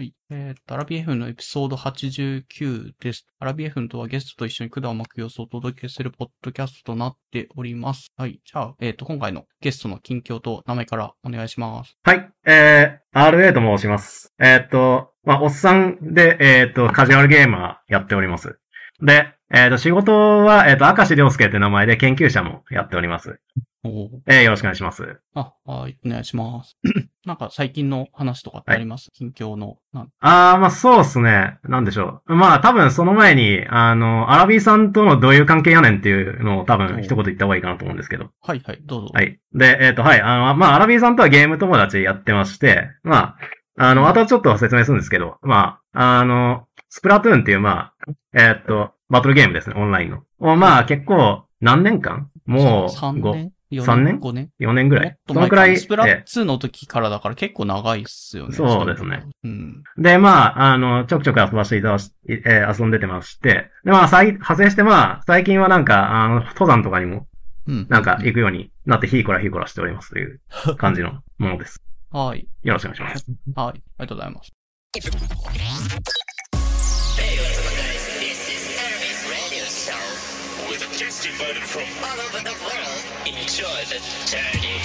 はい。えーっと、アラビエフのエピソード89です。アラビエフンとはゲストと一緒に管を巻く様子をお届けするポッドキャストとなっております。はい。じゃあ、えーっと、今回のゲストの近況と名前からお願いします。はい。えー、RA と申します。えーっと、まあ、おっさんで、えっと、カジュアルゲーマーやっております。で、えっと、仕事は、えっと、明石良介って名前で研究者もやっております。えー、よろしくお願いします。あ、はい。お願いします。なんか最近の話とかってあります、近況の。なんあー、まあ、そうっすね。なんでしょう。まあ、多分その前に、あの、アラビーさんとのどういう関係やねんっていうのを多分一言言った方がいいかなと思うんですけど。はいはい、どうぞ。はい。で、えっ、と、はい。あの、まあ、アラビーさんとはゲーム友達やってまして、まあ、あの、またちょっと説明するんですけど、まあ、あの、スプラトゥーンっていう、まあ、えっ、と、バトルゲームですね、オンラインの。をまあ、結構、何年間？もう、3 5、年？?4 三年？年 ?5 年？4年ぐらい。そのくらい、スプラえ2の時からだから結構長いっすよね。そうですね。うん。えで、まあ、あの、ちょくちょく遊ばせていただし、えー遊んでてまして、で、まあ、さい派生して、まあ、最近はなんか、あの、登山とかにも、うん。なんか行くようになって、ヒーコラヒーコラしておりますという 感じのものです。はい。よろしくお願いします。はい。ありがとうございます。devoted from all over the world. Enjoy the journey.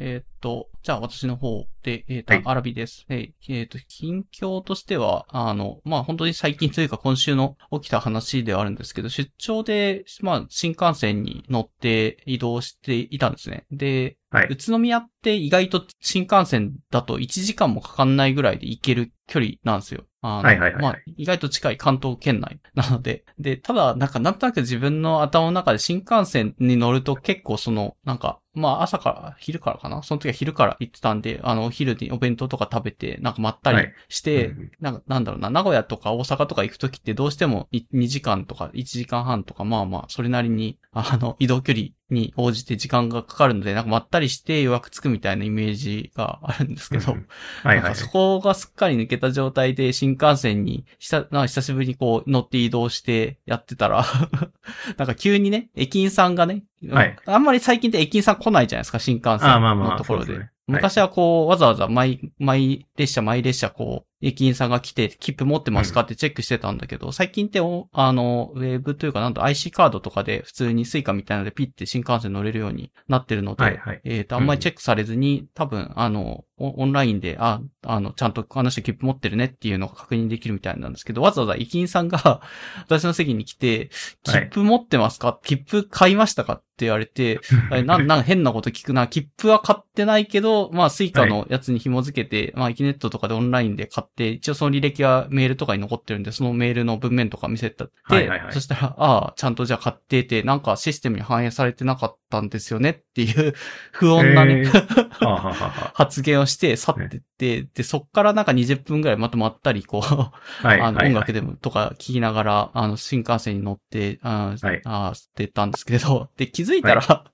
It と、じゃあ私の方で、えーっと、はいアラビです。えーえーっと、近況としては、あの、まあ、本当に最近というか今週の起きた話ではあるんですけど、出張で、まあ、新幹線に乗って移動していたんですね。で、はい宇都宮って意外と新幹線だと1時間もかかんないぐらいで行ける距離なんですよ。あのはいはいはいはいまあ、意外と近い関東圏内 なので。で、ただ、なんか、なんとなく自分の頭の中で新幹線に乗ると結構その、なんか、まあ朝から、昼からかな？その時は昼から行ってたんで、あの、お昼にお弁当とか食べて、なんかまったりはい。して、うんなんか、なんだろうな、名古屋とか大阪とか行く時ってどうしてもい2時間とか1時間半とか、まあまあ、それなりに、あの、移動距離に応じて時間がかかるので、なんかまったりして予約つくみたいなイメージがあるんですけど、うんはいはい。そこがすっかり抜けた状態で新幹線に久久しぶりにこう乗って移動してやってたら、なんか急にね、駅員さんがね、はい。あんまり最近って駅員さん来ないじゃないですか、新幹線のところで。昔はこう、わざわざ毎、毎列車、毎列車こう、駅員さんが来て、切符持ってますかってチェックしてたんだけど、最近ってお、あの、ウェブというか、なんと IC カードとかで普通にスイカみたいなのでピッて新幹線乗れるようになってるので、はいはい。えっ、と、あんまりチェックされずに、多分、あの、オオンラインで、あ、あの、ちゃんとあの人切符持ってるねっていうのが確認できるみたいなんですけど、わざわざ駅員さんが 私の席に来て、はい。切符持ってますか、切符買いましたかって言われて、なん、なんか変なこと聞くな。切符は買ってないけど、まあ、スイカのやつに紐付けて、まあ、えきねっととかでオンラインで買って、一応その履歴はメールとかに残ってるんで、そのメールの文面とか見せたって、はいはいはい。そしたら、ああ、ちゃんとじゃあ買ってて、なんかシステムに反映されてなかったんですよねっていう不穏なね、えー。発言をして去ってって、で、そっからなんか20分ぐらいまとまったり、こう、あはい。あの、はい。音楽でも、とか聞きながら、あの、新幹線に乗って、あーはい。あー、ってたんですけれど、で、気づいたら、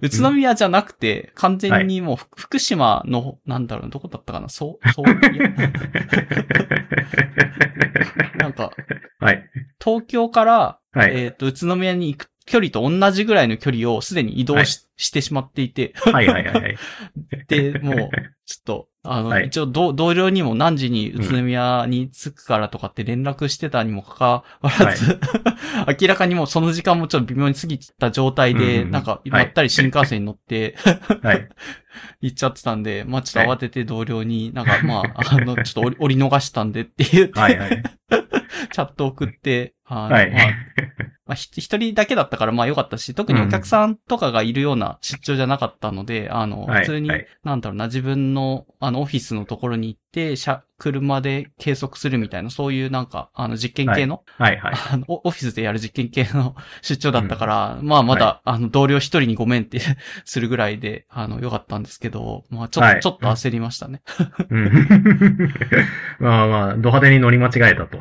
宇都宮じゃなくて、完全にもう、ふ福島の、なんだろう、どこだったかな、そう、そう、いやなんか、はい。東京から、はい。えっ、と、宇都宮に行く距離と同じぐらいの距離をすでに移動し,、してしまっていて、はいはいはいはい。で、もう、ちょっと、あの、はい一応同、同僚にも何時に宇都宮に着くからとかって連絡してたにもかかわらず、明らかにもうその時間もちょっと微妙に過ぎた状態で、うんなんか、はいまったり新幹線に乗って、はい。行っちゃってたんで、まあちょっと慌てて同僚に、なんか、まあ、あの、ちょっと折り逃したんでっていう、はいはい。チャット送って、あい。まあまあ、ひ一人だけだったからまあ良かったし、特にお客さんとかがいるような出張じゃなかったので、あの、はい普通に、はい。なんだろうな、自分の、あの、オフィスのところに行って、車、車で計測するみたいな、そういうなんか、あの、実験系の、はいはい。あの、オオフィスでやる実験系の 出張だったから、まあまだ、はあの、同僚一人にごめんって するぐらいで、あの、良かったんですけど、まあちょっと、はいちょっと焦りましたね。うん。まあまあ、ド派手に乗り間違えたと。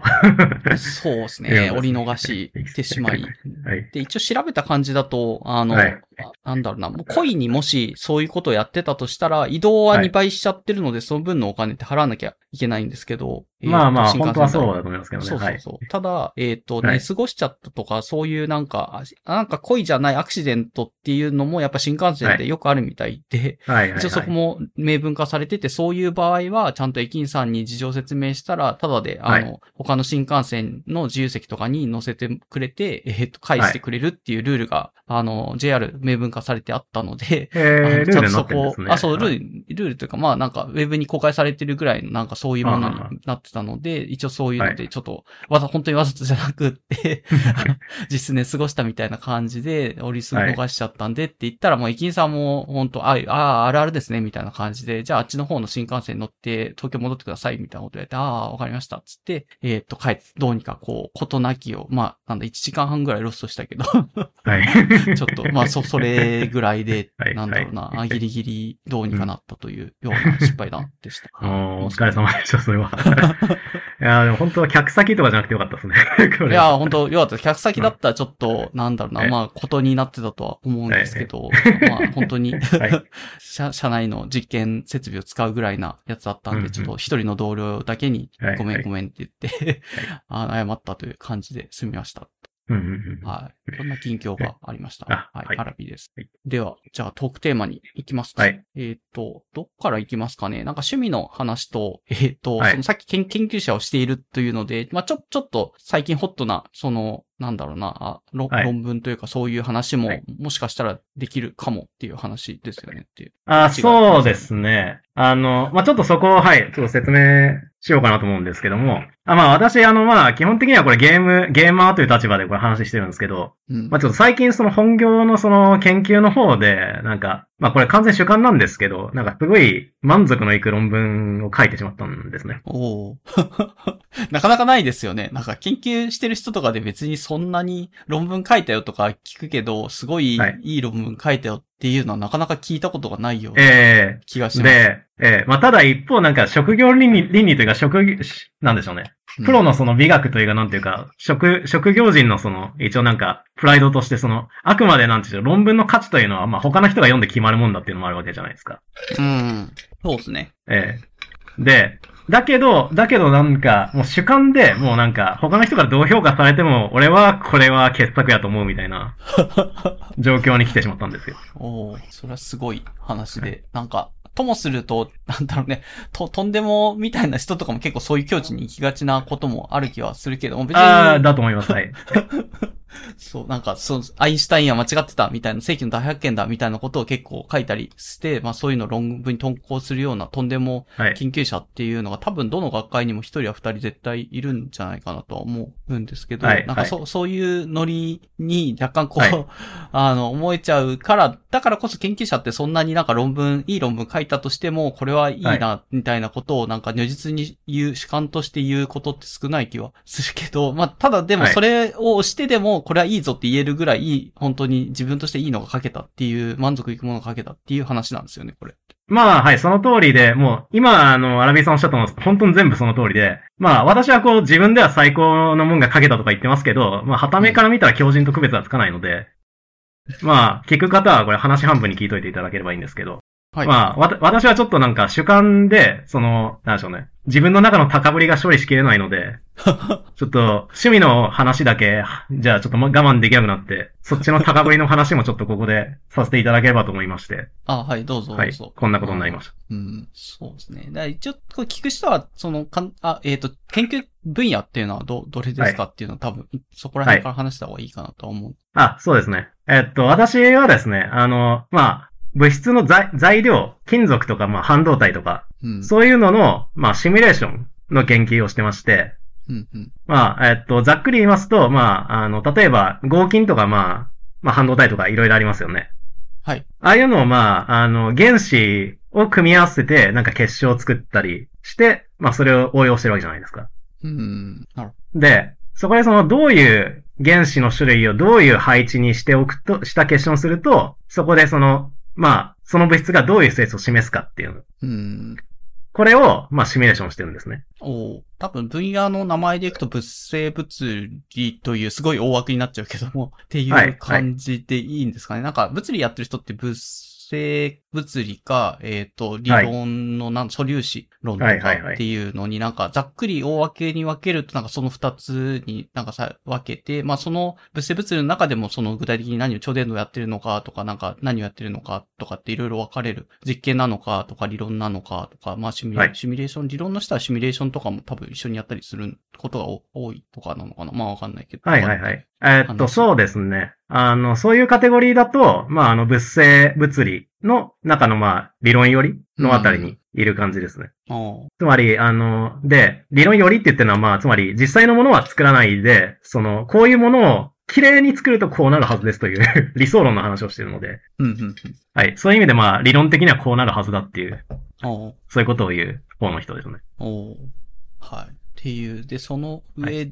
そうですね。折り逃してしまい。はい。で、一応調べた感じだと、あの、はいあなんだろうな、もう故意にもしそういうことをやってたとしたら、移動ははい2倍しちゃってるので、その分のお金って払わなきゃいけないんですけど。まあまあ、新幹本当はそうだと思いますけどね。そうそうそう。ただ、えっ、と、はい寝過ごしちゃったとか、そういうなんか、あなんか故意じゃないアクシデントっていうのもやっぱ新幹線でよくあるみたいで、はい。はいはい、はい。一応そこも明文化されてて、そういう場合は、ちゃんと駅員さんに事情説明したら、ただで、あの、は他の新幹線の自由席とかに乗せてくれて、えっ、と、返してくれるっていうルールが、あの、JR 明文化されてあったので、えー、あのルールになってるんですね。あ、そう、ルはいール、ルールというか、まあなんか、ウェブに公開されてるぐらいの、なんかそういうものにああなってたので、一応そういうのはで、ちょっと、わざ、本当にわざとじゃなくって、実質ね、過ごしたみたいな感じで、折りす逃しちゃったんでって言ったら、もう駅員さんも、本当あ、あ、あるあるですね、みたいな感じで、じゃああっちの方の新幹線乗って、東京戻ってください、みたいなこと言われて、ああ、わかりました、つって、えーっと、帰って、どうにかこう、ことなきを、まあ、なんだ、1時間半ぐらいロストしたけど、はい。ちょっと、まあ、そ、それぐらいで、はい。なんだろうな、はい。あギリギリどうにかなったというような失敗談でした。おお疲れ様でした、それは。いや、でも本当は客先とかじゃなくてよかったですね。いや、本当よかった。客先だったらちょっと、なんだろうな、はいまあ、ことになってたとは思うんですけど、まあ、本当に、はい。社、社内の実験設備を使うぐらいなやつだったんで、ちょっと一人の同僚だけにはい、ごめはい。んごめんって言って、あの謝ったという感じで済みました。はい。そんな近況がありました。はい。あはいアラビですはい。では、じゃあトークテーマに行きますか。はい。えっ、と、どっから行きますかねなんか趣味の話と、えっ、と、はいそのさっき研研究者をしているというので、まあちょ、ちょっと最近ホットな、その、なんだろうな、あ論文というかそういう話も、はいもしかしたらできるかもっていう話ですよねっていう。あ、そうですね。あの、まあ、ちょっとそこを、はい、ちょっと説明しようかなと思うんですけども。あまあ、私、あの、まあ、基本的にはこれゲーム、ゲーマーという立場でこれ話してるんですけど、うん。まあ、ちょっと最近その本業のその研究の方で、なんか、まあ、これ完全主観なんですけど、なんかすごい満足のいく論文を書いてしまったんですね。おー なかなかないですよね。なんか研究してる人とかで別にそんなに論文書いたよとか聞くけど、すごいはいいい論文書いたよっていうのはなかなか聞いたことがないようなえ気がします。えで、ええまあ、ただ一方なんか職業倫理、倫理というか職業、しなんでしょうね。うんプロのその美学というか、なんていうか、職、職業人のその、一応なんか、プライドとしてその、あくまでなんていうの論文の価値というのは、まあ、他の人が読んで決まるもんだっていうのもあるわけじゃないですか。うん。そうですね。ええで、だけど、だけどなんか、もう主観で、もうなんか、他の人からどう評価されても、俺はこれは傑作やと思うみたいな、状況に来てしまったんですよ。おおそれはすごい話で、なんか、ともすると、なんだろうね、と、とんでもみたいな人とかも結構そういう境地に行きがちなこともある気はするけども、別ああ、に、だと思います。はい。そう、なんか、そう、アインシュタインは間違ってたみたいな、世紀の大発見だみたいなことを結構書いたりして、まあそういうのを論文に投稿するようなとんでもはい。研究者っていうのが多分どの学会にも一人や二人絶対いるんじゃないかなとは思うんですけど、はいなんかそ,、うそういうノリに若干こう、はい。あの、思えちゃうから、だからこそ研究者ってそんなになんか論文、いい論文書いたとしても、これはいいな、みたいなことをなんか如実に言う、主観として言うことって少ない気はするけど、まあ、ただでもはい。それをしてでも、これはいいぞって言えるぐらい、本当に自分としていいのが書けたっていう、満足いくものが書けたっていう話なんですよね、これ。まあ、はい、その通りで、もう、今、あの、アラビーさんおっしゃったの、本当に全部その通りで、まあ、私はこう、自分では最高のもんが書けたとか言ってますけど、まあ、旗目から見たら強人と区別はつかないので、まあ、聞く方はこれ話半分に聞いといていただければいいんですけど、はい。まあ、わた、私はちょっとなんか主観で、その、なんでしょうね。自分の中の高ぶりが処理しきれないので、ちょっと趣味の話だけ、じゃあちょっとま我慢できなくなって、そっちの高ぶりの話もちょっとここでさせていただければと思いまして、あ、はい、どうぞどはいうぞ。。こんなことになりました。うん、そうですね。だ一応、これ聞く人は、その、かん、あ、えっ、と、研究分野っていうのはど、どれですかっていうのは多分、そこら辺から話した方がいいかなとは思う。あ、そうですね。えっと、私はですね、あの、まあ、物質の材材料、金属とか、まあ、半導体とか、うん。そういうのの、まあ、シミュレーションの研究をしてまして、うん、うん。まあ、えっと、ざっくり言いますと、まあ、あの、例えば、合金とか、まあ、まあ、半導体とかいろいろありますよね。はい。ああいうのを、まあ、あの、原子を組み合わせて、なんか結晶を作ったりして、まあ、それを応用してるわけじゃないですか。うん。なるで、そこでその、どういう原子の種類をどういう配置にしておくと、した結晶をすると、そこでその、まあ、その物質がどういう性質を示すかっていう。うん。これを、まあ、シミュレーションしてるんですね。おー多分分野の名前でいくと物性物理というすごい大枠になっちゃうけども、っていはいう感じでいいんですかね。なんか物理やってる人って物性物理か、えっ、と、理論のなん、素粒子論とはいはいはいかっていうのになんかざっくり大分けに分けるとなんかその二つになんかさ、分けて、まあその物性物理の中でもその具体的に何を超伝導やってるのかとかなんか何をやってるのかとかっていろいろ分かれる。実験なのかとか理論なのかとか、まあシミュレ,、はいシミュレーション、理論の人はシミュレーションとかも多分一緒にやったりすることが多多いとかなのかなまあわかんないけど。はいはいはい。えーっと、話そうですね。あの、そういうカテゴリーだと、まあ、あの、物性物理の中の、まあ、理論寄りのあたりにいる感じですね。あーつまり、あの、で、理論寄りって言ってるのは、まあ、つまり、実際のものは作らないで、その、こういうものを綺麗に作るとこうなるはずですという 理想論の話をしているので、うん、うん、うん。はい。そういう意味で、まあ、理論的にはこうなるはずだっていう、そういうことを言う方の人ですね。はい。っていう、で、その上で、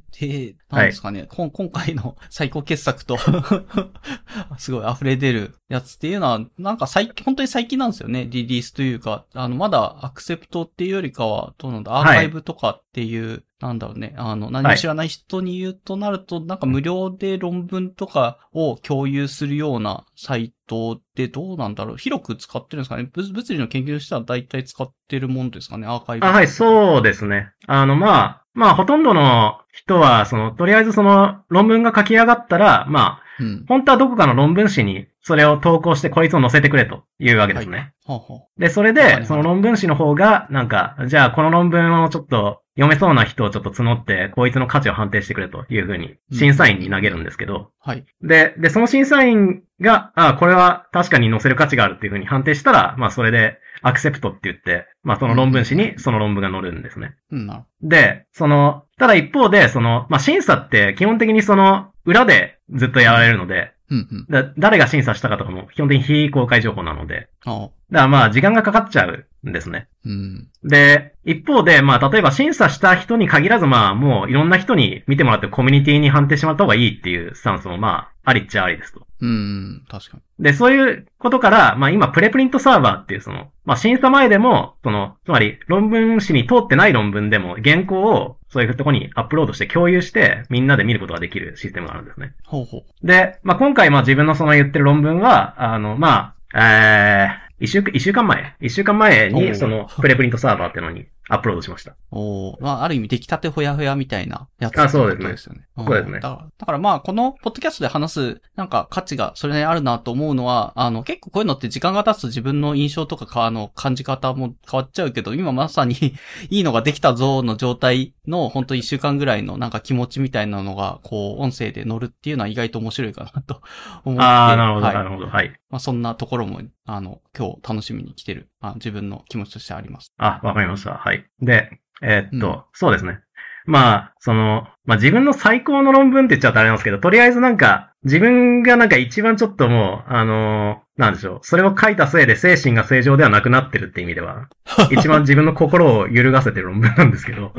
はい。なんですかね、こん今回の最高傑作と、すごい溢れ出るやつっていうのは、なんか最近、本当に最近なんですよね、リリースというか、あの、まだアクセプトっていうよりかは、どうなんだ、アーカイブとかっていう、なんだろうね、あの、何も知らない人に言うとなると、なんか無料で論文とかを共有するようなサイトでどうなんだろう広く使ってるんですかね物物理の研究の人は大体使ってるもんですかねアーカイブ。あ、はい、そうですね。あの、まあ、まあ、ほとんどの人は、その、とりあえずその、論文が書き上がったら、まあ、うん。本当はどこかの論文誌に、それを投稿してこいつを載せてくれというわけですね。はあはあで、それで、はいはいその論文誌の方が、なんか、じゃあこの論文をちょっと読めそうな人をちょっと募って、こいつの価値を判定してくれというふうに、審査員に投げるんですけど、はい。で、で、その審査員が、あこれは確かに載せる価値があるっていうふうに判定したら、まあそれで、アクセプトって言って、まあその論文誌にその論文が載るんですね。うん、で、その、ただ一方で、その、まあ審査って基本的にその、裏でずっとやられるので、うん、うん。だ誰が審査したかとかも基本的に非公開情報なので、ああ。だからまあ時間がかかっちゃうんですね。うん。で、一方で、まあ例えば審査した人に限らずまあもういろんな人に見てもらってコミュニティに判定してもらった方がいいっていうスタンスもまあありっちゃありですと。うん、確かに。で、そういうことから、まあ今プレプリントサーバーっていうその、まあ審査前でも、その、つまり論文誌に通ってない論文でも原稿をそういうところにアップロードして共有してみんなで見ることができるシステムがあるんですね。ほうほう。で、まあ、今回、まあ、自分のその言ってる論文は、あの、まあ、えー、一週間、一週間前一週間前おに、ーその、プレプリントサーバーってのにアップロードしました。おーまあ、ある意味出来たてほやほやみたいなやつあそうですねそうですねだから、だからまあ、このポッドキャストで話す、なんか価値がそれなりにあるなと思うのは、あの、結構こういうのって時間が経つと自分の印象とかか、あの、感じ方も変わっちゃうけど、今まさに いいのができたぞの状態の、本当一週間ぐらいのなんか気持ちみたいなのが、こう、音声で乗るっていうのは意外と面白いかなと思って。ああ、なるほど、はいなるほど。はい。まあ、そんなところも、あの、今日楽しみに来てる、あ自分の気持ちとしてあります。あ、わかりました。はい。で、えーっと、うんそうですね。まあ、その、まあ自分の最高の論文って言っちゃうとあれなんですけど、とりあえずなんか、自分がなんか一番ちょっともう、あのーなんでしょう。それを書いたせいで精神が正常ではなくなってるって意味では、一番自分の心を揺るがせてる論文なんですけど。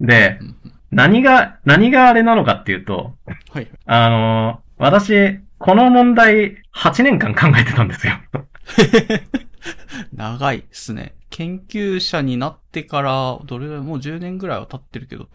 で何が、何があれなのかっていうと、はい。あのー私、この問題8年間考えてたんですよ。長いですね。研究者になってから、どれぐらい、もう10年ぐらいは経ってるけど。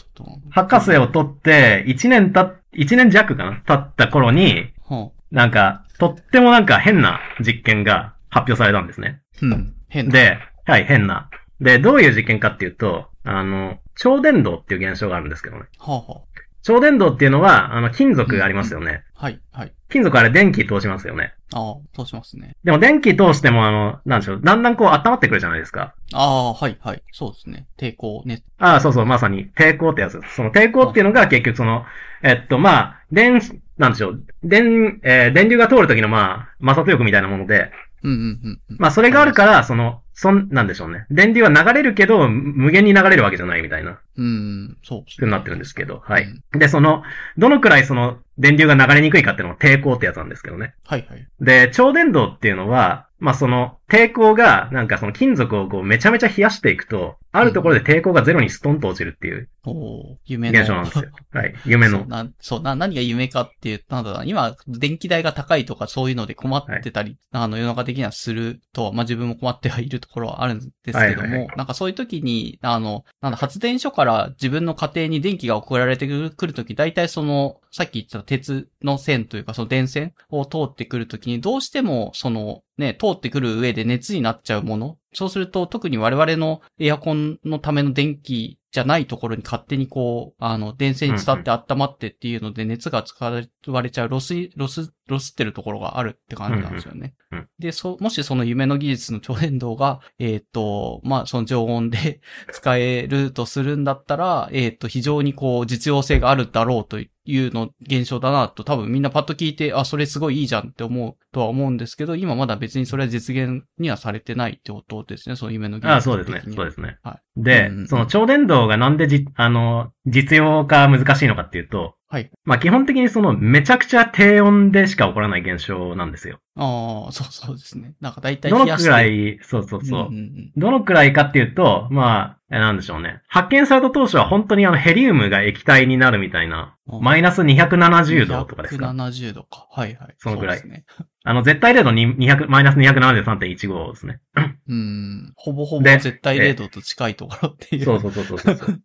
博士を取って、1年た、1年弱かな経った頃に、はあ、なんか、とってもなんか変な実験が発表されたんですね。うん。変な。で、はい、変な。で、どういう実験かっていうと、あの、超伝導っていう現象があるんですけどね。はあ、は超伝導っていうのは、あの、金属がありますよね。あ。はい、はい。金属あれ電気通しますよね。ああ、そうしますね。でも電気通しても、あの、なんでしょう、だんだんこう温まってくるじゃないですか。ああ、はい、はい。そうですね。抵抗ね。ああ、そうそう、まさに抵抗ってやつ。その抵抗っていうのが結局その、えっと、まあ、電、なんでしょう、電、えー電流が通るときのまあ、摩擦力みたいなもので、うん、うん、うんうん。まあ、それがあるから、その、そん、なんでしょうね。電流は流れるけど、無限に流れるわけじゃないみたいな、うん、そうですふうになってるんですけど、はい。うんで、その、どのくらいその、電流が流れにくいかっていうのが抵抗ってやつなんですけどね。はい、はい。で、超伝導っていうのは、まあ、その、抵抗が、なんかその金属をこうめちゃめちゃ冷やしていくと、あるところで抵抗がゼロにストンと落ちるっていうおー夢の。現象なんですよ。はい。夢のそう。なそうな、何が夢かっていうと、なんだろうな、今、電気代が高いとかそういうので困ってたり、あの、世の中的にはすると、まあ、自分も困ってはいるところはあるんですけども、はいはいはいなんかそういう時に、あの、なんだ、発電所から自分の家庭に電気が送られてくるとき、大体その、さっき言ってた鉄の線というか、その電線を通ってくるときに、どうしても、その、ね、通ってくる上で熱になっちゃうもの。そうすると、特に我々のエアコンのための電気じゃないところに勝手にこう、あの、電線に伝って温まってっていうので熱が使われちゃうロス、ロス、ロスってるところがあるって感じなんですよね。で、そ、もしその夢の技術の超電導が、えっ、と、まあ、その常温で 使えるとするんだったら、えっ、と、非常にこう、実用性があるだろうというの現象だなと多分みんなパッと聞いて、あ、それすごいいいじゃんって思うとは思うんですけど、今まだ別にそれは実現にはされてないってことですね、その夢の技術ああ、そうですね。そうですね。はで、うんうんうん。その超電導がなんでじ、あの、実用化難しいのかっていうと、はい。まあ基本的にそのめちゃくちゃ低温でしか起こらない現象なんですよ。ああ、そうそうですね。なんか大体どのくらい、そうそうそう。んんんどのくらいかっていうと、まあ、えなんでしょうね。発見された当初は本当にあのヘリウムが液体になるみたいな、うんマイナス270度とかですか？170度か。はいはい。そのぐらいうですね。あの、絶対0度に200、マイナス273.15ですね。うん。ほぼほぼで絶対0度と近いところっていう。そうそうそうそうそう。め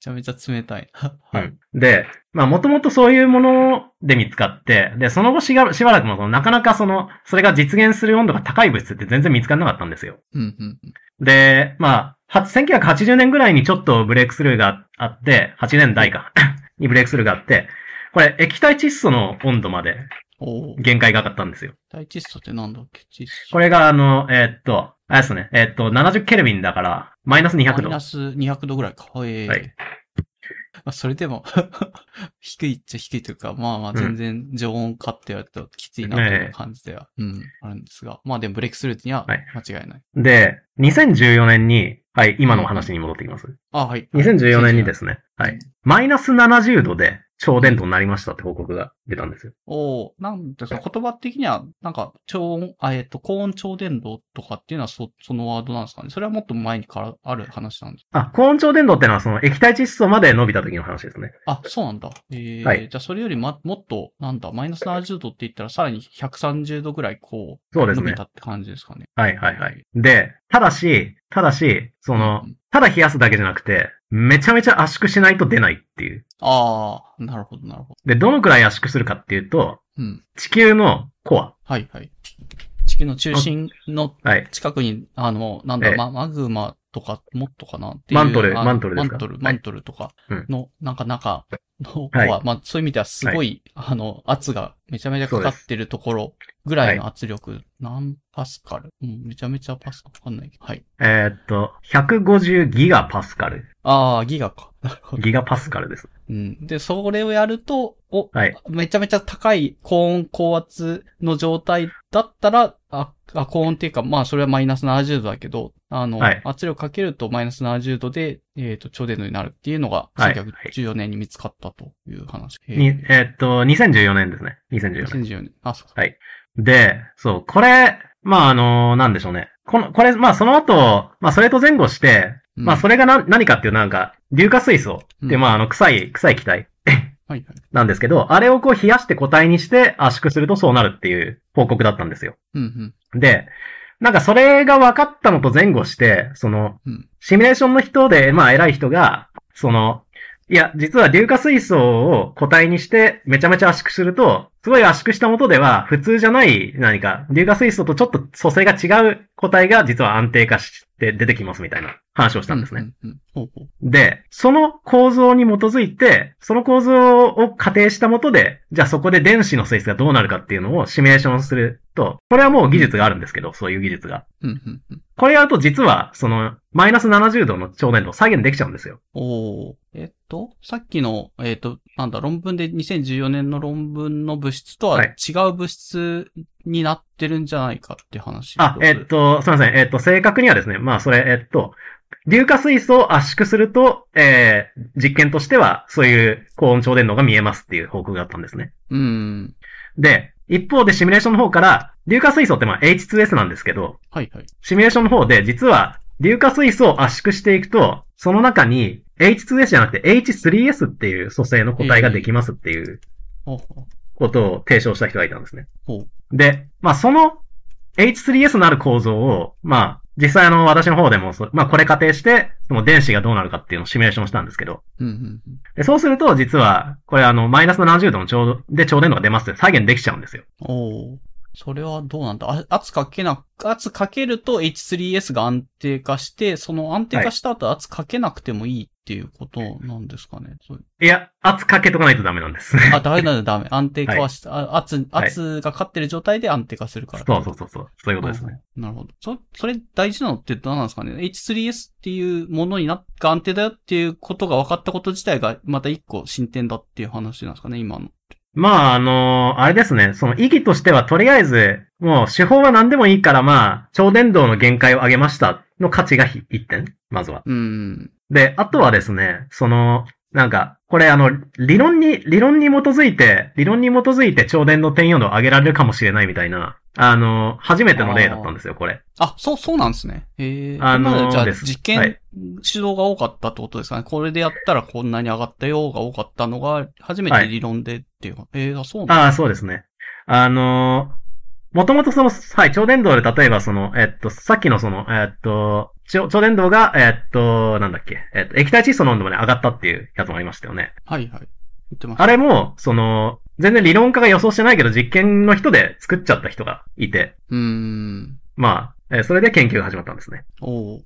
ちゃめちゃ冷たいな。はい。うん。で、まあ、もともとそういうもので見つかって、で、その後しがしばらくもその、なかなかその、それが実現する温度が高い物質って全然見つからなかったんですよ。うんうんうん。で、まあ、は1980年ぐらいにちょっとブレイクスルーがあって、8年代か、にブレイクスルーがあって、これ液体窒素の温度まで限界がかかったんですよ。大窒素ってなんだっけ窒素。これがあの、えーっと、あれですね、えーっと、70ケルビンだから、マイナス200度マイナ。ス200度ぐらいか。はい。はいまあ、それでも 低いっちゃ低いというか、まあまあ全然常温化って言われるときついなという感じでは、うん、あるんですが。まあでもブレイクスルーにははい間違いない。で、2014年に、はい、今のお話に戻ってきます。あ、はい。2014年にですね、はい。マイナス70度で超電導になりましたって報告が出たんですよ。おおなんですか、言葉的には、なんか、超音、あ、えっ、と、高温超電導とかっていうのはそ、そのワードなんですかね？それはもっと前にからある話なんですあ、高温超電導ってのはその液体窒素まで伸びた時の話ですね。あ、そうなんだ。えーはいじゃあそれよりま、もっと、なんだ、マイナス70度って言ったらさらに130度ぐらいこう、そうですね伸びた。って感じですかね？はいはいはい。で、ただし、ただし、そのうん、ただ冷やすだけじゃなくて、めちゃめちゃ圧縮しないと出ないっていう。ああ、なるほど、なるほど。で、どのくらい圧縮するかっていうと、うん。地球のコア。はいはい。地球の中心のはい。近くに、あの、なんだ、ええま、マグマとか、もっとかなっていう。マントルあマントルですか？マントル、はいマントルとかうんの、なんか中の方はいは、まあ、そういう意味ではすごい、あの、圧がめちゃめちゃかかってるところぐらいの圧力、何パスカル？うん、めちゃめちゃパスカルわかんないけど。はい。えーっと、150ギガパスカル。ああ、ギガか。なるほど。ギガパスカルです。うん。で、それをやると、お、はい。めちゃめちゃ高い高温高圧の状態だったら、あ、あ高温っていうか、まあそれはマイナス70度だけど、あの、はい圧力かけるとマイナス70度で、えっ、と、超電導になるっていうのが、はい1914年に見つかったという話。に、ええーっと、2014年ですね。ー2014年。2014年。あ、そうか。で、そう、これ、まあ、あのなんでしょうね。この、これ、まあ、その後、まあ、それと前後して、うんまあ、それがな、何かっていうなんか、硫化水素って、うんまあ、あの、臭い、臭い気体はいはい。なんですけど、あれをこう冷やして固体にして圧縮するとそうなるっていう報告だったんですよ。うんうん。で、なんかそれが分かったのと前後して、そのうん、シミュレーションの人で、まあ偉い人が、その、いや、実は硫化水素を固体にしてめちゃめちゃ圧縮すると、すごい圧縮した元では普通じゃない何か、硫化水素とちょっと組成が違う固体が実は安定化して出てきますみたいな話をしたんですね。で、その構造に基づいて、その構造を仮定したもとで、じゃあそこで電子の性質がどうなるかっていうのをシミュレーションすると、これはもう技術があるんですけど、そういう技術が。これやると実は、その、マイナス70度の超電導を再現できちゃうんですよ。おーえっと、さっきの、えっと、なんだ、論文で2014年の論文の物質とははい違う物質になってるんじゃないかって話。あ、えっと、すみません。えっと、正確にはですね、まあそれ、えっと、硫化水素を圧縮すると、えー、実験としては、そういう高温超電導が見えますっていう報告があったんですね。うん。で、一方でシミュレーションの方から、硫化水素ってまあ H2S なんですけど、はいはい。シミュレーションの方で実は硫化水素を圧縮していくと、その中に H2S じゃなくて H3S っていう組成の個体ができますっていう。ことを提唱した人がいたんですね。で、まあその H3S のある構造を、まあ実際あの私の方でもそ、まあこれ仮定して、その電子がどうなるかっていうのをシミュレーションしたんですけど、うんうんうん。でそうすると実は、これあのマイナス70度のちょうどで超電導が出ますって再現できちゃうんですよ。おお。それはどうなんだ？あ圧かけな、圧かけると H3S が安定化して、その安定化した後圧かけなくてもいいっていうことなんですかね。いや、圧かけとかないとダメなんです。あ、ダメなんだ、ダメ。安定化はした、あ圧、圧がかってる状態で安定化するから。そうそうそうそう。そういうことですね。なるほど。そ、それ大事なのって何なんですかね ?H3S っていうものにな、が安定だよっていうことが分かったこと自体がまた一個進展だっていう話なんですかね今の。まあ、あのあれですね。その意義としては、とりあえず、もう手法は何でもいいから、まあ、超電導の限界を上げましたの価値がひ一点。まずは。うん。で、あとはですね、その、なんか、これあの、理論に、理論に基づいて、理論に基づいて超電の転用度を上げられるかもしれないみたいな、あの、初めての例だったんですよ、これ。あ、そう、そうなんですね。へえ。あのじゃあ、実験、はい指導が多かったってことですかね。これでやったらこんなに上がったよが多かったのが、初めて理論でっていうか。ええあ、そうなんだ。ああ、そうですね。あのもともとその、はい、超電導で例えばその、えっと、さっきのその、えっと、超超電導が、えっと、なんだっけ、えっと、液体窒素の温度まで上がったっていうやつもありましたよね。はいはい。言ってました。あれも、その、全然理論家が予想してないけど、実験の人で作っちゃった人がいて、うーん。まあ、えーそれで研究が始まったんですね。おー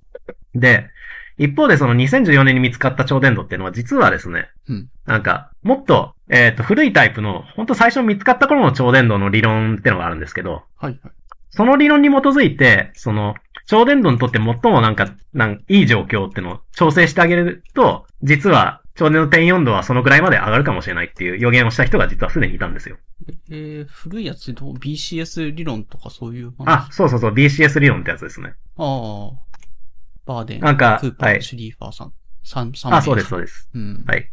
で、一方でその2014年に見つかった超電導っていうのは実はですね、うんなんか、もっと、えっ、と、古いタイプの、本当最初見つかった頃の超電導の理論っていうのがあるんですけど、はいはい。その理論に基づいて、その、超電導にとって最もなんか、なんいい状況ってのを調整してあげると、実は、超電導転4度はそのぐらいまで上がるかもしれないっていう予言をした人が実はすでにいたんですよ。えー、古いやつでどう ?BCS 理論とかそういう話あ、そうそうそう、BCS 理論ってやつですね。ああ。バーデン、なんかクーパー、はいシュリーファーさん。三、三あ、そうです、そうです。うん。はい。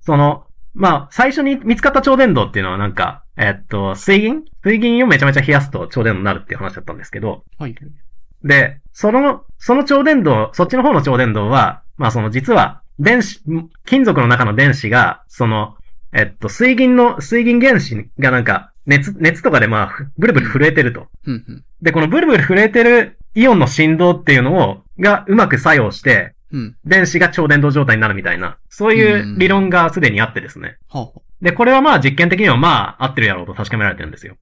その、まあ、最初に見つかった超電導っていうのはなんか、えっと、水銀？水銀をめちゃめちゃ冷やすと超電導になるっていう話だったんですけど、はい。で、その、その超電導、そっちの方の超電導は、まあその実は、電子、金属の中の電子が、その、えっと、水銀の、水銀原子がなんか、熱、熱とかでまあ、ふブルブル震えてると。で、このブルブル震えてるイオンの振動っていうのを、がうまく作用して、うん。電子が超電導状態になるみたいな、そういう理論がすでにあってですね。で、これはまあ実験的にはまあ合ってるやろうと確かめられてるんですよ。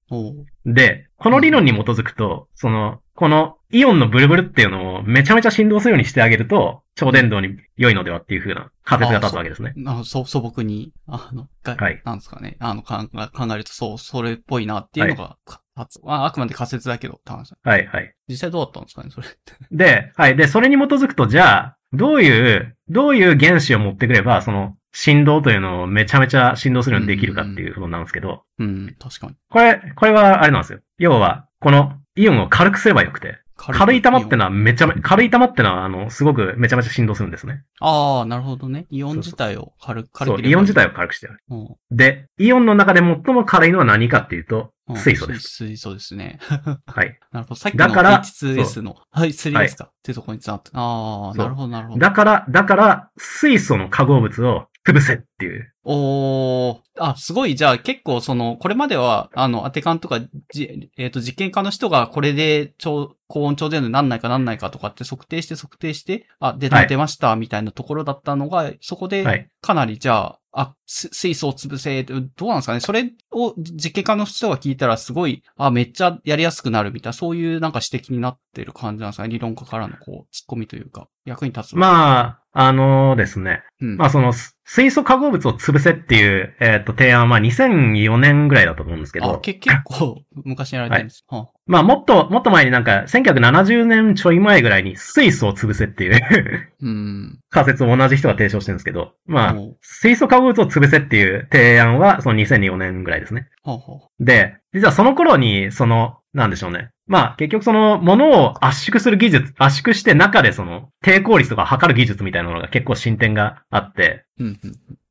で、この理論に基づくと、その、このイオンのブルブルっていうのをめちゃめちゃ振動するようにしてあげると、超電導に良いのではっていう風な仮説が立つわけですね。あそ素朴に、あの、がはいなんですかね。あの、考え考えると、そう、それっぽいなっていうのが、か立つああくまで仮説だけど、はい、はい。実際どうだったんですかね、それって。で、はい。で、それに基づくと、じゃあ、どういう、どういう原子を持ってくれば、その、振動というのをめちゃめちゃ振動するようにできるかっていうことなんですけど、うん、確かに。これ、これはあれなんですよ。要は、このイオンを軽くすればよくて、軽い玉ってのはめちゃめ、軽い玉ってのは、あの、すごくめちゃめちゃ振動するんですね。ああ、なるほどね。イオン自体を軽く、軽そう、く。イオン自体を軽くしてある。うんで、イオンの中で最も軽いのは何かっていうと、うん水素です。水水素ですね。はい。なるほど。さっきのだから H2S の、はい、3S か？っていうところにつながって。ああ、なるほど、なるほど。だから、だから、水素の化合物を潰せっていう。おー。あ、すごい。じゃあ結構その、これまでは、あの、アテカンとか、じえっ、と、実験家の人がこれで超、高温超電導になんないかなんないかとかって測定して測定して、あ、出た、はい出ました、みたいなところだったのが、そこはで、い。かなりじゃあ、あ、す水素を潰せ、どうなんですかねそれを実験家の人が聞いたらすごい、あ、めっちゃやりやすくなるみたいな、そういうなんか指摘になってる感じなんですかね理論家からのこう、突っ込みというか、役に立つ。あ、まあ、あのですね。うん。まあその、す水素化合物を潰せっていう、えっ、と、提案は、まあ2004年ぐらいだったと思うんですけあ、ど、け 結構昔にやられてるんです。はまあもっと、もっと前になんか、1970年ちょい前ぐらいに水素を潰せっていううん。仮説を同じ人が提唱してるんですけど、まあ水素化合物を潰せっていう提案は、その2004年ぐらいですね。はあはあで、実はその頃に、その、なんでしょうね。まあ、結局その、物を圧縮する技術、圧縮して中でその、抵抗率とか測る技術みたいなのが結構進展があって。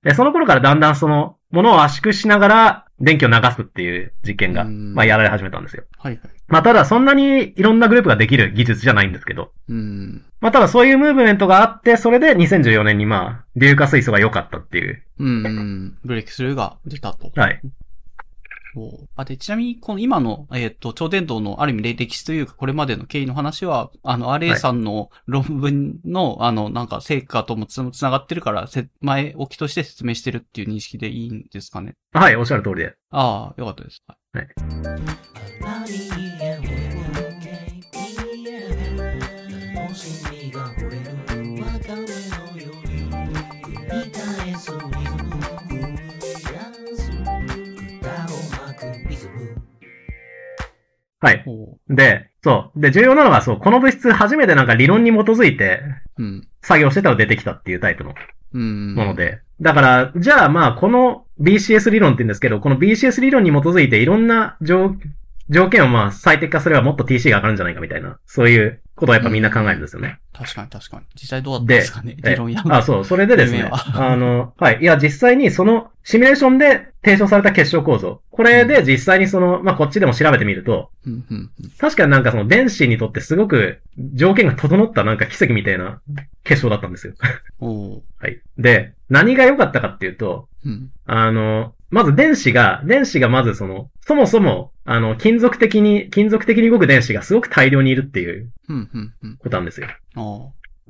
で、その頃からだんだんその、ものを圧縮しながら電気を流すっていう実験が、うんまあやられ始めたんですよ。はいはい。まあただそんなにいろんなグループができる技術じゃないんですけど、うん。まあただそういうムーブメントがあって、それで2014年にまあ、硫化水素が良かったっていう。うんうん。ブレイクスルーが出たと。はい。あ、で、ちなみに、この今の、えっ、と、超伝導のある意味歴史というか、これまでの経緯の話は、あの、RA さんの論文の、あの、なんか、成果ともつつながってるから、せ前置きとして説明してるっていう認識でいいんですかね？はい、おっしゃる通りで。ああ、よかったです。はいはい。おうで、そう。で、重要なのがそう、この物質初めてなんか理論に基づいてうん。作業してたら出てきたっていうタイプのうん。もので。だから、じゃあまあ、この BCS 理論って言うんですけど、この BCS 理論に基づいていろんな条条件をまあ最適化すればもっと TC が上がるんじゃないかみたいな、そういうことをやっぱみんな考えるんですよね。確かに確かに。実際どうだったんですかね。え理論や。あ、そう、それでですねあの、はい。いや、実際にそのシミュレーションで提唱された結晶構造。これで実際にその、まあ、こっちでも調べてみると、うん、うん、確かになんかその電子にとってすごく条件が整ったなんか奇跡みたいな結晶だったんですよ。うん。お うはい。で、何が良かったかっていうと、うん。あの、まず電子が、電子がまずその、そもそも、あの、金属的に、金属的に動く電子がすごく大量にいるっていう。ことなんですよ。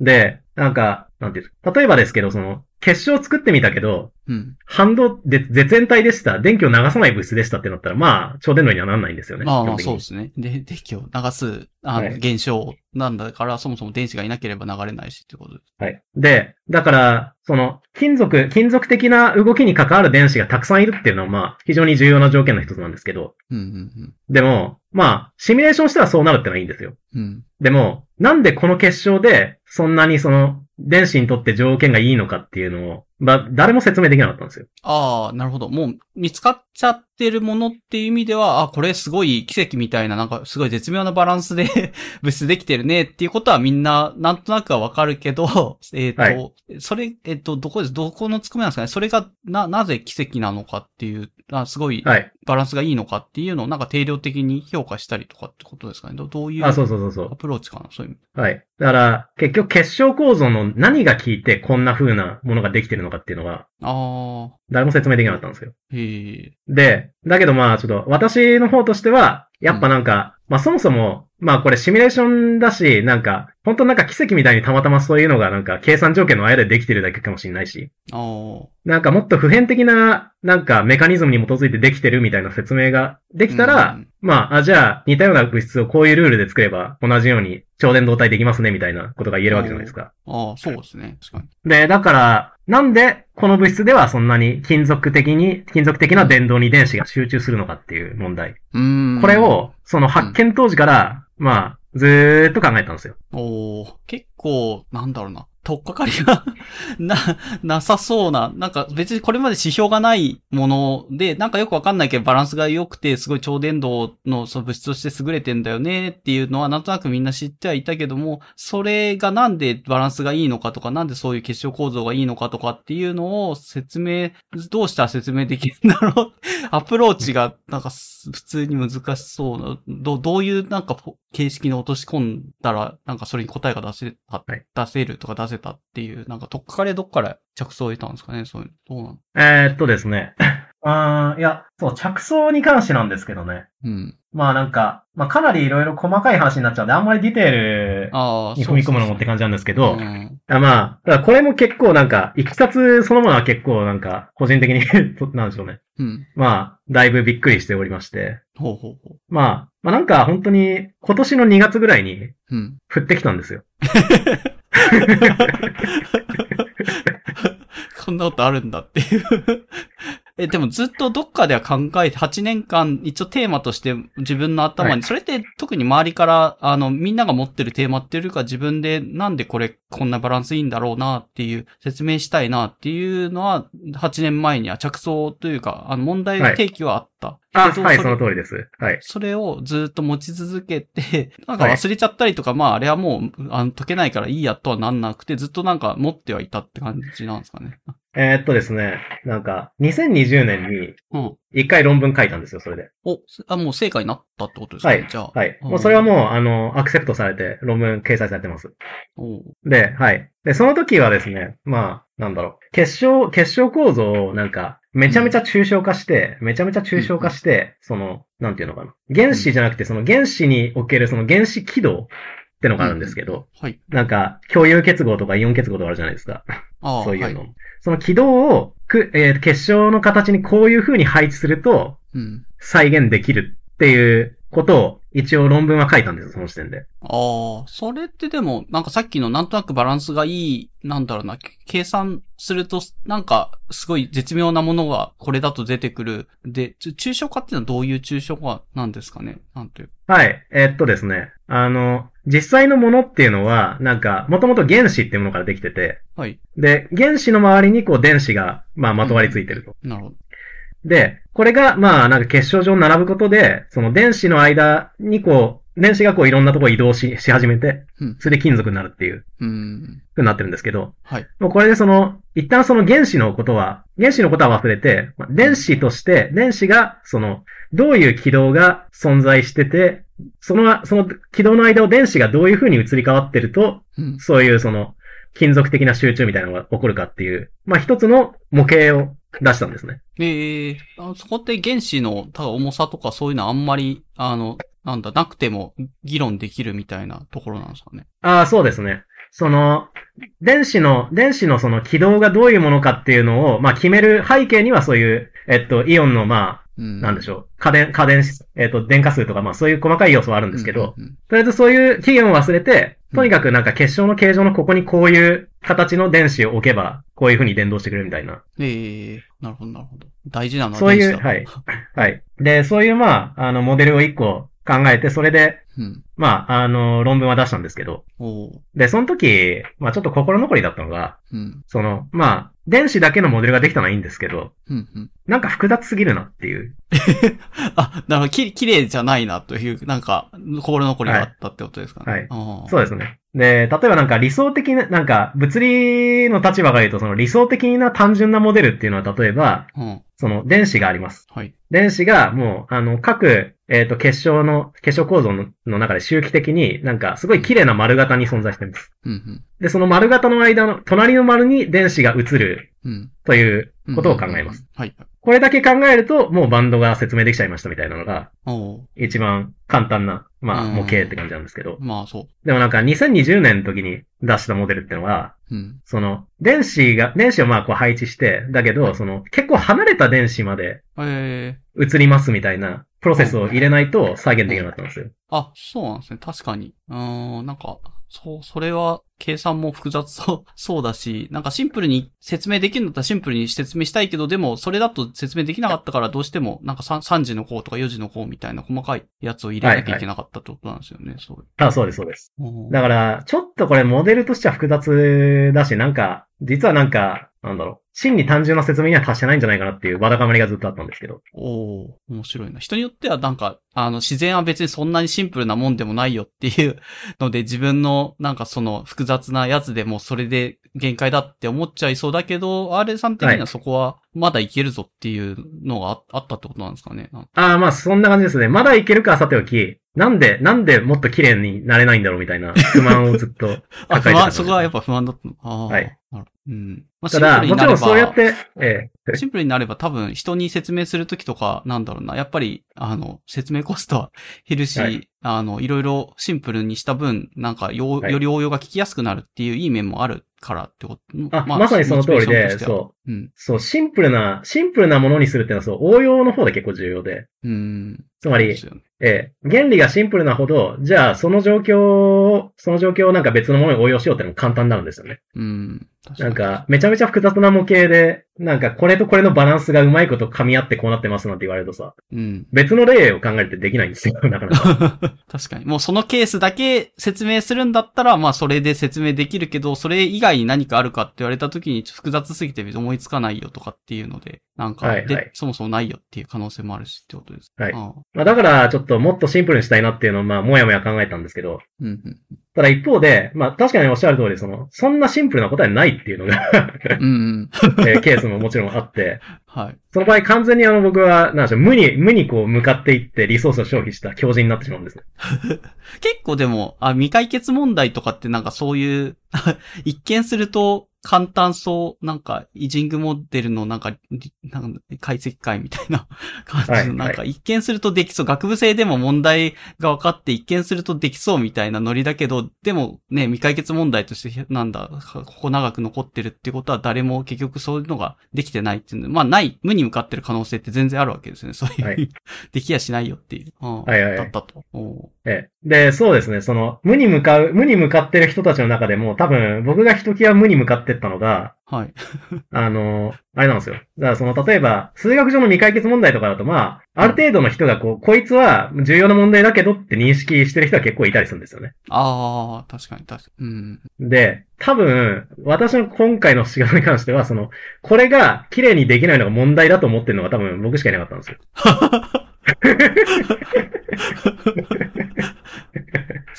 で、なんか、なんていう例えばですけど、その、結晶を作ってみたけど、うん。反動で、絶縁体でした。電気を流さない物質でしたってなったら、まあ、超電導にはならないんですよね。まあそうですね。で、電気を流す、あの、はい現象なんだから、そもそも電子がいなければ流れないしってことです。はい。で、だから、その、金属、金属的な動きに関わる電子がたくさんいるっていうのは、まあ、非常に重要な条件の一つなんですけど、うん、うん、でも、まあ、シミュレーションしたらそうなるってのはいいんですよ。うん。うん。でも、なんでこの結晶で、そんなにその、電子にとって条件がいいのかっていうのを、まあ、誰も説明できなかったんですよ。ああ、なるほど。もう見つかっちゃってるものっていう意味では、あ、これすごい奇跡みたいな、なんかすごい絶妙なバランスで 物質できてるねっていうことはみんななんとなくはわかるけど、えっ、と、はいそれ、えっ、と、どこです、どこのつくめなんですかね？それがな、なぜ奇跡なのかっていう、あすごいはい。バランスがいいのかっていうのをなんか定量的に評価したりとかってことですかね？どどういうあ、そうそうそうそうア。プローチかな？そういう意味。はい。だから、結局結晶構造の何が効いてこんな風なものができてるのかっていうのは、ああ、誰も説明できなかったんですよ。へえ。で、だけどまあちょっと私の方としては、やっぱなんか、まあそもそも、まあこれシミュレーションだし、なんか、本当なんか奇跡みたいにたまたまそういうのがなんか計算条件の間でできてるだけかもしれないし、なんかもっと普遍的な、なんかメカニズムに基づいてできてるみたいな説明ができたら、うんまあ、あ、じゃあ似たような物質をこういうルールで作れば同じように超電導体できますねみたいなことが言えるわけじゃないですか。ああ、そうですね。確かに。で、だから、なんでこの物質ではそんなに金属的に、金属的な電動に電子が集中するのかっていう問題。これを、その発見当時から、まあ、ずーっと考えたんですよ。おー結構、なんだろうな。とっかかりが な、なさそうな。なんか別にこれまで指標がないもので、なんかよくわかんないけどバランスが良くて、すごい超電導のその物質として優れてんだよねっていうのはなんとなくみんな知ってはいたけども、それがなんでバランスがいいのかとか、なんでそういう結晶構造がいいのかとかっていうのを説明、どうしたら説明できるんだろう。アプローチがなんかす普通に難しそうな。どどういうなんか形式に落とし込んだら、なんかそれに答えが出せ出せるとか出せたっていう、なんかとっかかりどっから着想を得たんですかね？そういうの。どうなのえー、っとですね。あーいや、そう、着想に関してなんですけどね。うん。まあなんか、まあかなりいろいろ細かい話になっちゃうんで、あんまりディテールああ、に踏み込むのもって感じなんですけけど、うん。あまあ、これも結構なんか、いきさつそのものは結構なんか、個人的に なんでしょうね。うん。まあ、だいぶびっくりしておりまして。ほうほうほう。まあ、まあなんか本当に今年の2月ぐらいにうん。降ってきたんですよ。こ ん なことあるんだっていう。え、でもずっとどっかでは考えて、8年間一応テーマとして自分の頭に、はいそれって特に周りから、あの、みんなが持ってるテーマっていうか自分でなんでこれこんなバランスいいんだろうなっていう説明したいなっていうのは、8年前には着想というか、あの、問題提起はあった。あ、はい、けどれその通りです。はい。それをずっと持ち続けて、なんか忘れちゃったりとか、まああれはもう、あの、解けないからいいやとはなんなくて、ずっとなんか持ってはいたって感じなんですかね。えーっとですね、なんか、2020年にうん。一回論文書いたんですよ、それで。お、あ、もう成果になったってことですかね、はい。じゃあ。はい。うんもうそれはもう、あの、アクセプトされて、論文掲載されてます。で、はい。で、その時はですね、まあ、なんだろう。結晶、結晶構造をなんか、めちゃめちゃ抽象化して、めちゃめちゃ抽象化して、その、なんていうのかな。原子じゃなくて、その原子におけるその原子軌道ってのがあるんですけど、はい。なんか、共有結合とかイオン結合とかあるじゃないですか。ああ、そういうの。はい。その軌道をく、えー結晶の形にこういう風に配置するとうん。再現できるっていうことを一応論文は書いたんですよ、その時点で。ああ、それってでも、なんかさっきのなんとなくバランスがいい、なんだろうな、計算すると、なんか、すごい絶妙なものがこれだと出てくる。で、ち抽象化っていうのはどういう抽象化なんですかねなんていう。はい。えーっとですね。あの、実際のものっていうのは、なんか、もともと原子っていうものからできてて、はい。で、原子の周りにこう電子が、まあ、まとわりついてると。なるほど。で、これが、まあ、なんか結晶状に並ぶことで、その電子の間にこう、電子がこういろんなところ移動し、し始めてうん、それで金属になるっていう、うーん。ふうになってるんですけど、はい。もうこれでその、一旦その原子のことは、原子のことは忘れて、まあ電子として、電子が、その、どういう軌道が存在してて、その、その軌道の間を電子がどういう風に移り変わってると、うん。そういうその、金属的な集中みたいなのが起こるかっていう、まあ一つの模型を出したんですね。ええあそこって原子の、ただ重さとかそういうのはあんまり、あの、なんだ、なくても議論できるみたいなところなんですかね。ああ、そうですね。その、電子の、電子のその軌道がどういうものかっていうのを、まあ決める背景にはそういう、えっと、イオンのまあ、うん。なんでしょう。家電、家電、えっ、と、電荷数とか、まあそういう細かい要素はあるんですけど、うんうんとりあえずそういう期限を忘れて、うんとにかくなんか結晶の形状のここにこういう形の電子を置けば、こういう風に伝導してくれるみたいな。ええなるほど、なるほど。大事なのはそういう、はい。はい。で、そういうまあ、あの、モデルを一個考えて、それで、うん。まあ、あの、論文は出したんですけど、で、その時、まあちょっと心残りだったのが、うん。その、まあ、電子だけのモデルができたのはいいんですけど、うん。うん。なんか複雑すぎるなっていう。あ、なるほど。き、綺麗じゃないなという、なんか、心残りがあったってことですかね。はいあーそうですね。で、例えばなんか理想的な、なんか物理の立場から言うと、その理想的な単純なモデルっていうのは、例えば、うん。その電子があります。はい。電子がもう、あの、各、えっ、と、結晶の、結晶構造のの中で周期的になんかすごい綺麗な丸型に存在しています。うん。で、その丸型の間の、隣の丸に電子が移るうん。といううん。ことを考えます。。はい。これだけ考えると、もうバンドが説明できちゃいましたみたいなのが、一番簡単な、まあ、うん模型って感じなんですけど。まあ、そでもなんか2020年の時に出したモデルってのは、う。うん。その、電子が、電子をまあこう配置して、だけど、その、結構離れた電子までええ移りますみたいな、プロセスを入れないと再現できなくなったんですよ。あ、そうなんですね。確かに。うーん、なんか、そう、それは、計算も複雑そう、そうだし、なんかシンプルに説明できるんだったらシンプルに説明したいけど、でも、それだと説明できなかったから、どうしても、なんか 3, 3時の項とか4時の項みたいな細かいやつを入れなきゃいけなかったってことなんですよね。そう。あ、そうです、そうです。だから、ちょっとこれモデルとしては複雑だし、なんか、実はなんか、なんだろう、真に単純な説明には達してないんじゃないかなっていうわだかまりがずっとあったんですけど。おー面白いな。人によってはなんか、あの、自然は別にそんなにシンプルなもんでもないよっていうので、自分のなんかその複雑なやつでもそれで限界だって思っちゃいそうだけど、RA さん的にはそこはまだいけるぞっていうのがああったってことなんですかね。ああ、まあそんな感じですね。まだいけるかさておき、なんで、なんでもっと綺麗になれないんだろうみたいな不満をずっと抱えてた感じ そこはやっぱ不満だったの？ああ。はい。うん。まあ、ただ、もちろんそうやって、ええシンプルになれば多分人に説明するときとか、なんだろうな、やっぱり、あの、説明コストは減るし、はいあの、いろいろシンプルにした分、なんかよ、はいより応用が聞きやすくなるっていういい面もあるからってこと。あまさにその通りでそう。うん。そう、シンプルな、シンプルなものにするっていうのはそう、応用の方で結構重要で。うん。つまりええ、原理がシンプルなほど、じゃあその状況を、その状況をなんか別のものに応用しようってのも簡単になるんですよね。うん。なんか、めちゃめちゃ複雑な模型で、なんかこれとこれのバランスがうまいこと噛み合ってこうなってますなんて言われるとさ、うん。別の例を考えるってできないんですよ、なかなか。確かに。もうそのケースだけ説明するんだったら、まあそれで説明できるけど、それ以外に何かあるかって言われた時に複雑すぎて思いつかないよとかっていうので、なんか、で、はいはいそもそもないよっていう可能性もあるしってことです。はいああまあだから、ちょっともっとシンプルにしたいなっていうのを、まあ、もやもや考えたんですけど、うんうん。ただ一方で、まあ確かにおっしゃる通り、その、そんなシンプルな答えないっていうのが、うんうん。えーケースももちろんあって、はい。その場合完全にあの僕は、なんでしょう、無に、無にこう向かっていってリソースを消費した強人になってしまうんですね。結構でも、あ、未解決問題とかってなんかそういう、一見すると簡単そう、なんか、イジングモデルのなんか、りなんか解析会みたいな 感じの、はいなんか一見するとできそう、学部生でも問題が分かって一見するとできそうみたいなノリだけど、でもね、未解決問題として、なんだ、ここ長く残ってるってことは誰も結局そういうのができてないっていうのまあない、無に向かってる可能性って全然あるわけですよね。そういう、はい できやしないよっていう。うんはいはいはいだったと。ええで、そうですね、その、無に向かう、無に向かってる人たちの中でも、多分、僕がひときわ無に向かってったのが、はい。あの、あれなんですよ。だからその、例えば、数学上の未解決問題とかだと、まあ、ある程度の人がこう、こいつは重要な問題だけどって認識してる人は結構いたりするんですよね。ああ、確かに確かに。うん。で、多分、私の今回の仕事に関しては、その、これが綺麗にできないのが問題だと思ってるのが多分僕しかいなかったんですよ。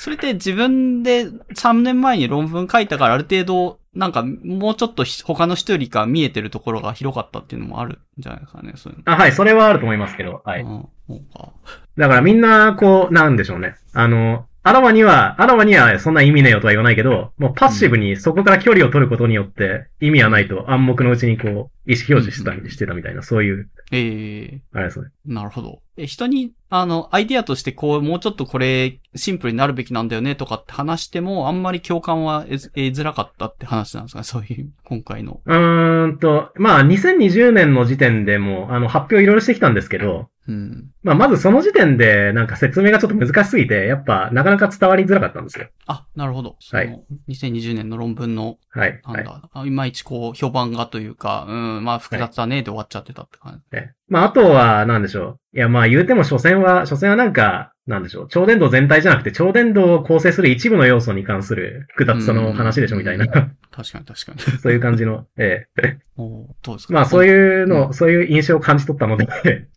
それって自分で3年前に論文書いたからある程度、なんかもうちょっとひ他の人よりか見えてるところが広かったっていうのもあるんじゃないですかね、そういうの。あ、はい、それはあると思いますけど、はい。うんそうか。だからみんな、こう、なんでしょうね。あの、あらわには、あらわにはそんな意味ねえよとは言わないけど、もうパッシブにそこから距離を取ることによって意味はないと暗黙のうちにこう、意思表示したりしてたみたいな、そういう、ええあれですね。なるほど。え、人に、あの、アイディアとしてこう、もうちょっとこれ、シンプルになるべきなんだよねとかって話しても、あんまり共感は得づらかったって話なんですか？ね、そういう、今回の。うーんと、まあ、2020年の時点でも、あの、発表いろいろしてきたんですけど、うん。まあ、まずその時点で、なんか説明がちょっと難しすぎて、やっぱ、なかなか伝わりづらかったんですよ。あ、なるほど。そはいの、2020年の論文のはい。はい。なんだ、あいまいちこう、評判がというか、うん、まあ複雑だねで終わっちゃってたって感じ。えまあ、あとは、なんでしょう。いや、まあ、言うても、所詮は、所詮はなんか、なんでしょう。超伝導全体じゃなくて、超伝導を構成する一部の要素に関する複雑さの話でしょ、みたいな。確かに確かに。そういう感じの。ええ。おーどうですか？まあ、そうう。いうの、うんそういう印象を感じ取ったので、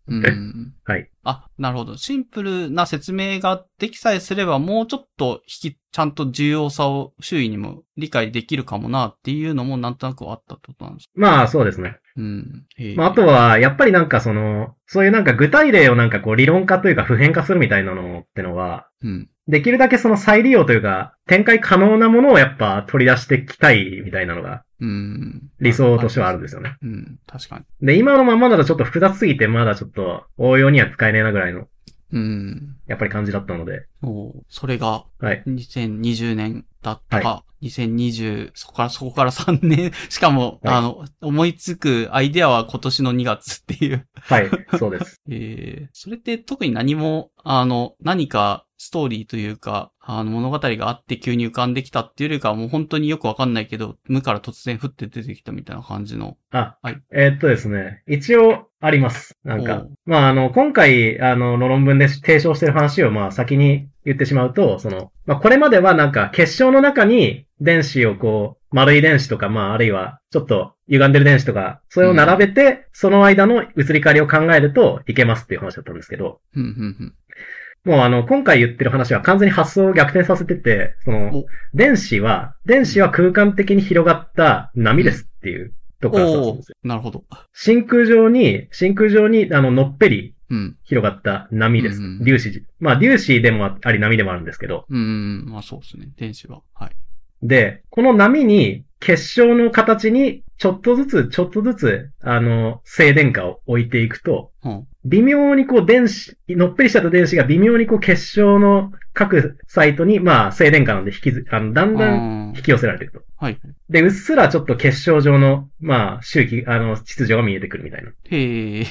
うん。はい。あ、なるほど。シンプルな説明ができさえすれば、もうちょっと引き、ちゃんと重要さを周囲にも理解できるかもなっていうのもなんとなくあったってことなんですか？まあ、そうですね。うん。まあ、あとは、やっぱりなんかその、そういうなんか具体例をなんかこう理論化というか普遍化するみたいなのってのは、うん。できるだけその再利用というか、展開可能なものをやっぱ取り出していきたいみたいなのがうん。理想としてはあるんですよね。うん。確かに。で、今のままだとちょっと複雑すぎてまだちょっと応用には使えねえなぐらいの、うん。やっぱり感じだったので、おーそれがはい。2020年だったか、2020、そこから、そこから3年、しかも、はいあの、思いつくアイデアは今年の2月っていう。はい、そうです。えー、それって特に何も、あの、何かストーリーというか、あの物語があって急に浮かんできたっていうよりかはもう本当によくわかんないけど、無から突然降って出てきたみたいな感じの。あ、はいえーっとですね、一応あります。なんかまあ、あの、今回、あの、の論文で提唱してる話を、まあ、先に言ってしまうと、その、まあ、これまではなんか、結晶の中に電子をこう、丸い電子とか、まあ、あるいは、ちょっと歪んでる電子とか、それを並べて、その間の移り変わりを考えるといけますっていう話だったんですけど、ふんふんふん。もうあの、今回言ってる話は完全に発想を逆転させてて、そのお、電子は、電子は空間的に広がった波ですっていうところからスタートするんですよ。なるほど。真空上に、真空上に、あの、のっぺりうん。広がった波です。うん粒子。まあ、粒子でもあり波でもあるんですけど。うん、まあそうですね。電子は。はい。で、この波に結晶の形にちょっとずつ、ちょっとずつ、あの、静電化を置いていくと、うん。微妙にこう電子、のっぺりした電子が微妙にこう結晶の各サイトに、まあ、静電化なんで引きず、あの、だんだん引き寄せられていくと。はい。で、うっすらちょっと結晶上の、まあ、周期、あの、秩序が見えてくるみたいな。へえ。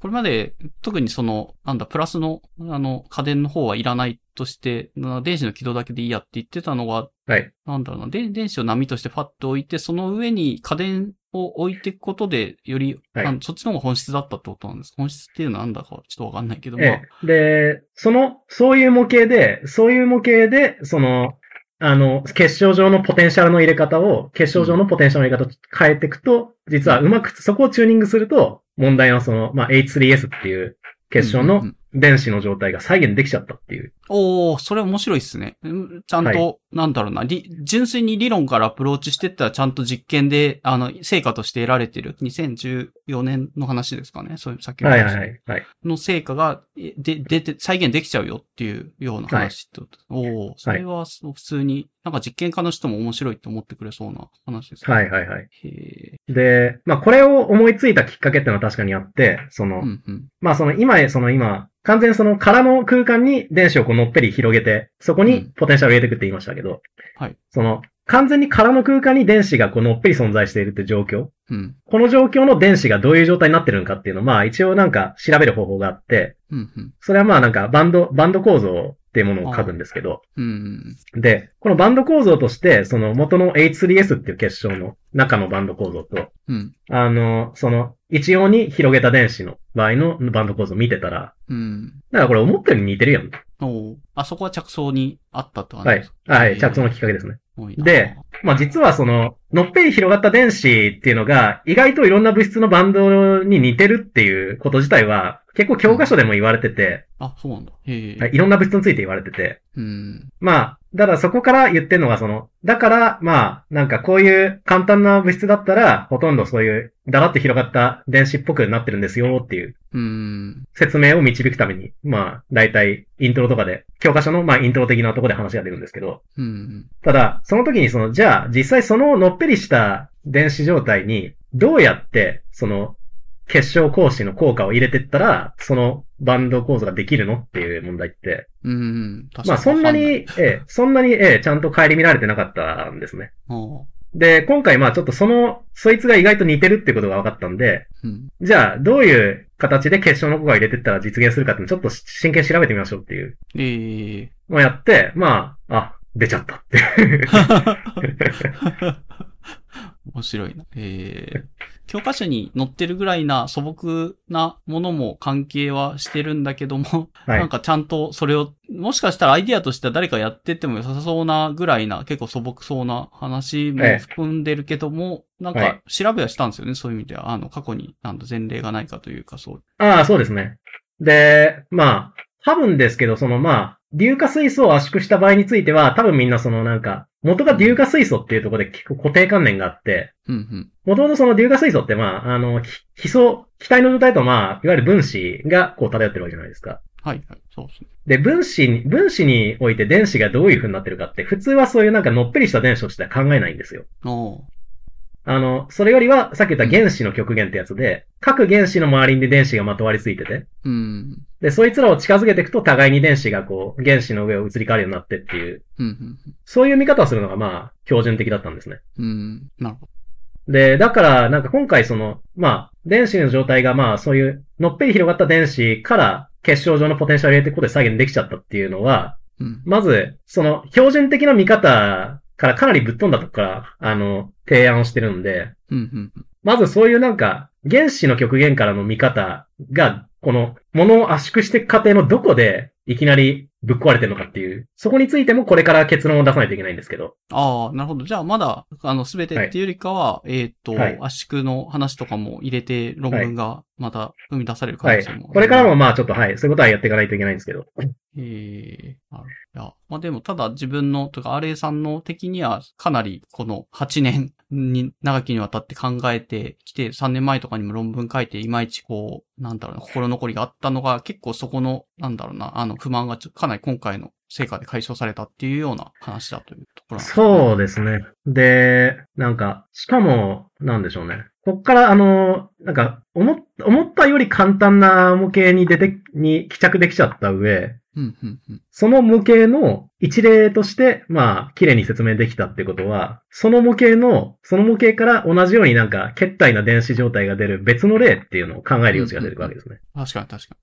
これまで、特にその、なんだ、プラスの、あの、家電の方はいらないとして、な電子の軌道だけでいいやって言ってたのが、はい。なんだろうな、で電子を波としてファッと置いて、その上に家電を置いていくことで、より、はいあのそっちの方が本質だったってことなんです。本質っていうのはなんだかはちょっとわかんないけど、まあええ。で、その、そういう模型で、そういう模型で、その、あの、結晶状のポテンシャルの入れ方を、結晶状のポテンシャルの入れ方を変えていくと、実はうまく、そこをチューニングすると、問題のその、まあ、H3S っていう結晶の電子の状態が再現できちゃったっていう。おー、それ面白いっすね。うんちゃんと、はなんだろうな、り純粋に理論からアプローチしてったらちゃんと実験で、あの、成果として得られてる。2014年の話ですかね。そういう、さっきの話はいはいはい。はい。の成果が、えで、出て、再現できちゃうよっていうような話ってこと。おー、それは普通に、なんか実験家の人も面白いって思ってくれそうな話ですね。はいはいはい。へで、まあこれを思いついたきっかけってのは確かにあって、その、ーうんうん。まあその今、その今、完全にその空の空間に電子をこうのっぺり広げて、そこにポテンシャルを入れていくって言いましたけど、はい。その、完全に空の空間に電子がこうのっぺり存在しているって状況。うん。この状況の電子がどういう状態になってるのかっていうのを、まあ一応なんか調べる方法があって、うんうん。それはまあなんかバンド、バンド構造っていうものを書くんですけど、うん。で、このバンド構造として、その元の H3S っていう結晶の中のバンド構造と、うん。あの、その、一様に広げた電子の場合のバンド構造を見てたら、うん。だからこれ思ったより似てるやん。おーあそこは着想にあったって感じはいですか？はい、着想のきっかけですね。で、まあ実はその、のっぺり広がった電子っていうのが、意外といろんな物質のバンドに似てるっていうこと自体は、結構教科書でも言われてて、あ、そうなんだ。へえ。はいいろんな物質について言われてて、うん。まあ、だからそこから言ってるのがその、だから、まあ、なんかこういう簡単な物質だったら、ほとんどそういう、だらって広がった電子っぽくなってるんですよっていううん。説明を導くために、まあ、大体、イントロとかで、教科書の、まあ、イントロ的なところで話が出るんですけど、うん。ただ、その時にその、じゃあ、実際そののっぺりした電子状態に、どうやって、その、結晶格子の効果を入れてったら、そのバンド構造ができるのっていう問題って、うん。まあそんなに、わええ、そんなに、ええ、ちゃんと顧みられてなかったんですね。で、今回まあちょっとその、そいつが意外と似てるってことが分かったんで、うん。うん。じゃあ、どういう形で結晶の効果を入れてったら実現するかってちょっと真剣に調べてみましょうっていうええのをやって、まあ、あ、出ちゃったって。面白いな。ええ教科書に載ってるぐらいな素朴なものも関係はしてるんだけども、はいなんかちゃんとそれを、もしかしたらアイディアとしては誰かやってっても良さそうなぐらいな、結構素朴そうな話もええ含んでるけども、なんはか調べはしたんですよね、そういう意味では。あの、過去になんだ前例がないかというか、そう。ああ、そうですね。で、まあ、多分ですけど、そのまあ、硫化水素を圧縮した場合については、多分みんなそのなんか、元が硫化水素っていうところで結構固定観念があって。もともとその硫化水素ってまあ、あの、ひ非素、気体の状態とまあ、いわゆる分子がこう漂ってるわけじゃないですか。はい、はい、そうですね。で、分子に、分子において電子がどういう風になってるかって、普通はそういうなんかのっぺりした電子としては考えないんですよ。あの、それよりは、さっき言った原子の極限ってやつで、各原子の周りに電子がまとわりついてて、うん。で、そいつらを近づけていくと、互いに電子がこう、原子の上を移り変わるようになってっていう、うん、うんそういう見方をするのがまあ、標準的だったんですね。うん。うん。なるほど。で、だから、なんか今回その、まあ、電子の状態がまあ、そういう、のっぺり広がった電子から結晶状のポテンシャルを入れていくことで再現できちゃったっていうのは、うん。まず、その、標準的な見方からかなりぶっ飛んだとこから、あの、提案をしてるんで、うん、うん。まずそういうなんか、原子の極限からの見方が、この、ものを圧縮していく過程のどこで、いきなりぶっ壊れてるのかっていう、そこについてもこれから結論を出さないといけないんですけど。ああ、なるほど。じゃあ、まだ、あの、すべてっていうよりかは、えーっと、はい圧縮の話とかも入れて、論文がまた生み出される可はい。能性も、これからもまあちょっとはい、そういうことはやっていかないといけないんですけど。ええなるいや、まあでも、ただ自分の、とか、RA さんの的には、かなり、この8年に、長きにわたって考えてきて、3年前とかにも論文書いて、いまいちこう、なんだろうな、心残りがあったのが、結構そこの、なんだろうな、あの、不満がちょかなり今回の成果で解消されたっていうような話だというところなんですねそうですね。で、なんか、しかも、なんでしょうね。こっから、あの、なんか、思っ思ったより簡単な模型に出て、に帰着できちゃった上、うん、うん、うん。その模型の一例として、まあ、綺麗に説明できたってことは、その模型の、その模型から同じようになんか、決体な電子状態が出る別の例っていうのを考える余地が出てくるわけですね。確かに確か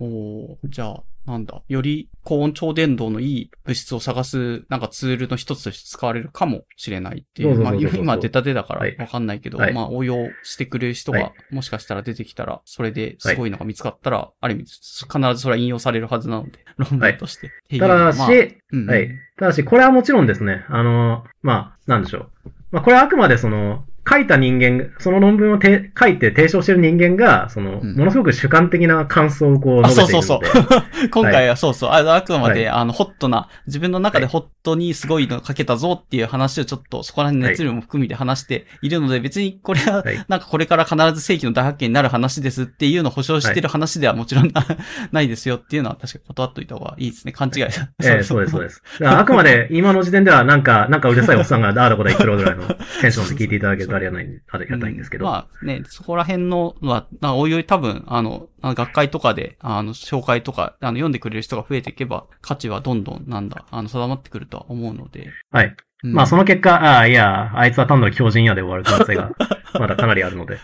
おーじゃあ、なんだ、より高温超伝導のいい物質を探す、なんかツールの一つとして使われるかもしれないっていう。まあ今出たてだからはいわかんないけど、はいまあ応用してくれる人がはいもしかしたら出てきたら、それですごいのが見つかったら、ある意味、必ずそれは引用されるはずなので、論文として。っていうただし、まあうんはい。ただし、これはもちろんですね、あの、まあ、なんでしょう。まあ、これはあくまでその、書いた人間、その論文をて書いて提唱してる人間が、その、うんものすごく主観的な感想をこうあ述べているので。そうそう 今回はそうそう、ああくまで、はあの、ホットな、自分の中でホットにすごいの書けたぞっていう話をちょっと、そこら辺の熱量も含みで話しているので、別にこれははい、なんかこれから必ず正規の大発見になる話ですっていうのを保証してる話ではもちろんな、ないですよっていうのは確か断っといた方がいいですね。勘違いだ。ええそうです、そうです。あくまで今の時点ではなんか、なんかうるさいおっさんがダーだこだ言ってるぐらいのテンションで聞いていただけるとありがたい、ありがたいんですけど。うんまあね、そこら辺のは、なおいおい多分、あの、あの学会とかで、あの、紹介とか、あの、読んでくれる人が増えていけば、価値はどんどん、なんだ、あの、定まってくるとは思うので。はい。うん。まあその結果、ああ、いや、あいつは単なる強靭やで終わる可能性が、まだかなりあるので。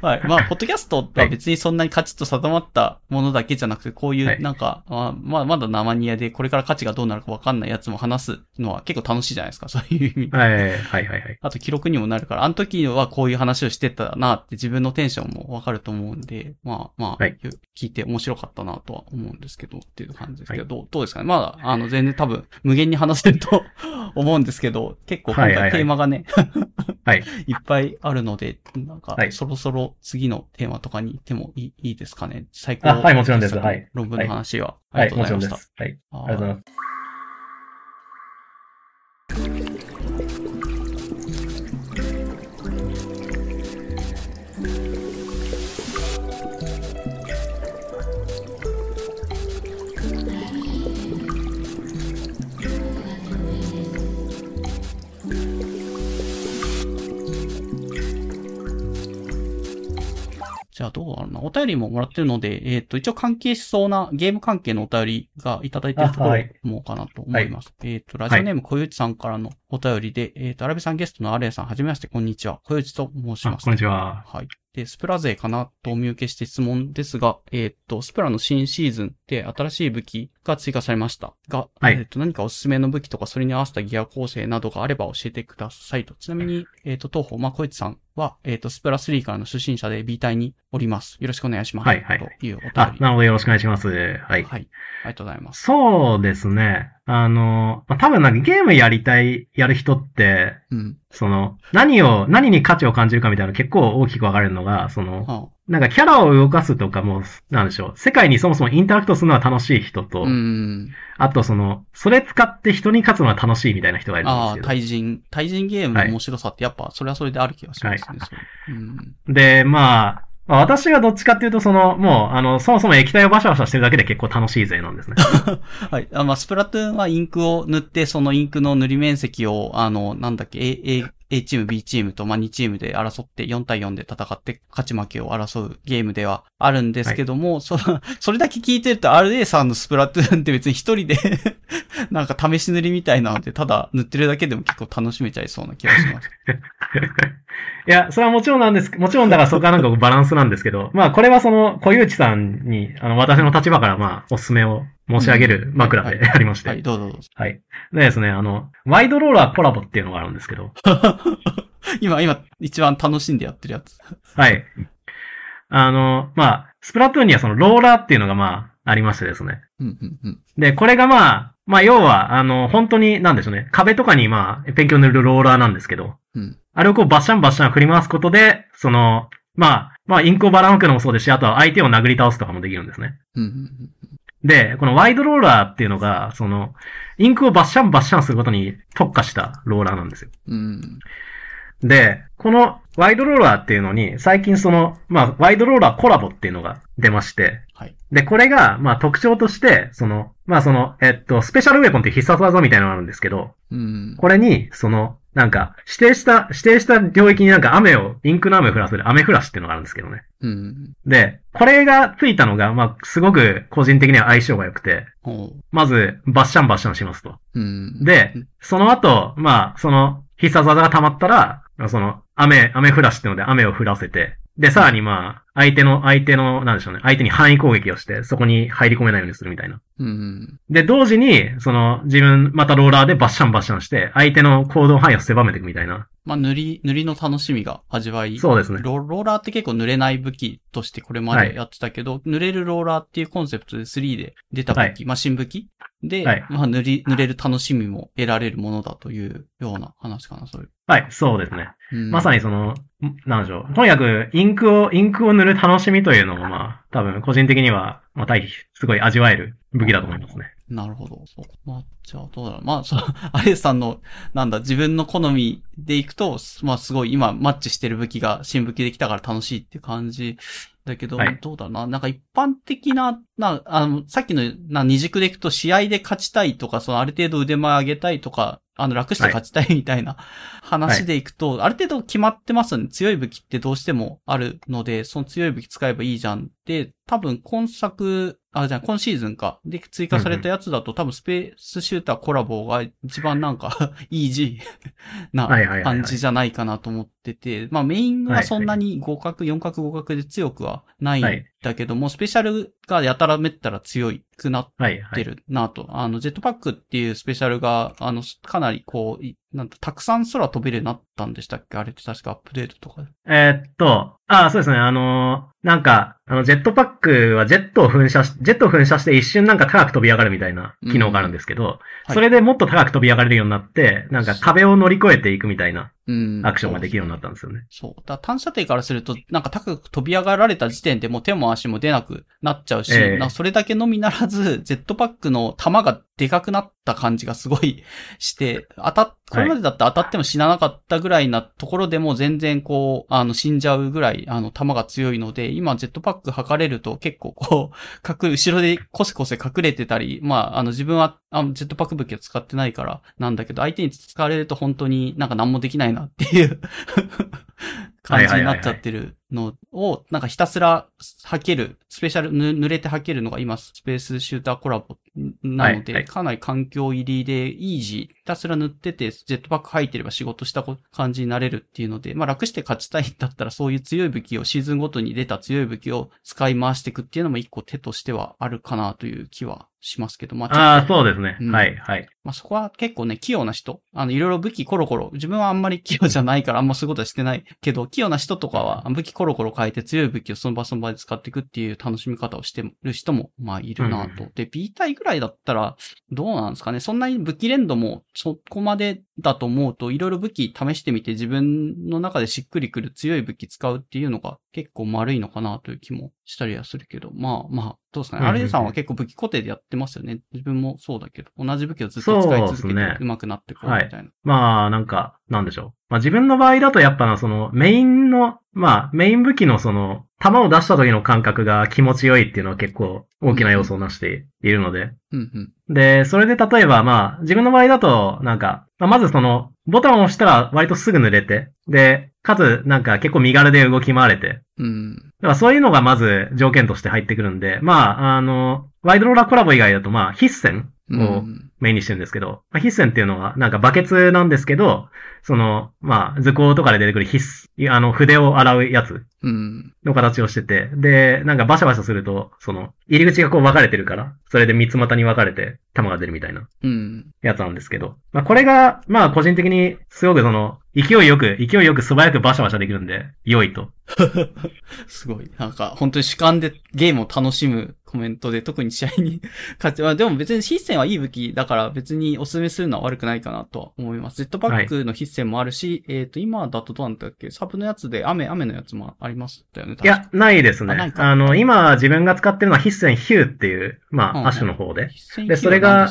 はい。まあ、ポッドキャストは別にそんなに価値と定まったものだけじゃなくて、こういう、はい。なんか、あまあ、まだ生ニアで、これから価値がどうなるかわかんないやつも話すのは結構楽しいじゃないですか、そういう意味で。はい、はい、はい、はい。あと記録にもなるから、あの時はこういう話をしてたなって自分のテンションもわかると思うんで、まあまあ、はい。聞いて面白かったなとは思うんですけど、っていう感じですけど、どうどうですかね？まだ、あの、全然多分無限に話せると思うんですけど、結構今回はいはいはいテーマがね、はい。いっぱいあるので、なんかは、いそろそろ次のテーマとかに行ってもいいいいですかね？最高あはいもちろんですかはい論文の話は。あはい、りがとうございました。もちろんです。はい。あありがとうございます。じゃあどうだろうな。お便りももらってるので、えっ、と、一応関係しそうなゲーム関係のお便りがいただいてるところをあはい思うかなと思います。えっ、と、ラジオネーム小内さんからのお便りで、えっ、と、アラビさんゲストのアレイさん、はじめまして、こんにちは。小内と申しあ、ますこん。にちは。はい。で、スプラ勢かなとお見受けして質問ですが、えーっと、スプラの新シーズンで新しい武器が追加されましたが、はいえーっと、何かおすすめの武器とかそれに合わせたギア構成などがあれば教えてくださいと。ちなみに、えーっと、東方、まあ、小市さんは、えーっと、スプラ3からの出身者で B 隊におります。よろしくお願いします。はいはいというお便り。あ、なるほど、よろしくお願いします。はい。はい。ありがとうございます。そうですね。あの、まあ多分なんかゲームやりたい、やる人って、うん。その、何を、何に価値を感じるかみたいなの結構大きく分かれるのが、その、はなんかキャラを動かすとかも、なんでしょう。世界にそもそもインタラクトするのは楽しい人あ、と、うん。あとその、それ使って人に勝つのは楽しいみたいな人がいるんああ、ですけど。対人、対人ゲームの面白さってやっぱ、それはそれである気がしますね。そううん。で、まあ、まあ私がどっちかっていうと、その、もう、あの、そもそも液体をバシャバシャしてるだけで結構楽しい勢なんですね。はい。あまあ、スプラトゥーンはインクを塗って、そのインクの塗り面積を、あの、なんだっけ、A、A、A チーム、B チームと、まあ、2チームで争って、4対4で戦って、勝ち負けを争うゲームではあるんですけども、そ、それだけ聞いてると、RA さんのスプラトゥーンって別に一人で、なんか試し塗りみたいなので、ただ塗ってるだけでも結構楽しめちゃいそうな気がします。いや、それはもちろんなんです、もちろんだからそこはなんかバランスなんですけど、まあこれはその、小内さんに、あの、私の立場からまあ、おすすめを申し上げる枕でありまして。はい、どうぞどうぞ。はい。でですね、あの、ワイドローラーコラボっていうのがあるんですけど、今、今、一番楽しんでやってるやつ。はい。あの、まあ、スプラトゥーンにはそのローラーっていうのがまあ、ありましてですね。うん、うん、うん。で、これがまあ、まあ要は、あの、本当に、なんでしょうね。壁とかにまあ、ペンキを塗るローラーなんですけど、うん。あれをこうバッシャンバッシャン振り回すことで、その、まあ、まあ、インクをばらまくのもそうですし、あとは相手を殴り倒すとかもできるんですね。で、このワイドローラーっていうのが、その、インクをバッシャンバッシャンすることに特化したローラーなんですよ。うん。で、このワイドローラーっていうのに、最近その、まあ、ワイドローラーコラボっていうのが出まして、はい。で、これが、まあ、特徴として、その、まあ、その、えっと、スペシャルウェポンっていう必殺技みたいなのがあるんですけど、うん。これに、その、なんか、指定した、指定した領域になんか雨を、インクの雨を降らせる雨降らしっていうのがあるんですけどね。うん。で、これがついたのが、まあ、すごく個人的には相性が良くて。まず、バッシャンバッシャンしますと。うん。で、その後、まあ、その必殺技が溜まったら、その、雨、雨降らしってので雨を降らせて、で、さらにまあ、相手の、相手の、なんでしょうね、相手に範囲攻撃をして、そこに入り込めないようにするみたいな。うん。で、同時に、その、自分、またローラーでバッシャンバッシャンして、相手の行動範囲を狭めていくみたいな。まあ、塗り、塗りの楽しみが味わい。そうですね。ロローラーって結構濡れない武器としてこれまでやってたけど、濡れるローラーっていうコンセプトで3で出た武器、まあ新武器で、はいまあ塗り、濡れる楽しみも得られるものだというような話かな、それ。はい、そうですね。うん、まさにその、んなんでしょう。とにかく、インクを、インクを塗る楽しみというのを、まあ、多分、個人的には、まあ、大すごい味わえる武器だと思いますね。なるほど。そう。まあ、じゃあどうだろう。まあ、そう、アレスさんの、なんだ、自分の好みでいくと、まあすごい今マッチしてる武器が新武器できたから楽しいって感じだけど、はいどうだろうな。なんか一般的な、な、あの、さっきの、な、二軸でいくと試合で勝ちたいとか、そのある程度腕前上げたいとか、あの、楽して勝ちたいみたいな 話でいくと、ある程度決まってますよね。強い武器ってどうしてもあるので、その強い武器使えばいいじゃん。で、多分今作、あ、じゃあ今シーズンか。で、追加されたやつだと、多分スペースシューターコラボが一番なんか、イージー なはいはいはいはい感じじゃないかなと思ってて、まあメインはそんなに互角、四角互角で強くはないんはいだけども、スペシャルがやたら絡めったら強い。くなっはい、はい。てるなと。あの、ジェットパックっていうスペシャルが、あの、かなりこう、いなんと、たくさん空飛べるようになったんでしたっけ？あれって確かアップデートとかで。えーっと、あそうですね、あのーなんか、あの、ジェットパックはジェットを噴射し、ジェットを噴射して一瞬なんか高く飛び上がるみたいな機能があるんですけど、いそれでもっと高く飛び上がれるようになって、なんか壁を乗り越えていくみたいなうん。アクションができるようになったんですよね。そう。だ短射程からすると、なんか高く飛び上がられた時点でもう手も足も出なくなっちゃうし、ええなんかそれだけのみならず、ジェットパックの弾がでかくなった感じがすごい して、当たっ、これまでだって当たっても死ななかったぐらいなところでも全然こう、あの、死んじゃうぐらい、あの、弾が強いので、今ジェットパック吐かれると結構こう、隠れ、後ろでコセコセ隠れてたり、まあ、あの、自分は、あのジェットパック武器を使ってないからなんだけど、相手に使われると本当になんか何もできないなっていう感じになっちゃってるのを、なんかひたすら吐ける、スペシャル、濡れて吐けるのが今、スペースシューターコラボなので、かなり環境入りで、イージー、たすら塗ってて、ジェットパック吐いてれば仕事した感じになれるっていうので、まあ楽して勝ちたいんだったら、そういう強い武器を、シーズンごとに出た強い武器を使い回していくっていうのも一個手としてはあるかなという気はしますけど、まあああ、そうですね。うんはい、はい。まあ、そこは結構ね、器用な人。あの、いろいろ武器コロコロ。自分はあんまり器用じゃないから、あんまそういうことはしてないけど、器用な人とかは武器コロコロ変えて強い武器をその場その場で使っていくっていう楽しみ方をしてる人も、まあ、いるなと。うで、B 体ぐらいだったら、どうなんですかね。そんなに武器連動もそこまでだと思うと、いろいろ武器試してみて自分の中でしっくりくる強い武器使うっていうのが結構丸いのかなという気もしたりはするけど、まあまあ、どうですかね。アレンさんは結構武器固定でやってますよね。自分もそうだけど、同じ武器をずっと使い続けてそうですね上手くなってこうみたいな。まあ、なんか、なんでしょう。まあ自分の場合だとやっぱな、その、メインの、まあ、メイン武器のその、弾を出した時の感覚が気持ちよいっていうのは結構大きな要素をなしているので。うんうん。で、それで例えばまあ、自分の場合だと、なんか、まあまずその、ボタンを押したら割とすぐ濡れて、で、かつ、なんか結構身軽で動き回れて、うん。だからそういうのがまず条件として入ってくるんで、まあ、あの、ワイドローラーコラボ以外だとまあ、必戦うをん。メインにしてるんですけど、まあ、必戦っていうのは、なんかバケツなんですけど、その、まあ、図工とかで出てくる必須、あの、筆を洗うやつうん。の形をしてて、で、なんかバシャバシャすると、その、入り口がこう分かれてるから、それで三つ股に分かれて弾が出るみたいなうん。やつなんですけど、まあ、これが、まあ、個人的にすごくその、勢いよく、勢いよく素早くバシャバシャできるんで、良いと。すごい。なんか、本当に主観でゲームを楽しむコメントで、特に試合に勝って、まあでも別に必戦はいい武器だから別にお勧めするのは悪くないかなとは思います。ジェットパックの必戦もあるし、えっ、と、今だとどうなんだっけ？サブのやつで雨、雨のやつもありますだよね。いや、ないですね。あの、今自分が使ってるのは必戦ヒューっていう、まうんうんあ、アッシュの方で。でそれが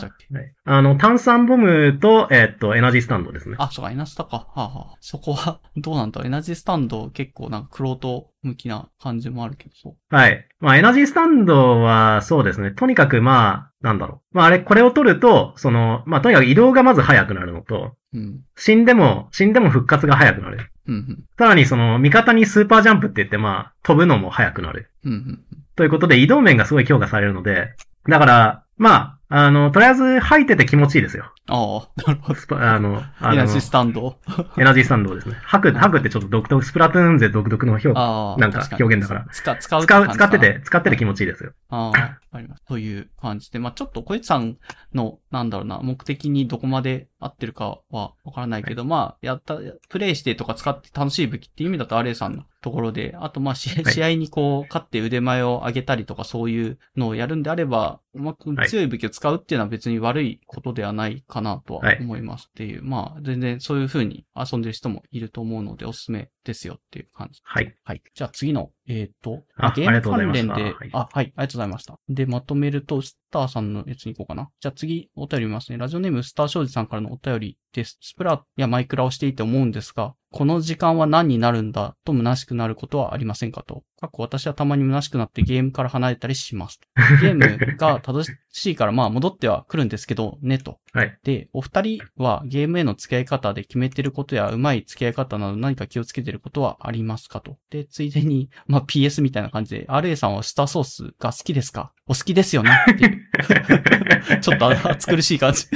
あの、炭酸ボムと、えっと、エナジースタンドですね。あ、そうか、エナスタか。はあ、はあ、そこは、どうなんだろう？エナジースタンド結構なんかクロート向きな感じもあるけど、そう。はい。まあ、エナジースタンドは、そうですね。とにかく、まあ、なんだろう。まあ、あれ、これを取ると、その、まあ、とにかく移動がまず速くなるのと、うん。死んでも、死んでも復活が速くなる。うん、うん。さらに、その、味方にスーパージャンプって言って、まあ、飛ぶのも速くなる。うん、うん。ということで、移動面がすごい強化されるので、だから、まあ、あの、とりあえず吐いてて気持ちいいですよ。ああ、なるほど。あの、あのエナジースタンド。エナジースタンドですね。ハク、ハクってちょっと独特、スプラトゥーン勢独特の表、ああ。なんか表現だから使使う使う、使ってて、使ってて気持ちいいですよ。ああ、わかります。という感じで、まあちょっと小市さんの、なんだろうな、目的にどこまで合ってるかはわからないけど、まあ、やった、プレイしてとか使って楽しい武器っていう意味だとアレイさんのところで、あとまあ試合はい試合にこう、勝って腕前を上げたりとかそういうのをやるんであれば、まあ、はい強い武器を使うっていうのは別に悪いことではないかなとははい。思いますっていう、まあ全然そういう風に遊んでる人もいると思うのでおすすめですよっていう感じ。はい。はい。じゃあ次の、えっ、と、あゲーム関連で、あ、はい、ありがとうございました。で、まとめると、スターさんのやつに行こうかな。じゃあ次、お便り見ますね。ラジオネームスター庄司さんからのお便りです。スプラやマイクラをしていて思うんですが、この時間は何になるんだと虚しくなることはありませんかと。過去私はたまに虚しくなってゲームから離れたりします。ゲームが正しいからまあ戻っては来るんですけど、ねと。はい。で、お二人はゲームへの付き合い方で決めてることやうまい付き合い方など何か気をつけてることはありますかと。で、ついでに、まあ PS みたいな感じで、RA さんはスターソースが好きですか？お好きですよね？っていう。ちょっと暑苦しい感じ。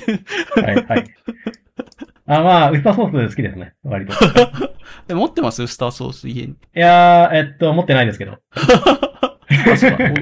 はい、はい。あ、まあ、ウスターソース好きですね。割と。持ってます？スターソース家に。やー、えっと、持ってないですけど。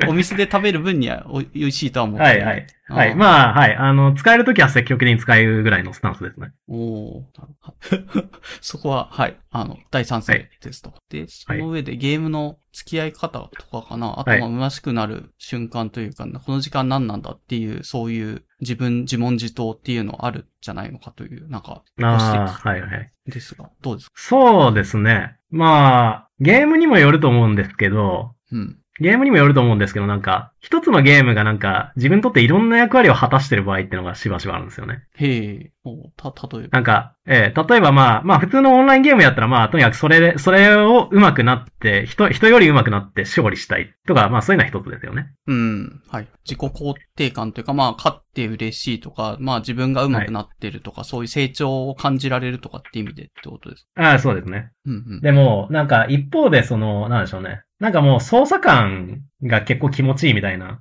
お お店で食べる分にはお美味しいとは思ってはい、はい。はい。まあ、はい。あの、使えるときは積極的に使うぐらいのスタンスですね。おーなるほど そこは、はい。あの、大賛成ですと。で、その上でゲームの付き合い方とかかな。あと、は虚しくなる瞬間というか、この時間何なんだっていう、そういう自分、自問自答っていうのあるじゃないのかという、なんか、ああ、摘はい、はい。ですが、どうですか？そうですね。まあ、ゲームにもよると思うんですけど、うん。ゲームにもよると思うんですけど、なんか、一つのゲームがなんか、自分にとっていろんな役割を果たしてる場合っていうのがしばしばあるんですよね。へえ、おた、例えば。なんか、えー例えばまあ、まあ普通のオンラインゲームやったらまあ、とにかくそれで、それを上手くなって、人、人より上手くなって勝利したいとか、まあそういうのは一つですよね。うん。はい。自己肯定感というか、まあ、勝って嬉しいとか、まあ、自分が上手くなってるとか、そういう成長を感じられるとかって意味でってことです。ああ、そうですね。うんうん。でも、なんか一方でその、なんでしょうね。なんかもう操作感が結構気持ちいいみたいな。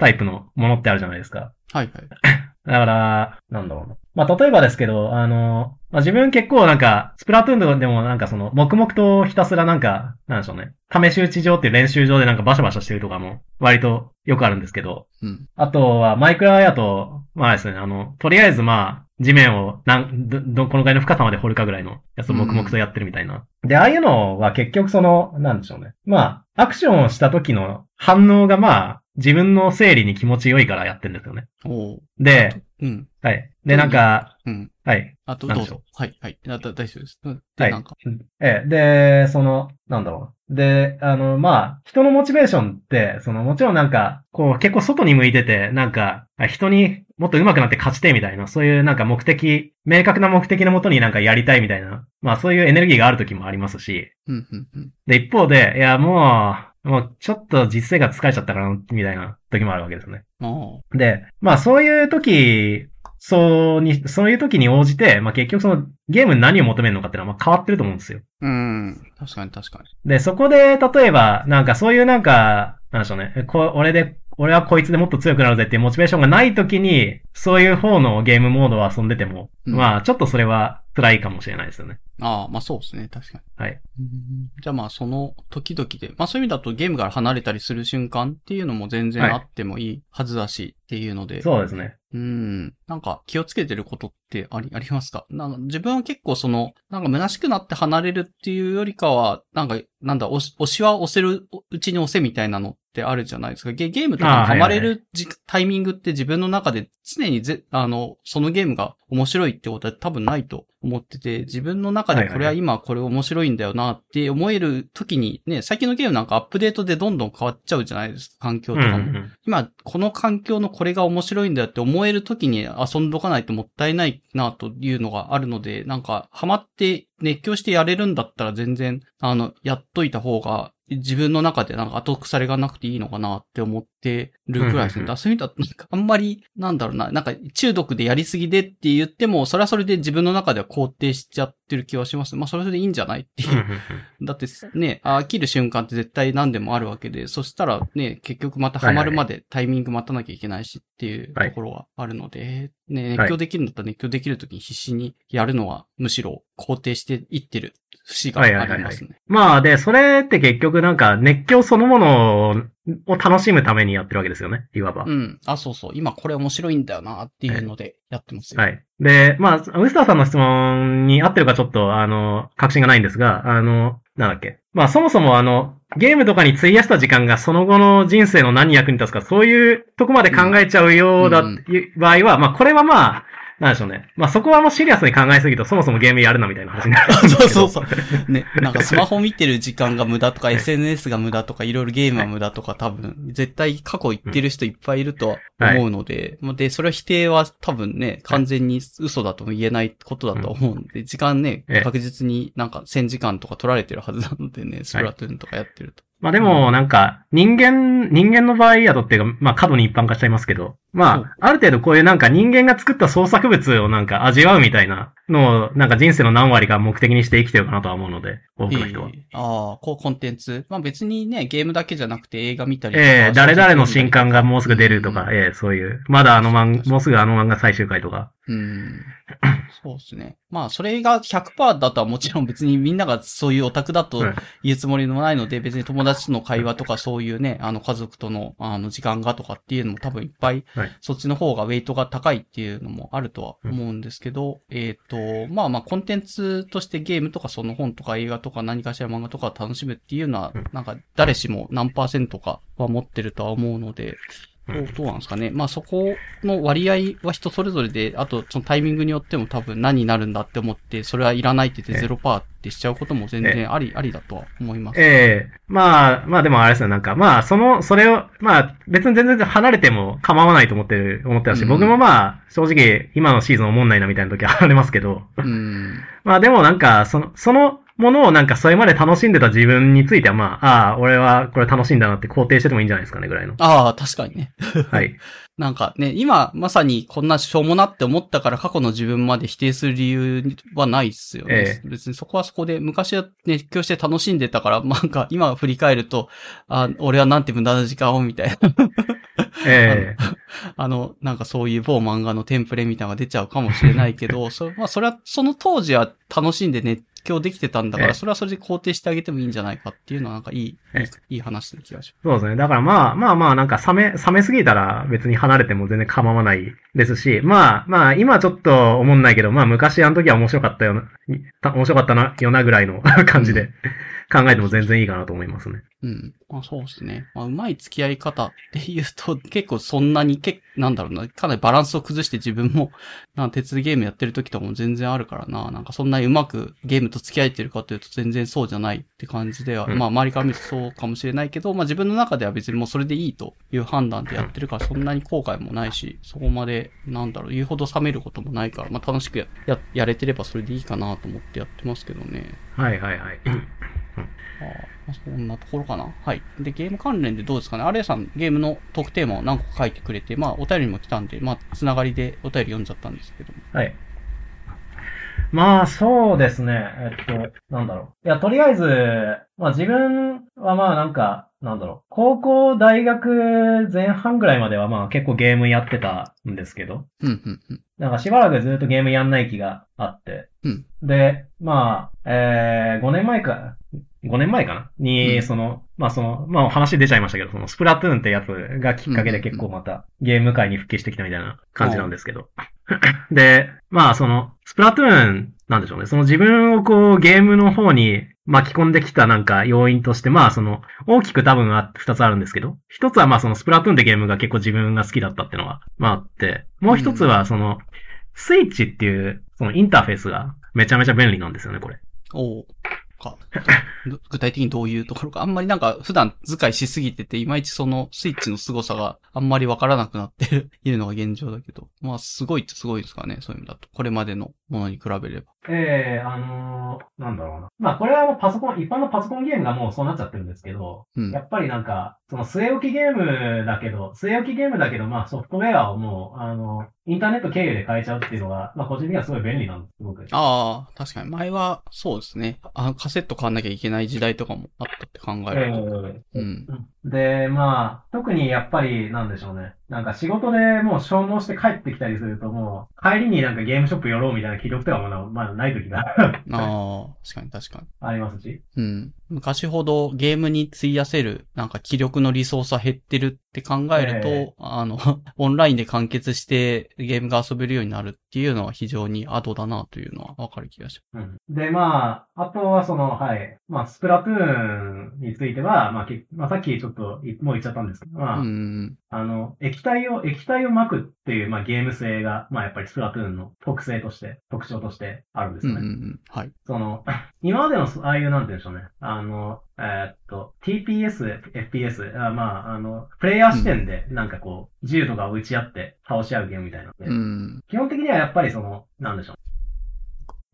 タイプのものってあるじゃないですか。はいはい。だから、なんだろうな。まあ、例えばですけど、あの、まあ、自分結構なんか、スプラトゥーンでもなんかその、黙々とひたすらなんか、なんでしょうね。試し打ち場っていう練習場でなんかバシャバシャしてるとかも、割とよくあるんですけど、うん。あとは、マイクラやと、まあですね、あの、とりあえずまあ、地面を、なん、ど、ど、このぐらいの深さまで掘るかぐらいのやつを黙々とやってるみたいな。で、ああいうのは結局その、なんでしょうね。まあ、アクションをした時の反応がまあ、自分の整理に気持ち良いからやってるんですよね。で、うん。はい。で、なんか、うん。はい。あと、なんでしょうどうぞ。はい、はい。大丈夫です。うん。はで、いなんか。。ええ、で、その、なんだろう。で、あの、まあ、人のモチベーションって、その、もちろんなんか、こう、結構外に向いてて、なんか、あ人にもっと上手くなって勝ちてみたいな、そういうなんか目的、明確な目的のもとになんかやりたいみたいな、まあそういうエネルギーがある時もありますし、うん、うん、うん。で、一方で、いや、もう、もうちょっと実生活疲れちゃったから、みたいな時もあるわけですね。で、まあそういう時、そうに、そういう時に応じて、まあ結局そのゲームに何を求めるのかっていうのはまあ変わってると思うんですよ。うん。確かに確かに。で、そこで、例えば、なんかそういうなんか、なんでしょうね。こ俺で、俺はこいつでもっと強くなるぜっていうモチベーションがない時に、そういう方のゲームモードを遊んでても、うん。まあちょっとそれは辛いかもしれないですよね。ああ、まあそうですね。確かに。はい。うんじゃあまあその時々で、まあそういう意味だとゲームから離れたりする瞬間っていうのも全然はいあってもいいはずだしっていうので。そうですね。うん。なんか気をつけてることってあり、ありますか？なんか自分は結構その、なんか虚しくなって離れるっていうよりかは、なんか、なんだ、押し押しは押せるうちに押せみたいなのってあるじゃないですか。ゲゲームとかにハマれるじタイミングって自分の中で常にぜ、あの、そのゲームが面白いってことは多分ないと思ってて、自分の中でこれは今これ面白いんだよなって思える時にね、最近のゲームなんかアップデートでどんどん変わっちゃうじゃないですか。環境うんうとかも。ん。今、この環境のこれが面白いんだよって思える時に遊んどかないともったいないなというのがあるので、なんか、ハマって熱狂してやれるんだったら全然、あの、やっといた方が、自分の中でなんか後腐れがなくていいのかなって思ってるくらいですね。うんうんうん。だからそういう意味だと、なんかあんまり、なんだろうな、なんか中毒でやりすぎでって言っても、それはそれで自分の中では肯定しちゃってる気はします。まあ、それでいいんじゃないっていう。だってね、飽きる瞬間って絶対何でもあるわけで、そしたらね、結局またハマるまでタイミング待たなきゃいけないしっっていうはい。ところがあるので、ね、熱狂できるんだったら熱狂できるときに必死にやるのは、むしろ肯定していってる節がありますね。まあ、で、それって結局なんか熱狂そのものを楽しむためにやってるわけですよね、いわば。うん。あ、そうそう。今これ面白いんだよなっていうのでやってますよ。はい。で、まあ、ウスターさんの質問に合ってるかちょっと、あの、確信がないんですが、あの、なんだっけ。まあ、そもそもあの、ゲームとかに費やした時間がその後の人生の何に役に立つか、そういうとこまで考えちゃうようだ、うんいう場合は、まあ、これはまあ、なんでしょうね。まあ、そこはもうシリアスに考えすぎると、そもそもゲームやるなみたいな話になる。そうそうそう。ね、なんかスマホ見てる時間が無駄とか、SNS が無駄とか、いろいろゲームは無駄とか多分、絶対過去言ってる人いっぱいいるとは思うので、まあで、それは否定は多分ね、完全に嘘だとも言えないことだと思うんで、時間ねええ、確実になんか1000時間とか取られてるはずなのでね、スプラトゥーンとかやってると。まあでも、なんか、人間、人間の場合やとっていうか、まあ過度に一般化しちゃいますけど、まあ、ある程度こういうなんか人間が作った創作物をなんか味わうみたいなのを、なんか人生の何割か目的にして生きてるかなとは思うので、多くの人は。ええああ、こうコンテンツ。まあ別にね、ゲームだけじゃなくて映画見たりとか。ええ誰々の新刊がもうすぐ出るとか、うんええそういう、まだあの漫、もうすぐあの漫画最終回とか。うん。そうですね。まあ、それが100%だとはもちろん別にみんながそういうオタクだとうん言うつもりもないので、別に友達との会話とかそういうね、あの家族とのあの時間がとかっていうのも多分いっぱい、はいそっちの方がウェイトが高いっていうのもあるとは思うんですけど、えっ、と、まあまあコンテンツとしてゲームとかその本とか映画とか何かしら漫画とかを楽しむっていうのはうん、なんか誰しも何パーセントかは持ってるとは思うので、どうどうなんですかね。まあそこの割合は人それぞれで、あとそのタイミングによっても多分何になるんだって思って、それはいらないって言ってええ。0%ってしちゃうことも全然あり、ありだとは思います。ええまあ、まあでもあれですよ、なんか、まあ、その、それを、まあ、別に全然離れても構わないと思ってる、思ってたし、うん僕もまあ、正直、今のシーズン思んないなみたいな時はありますけど、うん。まあでもなんか、その、そのものをなんかそれまで楽しんでた自分についてはまあ、ああ、俺はこれ楽しんだなって肯定しててもいいんじゃないですかね、ぐらいの。ああ、確かにね。はい。なんかね、今まさにこんなしょうもなって思ったから過去の自分まで否定する理由はないっすよね。え別にそこはそこで昔は熱狂して楽しんでたから、なんか今振り返ると、あ、俺はなんて無駄な時間をみたいな。ええ あの、なんかそういう某漫画のテンプレみたいなのが出ちゃうかもしれないけど、そまあそれは、その当時は楽しんで熱狂できてたんだから、ええ。それはそれで肯定してあげてもいいんじゃないかっていうのはなんかいい、いい話な気がしそうですね。だからまあまあまあなんか冷め、冷めすぎたら別に離れても全然構わないですし、まあまあ今ちょっと思んないけど、まあ昔あの時は面白かったよな、た面白かったな、よなぐらいの 感じで考えても全然いいかなと思いますね。うん。まあそうですね。まあうまい付き合い方っていうと、結構そんなに、けなんだろうな、かなりバランスを崩して自分も、なんか鉄ゲームやってる時とかも全然あるからな、なんかそんなにうまくゲームと付き合えてるかというと全然そうじゃないって感じでは、うんまあ周りから見るとそうかもしれないけど、まあ自分の中では別にもうそれでいいという判断でやってるから、そんなに後悔もないし、そこまで、なんだろう、言うほど冷めることもないから、まあ楽しくや、ややれてればそれでいいかなと思ってやってますけどね。はいはいはい。あまあそんなところかな。はい。で、ゲーム関連でどうですかね。アレイさん、ゲームの特定も何個か書いてくれて、まあ、お便りも来たんで、まあ、つながりでお便り読んじゃったんですけども。はい。まあ、そうですね。えっと、なんだろう。いや、とりあえず、まあ自分はまあなんか、なんだろう。高校、大学前半ぐらいまではまあ結構ゲームやってたんですけど、うん、うん、うん。なんかしばらくずっとゲームやんない気があって。うんで、まあ、えー、5年前か、5年前かな？に、うんその、まあその、まあ話出ちゃいましたけど、そのスプラトゥーンってやつがきっかけで結構またゲーム界に復帰してきたみたいな感じなんですけど。で、まあその、スプラトゥーン、なんでしょうね。その自分をこうゲームの方に巻き込んできたなんか要因として、まあその、大きく多分あ二つあるんですけど、一つはまあそのスプラトゥーンってゲームが結構自分が好きだったっていうのが、まああって、もう一つはその、スイッチっていう、そのインターフェースがめちゃめちゃ便利なんですよね、これ。おうか。ど具体的にどういうところか。あんまりなんか普段使いしすぎてて、いまいちそのスイッチの凄さがあんまりわからなくなってる いるのが現状だけど。まあ、すごいっちゃすごいですかね。そういう意味だと。これまでのものに比べれば。ええあのーなんだろうな。まあこれはもうパソコン、一般のパソコンゲームがもうそうなっちゃってるんですけど、うんや。っぱりなんか、その据え置きゲームだけど、据え置きゲームだけど、まあソフトウェアをもう、あの、インターネット経由で変えちゃうっていうのが、まあ個人的にはすごい便利なんです、すごく。ああ、確かに。前は、そうですね。あカセット買わなきゃいけない時代とかもあったって考えると。ええうん。で、まあ、特にやっぱり、なんでしょうね。なんか仕事でもう消耗して帰ってきたりするともう、帰りになんかゲームショップ寄ろうみたいな気力とかもなまだない時がああ、確かに確かに。ありますし。うん。昔ほどゲームに費やせる、なんか気力のリソースは減ってるって考えると、ええあの、オンラインで完結してゲームが遊べるようになるっていうのは非常にアドだなというのはわかる気がしうん。で、まあ、あとはその、はい。まあ、スプラトゥーンについては、まあ、けまあ、さっきちょっといもう言っちゃったんですけど、まあ、ます。うん。あの、液体を、液体を撒くっていう、まあ、ゲーム性が、まあ、やっぱりスプラトゥーンの特性として、特徴としてあるんですうんうんう。ん。はい。その、今までの、ああいう、なんて言うんでしょうね。あの、えーっと、TPS、FPS、あまあ、あの、プレイヤー視点で、なんかこう、銃とかを撃ち合って倒し合うゲームみたいなので、うん。基本的にはやっぱりその、なんでしょう。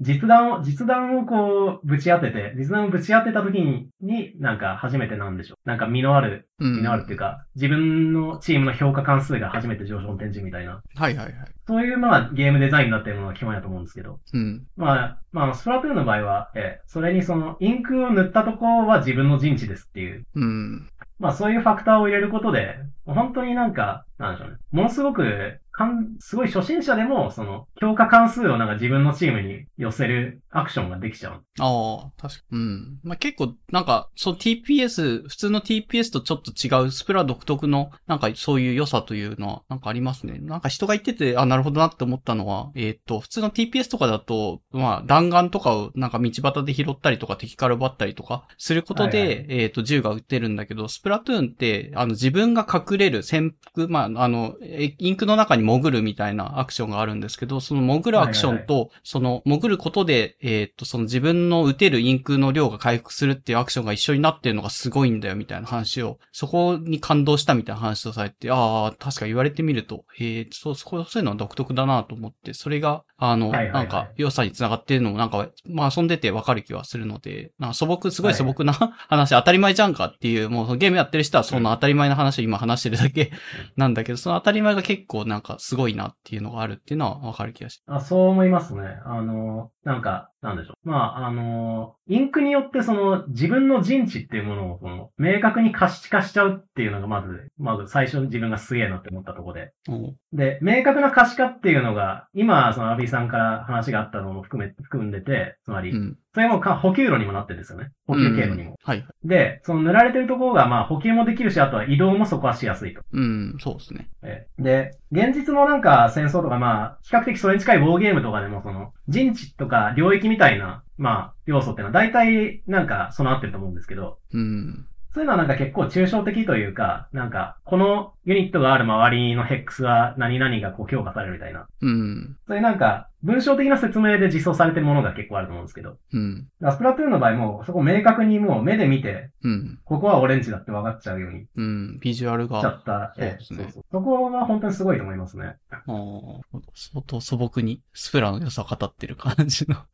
実弾を、実弾をこう、ぶち当てて、実弾をぶち当てた時に、に、なんか初めてなんでしょう。なんか身のある、うん。身のあるっていうか、自分のチームの評価関数が初めて上昇点値みたいな、はいはいはい。そういうまあゲームデザインになっているのが基本やと思うんですけど、うん。まあ、まあ、スプラトゥーンの場合は、えーそれにその、インクを塗ったところは自分の陣地ですっていう、うん。まあそういうファクターを入れることで、本当になんか、なんでしょうね。ものすごく、かん、すごい初心者でも、その、強化関数をなんか自分のチームに寄せるアクションができちゃう。ああ、確かうん。まあ、結構、なんか、そう TPS、普通の TPS とちょっと違うスプラ独特の、なんかそういう良さというのは、なんかありますね。なんか人が言ってて、あ、なるほどなって思ったのは、えっ、と、普通の TPS とかだと、まあ、弾丸とかをなんか道端で拾ったりとか敵から奪ったりとかすることで、はいはいえっ、と、銃が撃てるんだけど、スプラトゥーンって、あの、自分が隠れる潜伏、まあ、あの、えインクの中に潜るみたいなアクションがあるんですけど、その潜るアクションと、その潜ることで、えっ、と、その自分の撃てるインクの量が回復するっていうアクションが一緒になってるのがすごいんだよみたいな話を、そこに感動したみたいな話をされて、ああ、確か言われてみると、ええそう、そういうのは独特だなと思って、それが、あの、はいはいはい。なんか、良さにつながってるのもなんか、まあ遊んでてわかる気はするので、な素朴、すごい素朴な話、当たり前じゃんかっていう、もうゲームやってる人はそんな当たり前の話を今話してるだけなんだけど、その当たり前が結構なんかすごいなっていうのがあるっていうのはわかる気がしますあそう思いますね。あの、なんか、なんでしょう。まあ、あの、インクによってその自分の陣地っていうものをその明確に可視化しちゃうっていうのがまず、まず最初に自分がすげえなって思ったところで。おで、明確な可視化っていうのが、今、そのアビーさんから話があったのも含め、含んでて、つまり、うん。それもか補給路にもなってるんですよね。補給経路にも。はい。で、その塗られてるところが、まあ補給もできるし、あとは移動もそこはしやすいと。うん、そうですね。ええで、現実のなんか戦争とか、まあ、比較的それに近いウォーゲームとかでも、その、陣地とか領域みたいな、まあ、要素っていうのは大体なんか備わってると思うんですけど、うん。そういうのはなんか結構抽象的というか、なんか、このユニットがある周りのヘックスは何々がこう強化されるみたいな。うん。そういうなんか、文章的な説明で実装されてるものが結構あると思うんですけど、うん。スプラトゥーンの場合も、そこ明確にもう目で見て、うん。ここはオレンジだって分かっちゃうようにうん。ビジュアルしちゃが、った。そうですねええそうそこが本当にすごいと思いますね。あー相当素朴にスプラの良さを語ってる感じの。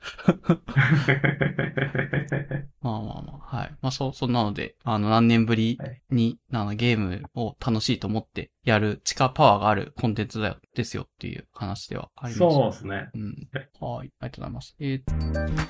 まあまあまあ、はい。まあそう、そんなので、あの、何年ぶりに、あの、ゲームを楽しいと思ってやる地下パワーがあるコンテンツだよ、ですよっていう話ではあります。そうですね。うん。はい。ありがとうございます。えー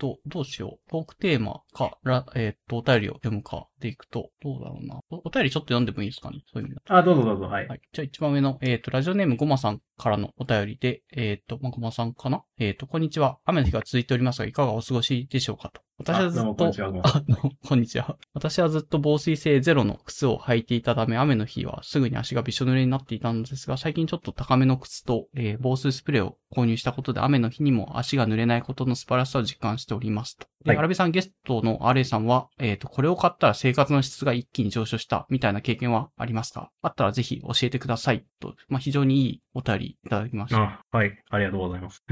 と、どうしよう。トークテーマから、えーっと、お便りを読むかでいくと、どうだろうな。おお便りちょっと読んでもいいですかね？そういう意味だとあ、どうぞどうぞ、はい。はい。じゃあ一番上の、えっ、と、ラジオネームごまさんからのお便りで、えっ、と、まあ、ごまさんかな？えっ、と、こんにちは。雨の日が続いておりますが、いかがお過ごしでしょうかと。私はずっと、こんにちはこんにちは。私はずっと防水性ゼロの靴を履いていたため、雨の日はすぐに足がびしょ濡れになっていたのですが、最近ちょっと高めの靴と、えー防水スプレーを購入したことで、雨の日にも足が濡れないことの素晴らしさを実感しておりますと。で、はいアラビさんゲストのアレイさんは、えっ、と、これを買ったら生活の質が一気に上昇したみたいな経験はありますか？あったらぜひ教えてくださいと、まあ、非常にいいお便りいただきました。あ、はい。ありがとうございます。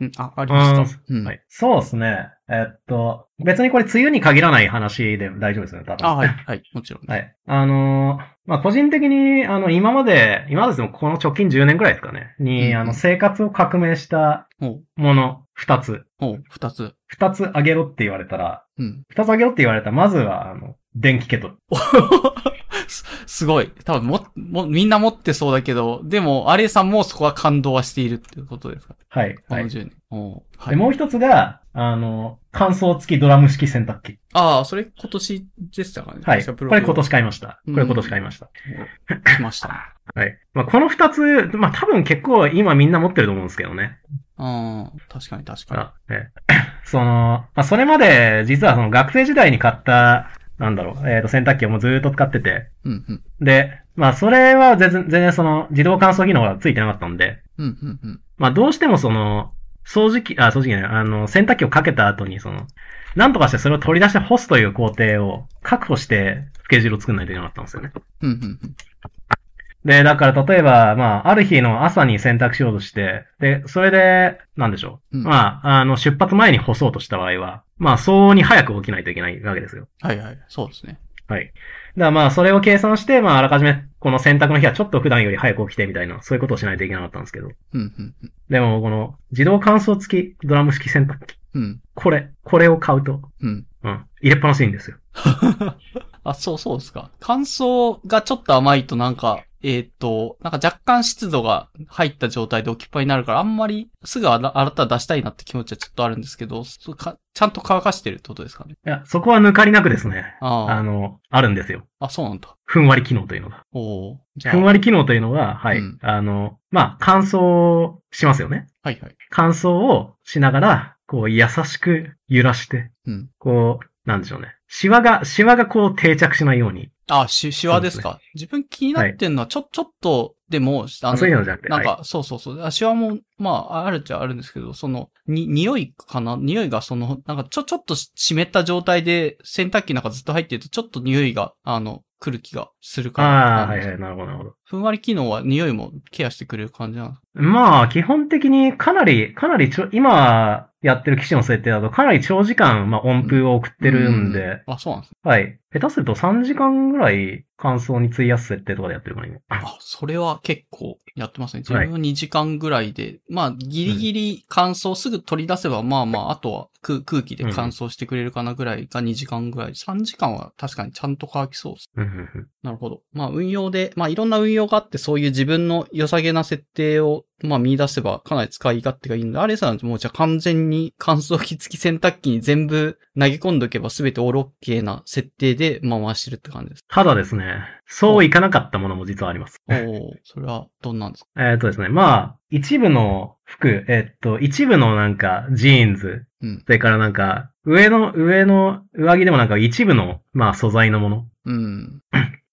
うん、あ、ありました。うん。はい。そうですね。えっと、別にこれ梅雨に限らない話で大丈夫ですよね、多分。あ、はい、はい、もちろん。はい。あのーまあ、個人的に、あの、今まで、今まででもこの直近10年くらいですかね、に、うんあの、生活を革命したもの、二つ。ほう、二つ。二つあげろって言われたら、うん。二つあげろって言われたら、まずは、あの、電気ケトル。す すごい。多分も、も、みんな持ってそうだけど、でも、アレイさんもそこは感動はしているっていうことですか？はい。このはい。10年。はで、い。もう一つが、あの、乾燥付きドラム式洗濯機。ああ、それ今年でしたかね。はい。これ今年買いました。こうんれ今年買いました。来ましたね。はい。まあ、この二つ、まあ、多分結構今みんな持ってると思うんですけどね。ああ、確かに確かあえ その、まあ、それまで、実はその学生時代に買った、なんだろう、えっ、と、洗濯機をもうずーっと使ってて、に。うん、うん。で、まあ、それは全然、全然その、自動乾燥機能がついてなかったんで、うん、うん、うん。まあ、どうしてもその、掃除機、あ、掃除機ね、あの、洗濯機をかけた後に、その、なんとかしてそれを取り出して干すという工程を確保して、スケジュールを作んないといけなかったんですよね。うん、うん、うん。で、だから例えば、まあ、ある日の朝に洗濯しようとして、で、それで、なんでしょう。うんまあ、あの、出発前に干そうとした場合は、まあ、相応に早く起きないといけないわけですよ。はいはい。そうですね。はい。だからまあ、それを計算して、まあ、あらかじめ、この洗濯の日はちょっと普段より早く起きてみたいな、そういうことをしないといけなかったんですけど。うん、うん、うん。でも、この、自動乾燥付きドラム式洗濯機。うん、これ、これを買うと、うん。うん、入れっぱなしいいんですよ。あ、そうそうですか。乾燥がちょっと甘いとなんか、えっ、と、なんか若干湿度が入った状態で置きっぱになるから、あんまりすぐ洗ったら出したいなって気持ちはちょっとあるんですけど、そうかちゃんと乾かしてるってことですかね？いや、そこは抜かりなくですね。ああ。あの、あるんですよ。あ、そうなんだ。ふんわり機能というのが。おお。じゃあ。ふんわり機能というのが、はい。うんあの、まあ、乾燥しますよね。はいはい。乾燥をしながら、こう、優しく揺らして、うん。こう、なんでしょうね。シワが、シワがこう定着しないように。あ、し、シワですか？自分気になってんのは、ちょ、ちょっとでも、ああそういうのじゃなくて。なんか、はい、そうそうそう。あシワも、まあ、あるっちゃあるんですけど、その、に、匂いかな？匂いがその、なんかちょ、ちょっと湿った状態で洗濯機なんかずっと入ってると、ちょっと匂いが、あの、来る気がするから。ああ、はいはい、なるほど、なるほど。ふんわり機能は匂いもケアしてくれる感じなんですか？まあ、基本的にかなり、かなりちょ、今やってる機種の設定だとかなり長時間、まあ、温風を送ってるんで、あ、そうなんですね。はい。下手すると3時間ぐらい乾燥に費やす設定とかでやってるから今。あ、それは結構やってますね。自はい分は2時間ぐらいで、まあ、ギリギリ乾燥すぐ取り出せば、まあまあ、あとは空空気で乾燥してくれるかなぐらいが2時間ぐらい。3時間は確かにちゃんと乾きそうです。うんうんうんなるほど。まあ、運用で、まあ、いろんな運用があって、そういう自分の良さげな設定を、まあ、見出せばかなり使い勝手がいいので、あれさんもうじゃあ完全に乾燥機付き洗濯機に全部投げ込んどけば全てオールオッケーな設定で、まあ、回してるって感じです。ただですね、そういかなかったものも実はあります。おおそれはどんなんですか？えっとですね、まあ、一部の服、えっと、一部のなんか、ジーンズ、うん。それからなんか、上の、上の上着でもなんか一部の、まあ、素材のものうん。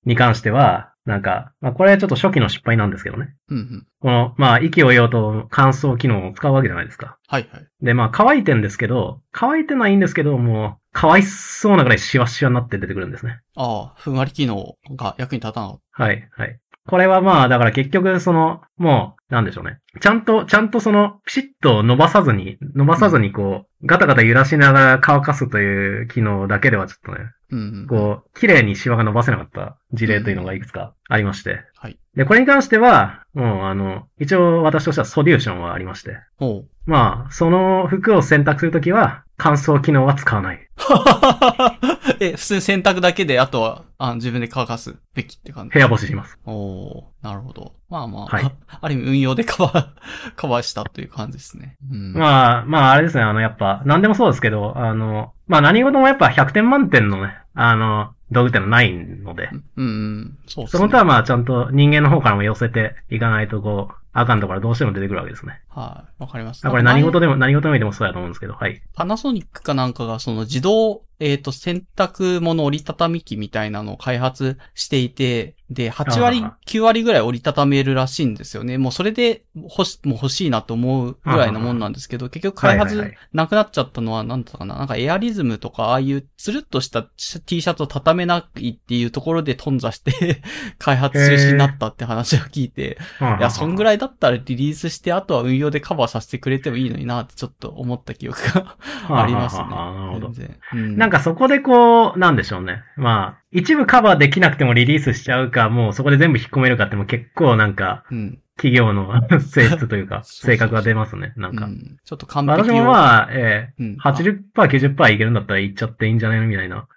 に関しては、なんか、まあ、これはちょっと初期の失敗なんですけどね。うん。うん。この、まあ、息を言おうと乾燥機能を使うわけじゃないですか。はいはい。で、まあ、乾いてんですけど、乾いてないんですけど、もう、かわいそうなぐらいシワシワになって出てくるんですね。ああ、ふんわり機能が役に立たなかっはい、はい。これはまあ、だから結局、その、もう、なんでしょうね。ちゃんと、ちゃんとその、ピシッと伸ばさずに、伸ばさずにこう、ガタガタ揺らしながら乾かすという機能だけではちょっとね、た。うん、うん。こう、綺麗にシワが伸ばせなかった事例というのがいくつかありまして。はい。で、これに関しては、もう、あの、一応私としてはソリューションはありまして。おう。まあ、その服を選択するときは、乾燥機能は使わない。え、普通に洗濯だけで、あとは、あ自分で乾かすべきって感じ？部屋干しします。おおなるほど。まあまあ、はい ある意味運用でカバー、カバーしたという感じですね。うん。まあ、まあ、あれですね、あの、やっぱ、何でもそうですけど、あの、まあ、何事もやっぱ100点満点のね、あの、道具ってのはないので、うん、うん、そうですね。その他はまあ、ちゃんと人間の方からも寄せていかないと、こう、あかんところはどうしても出てくるわけですね。はい。わかります。これ何事ででも、何事においてもそうやと思うんですけど、はい。パナソニックかなんかがその自動、えっ、と、洗濯物折りたたみ機みたいなのを開発していて、で、8割あ、9割ぐらい折りたためるらしいんですよね。もうそれで欲し、もう欲しいなと思うぐらいのもんなんですけど、結局開発なくなっちゃったのは、なんだったかな？なんかエアリズムとか、ああいうつるっとした T シャツを畳めないっていうところで頓挫して、開発中止になったって話を聞いて、いや、そんぐい。らいだったらリリースして、あとは運用でカバーさせてくれてもいいのになってちょっと思った記憶が ありますね。なるほど。うん。なんかそこでこう、なんでしょうね。ま一部カバーできなくてもリリースしちゃうか、もうそこで全部引っ込めるかってもう結構なんか、うん。企業の 性質というか、性格が出ますね。なんか。うんちょっと完璧私もまあ、ええうん80%、90%いけるんだったらいっちゃっていいんじゃないのみたいな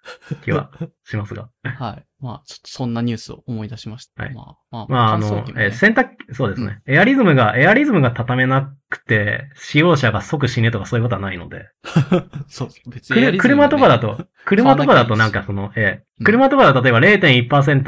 気はしますが。はい。まあ、ちょっとそんなニュースを思い出しました。はいまあ、まあ、まあ、あのねえー洗濯機、そうですね。エアリズムが、エアリズムが畳めなくて、使用者が即死ねとかそういうことはないので。そう、別くるエアリズムもね車とかだと、車とかだとなんかその、えうんえ車とかだと例えば0.1%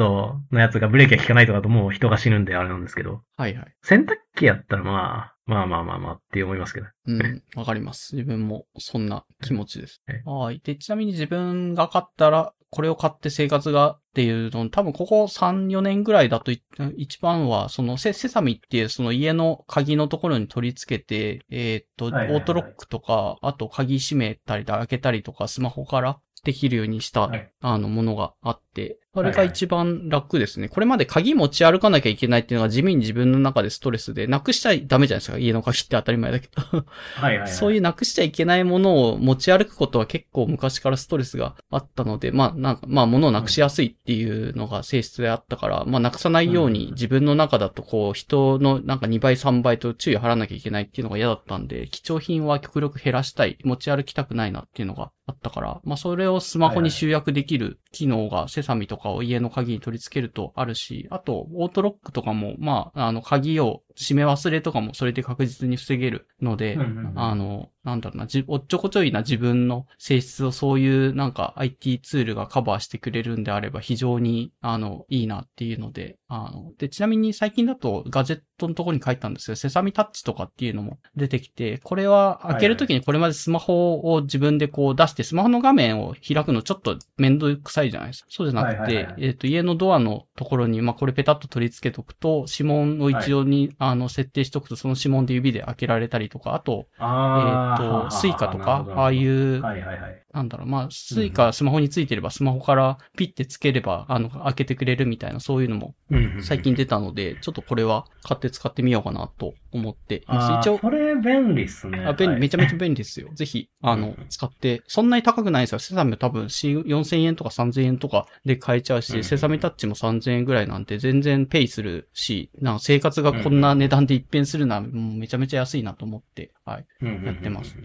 のやつがブレーキが効かないとかだともう人が死ぬんであれなんですけど、はいはい。洗濯機やったらまあ、まあまあまあまあって思いますけど。うん、わかります。自分もそんな気持ちですえ。はい。で、ちなみに自分が買ったら、これを買って生活がっていうの、多分ここ3、4年ぐらいだとい一番は、そのセセサミっていうその家の鍵のところに取り付けて、えーっと、オートロックとか、あと鍵閉めたり開けたりとか、スマホからできるようにした、はい。あの、ものがあって、それが一番楽ですね。これまで鍵持ち歩かなきゃいけないっていうのが地味に自分の中でストレスで、なくしちゃダメじゃないですか。家の鍵って当たり前だけど。はいはい、はい。そういうなくしちゃいけないものを持ち歩くことは結構昔からストレスがあったので、まあなんか、まあ物をなくしやすいっていうのが性質であったから、まあなくさないように自分の中だとこう人のなんか2倍3倍と注意を払わなきゃいけないっていうのが嫌だったんで、貴重品は極力減らしたい、持ち歩きたくないなっていうのがあったから、まあそれをスマホに集約できる機能がセサミとかを家の鍵に取り付けるとあるし、あとオートロックとかも、まああの鍵を閉め忘れとかもそれで確実に防げるので、うんうんうん。あの、なんだろうな、じ、おっちょこちょいな自分の性質をそういうなんか IT ツールがカバーしてくれるんであれば非常に、あの、いいなっていうので、あの、で、ちなみに最近だとガジェットのところに書いたんですけど、セサミタッチとかっていうのも出てきて、これは開けるときにこれまでスマホを自分でこう出して、スマホの画面を開くのちょっと面倒くさいじゃないですか。そうじゃなくて、はいはいはい。えっ、と、家のドアのところに、まあ、これペタッと取り付けとくと、指紋を一応に、あの、設定しとくと、その指紋で指で開けられたりとか、あと、えっ、あと、スイカとか、あああいう、はいはいはい。なんだろう、まあ、スイカスマホについてれば、スマホからピッてつければ、あの、開けてくれるみたいな、そういうのも最近出たので、ちょっとこれは買って使ってみようかなと思っています。一応、これ便利っすね。あ便利、めちゃめちゃゃ。便利ですよ。ぜひ、あのうん、使って、そんなに高くないんですよ。セサミは多分4 4000円とか3000円とかで買えちゃうし、うんセサミタッチも3000円ぐらいなんて全然ペイするし、なんか生活がこんな値段で一変するのは、もうめちゃめちゃ安いなと思って、はい、やってます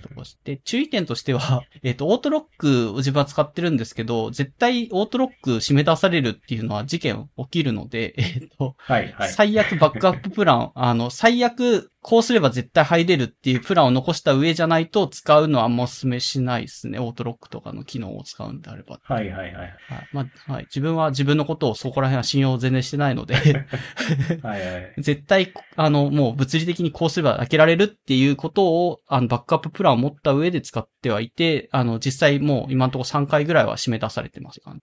で、注意点としては、えっ、と、オートロックを自分は使ってるんですけど、絶対オートロック締め出されるっていうのは事件起きるので、えっ、と、はいはい。最悪バックアッププラン、あの、最悪こうすれば絶対入れるっていうプランを残した上じゃないと使うのはあんまお勧めしないですね。オートロックとかの機能を使うんであれば。はいはいはい。はい。まあ、はい。自分は自分のことをそこら辺は信用全然してないので、はいはい。絶対、あの、もう物理的にこうすれば開けられるっていうことを、あの、バックアッププランを持った上で使ってはいて、あの、実際もう今のところ3回ぐらいは締め出されてます。だ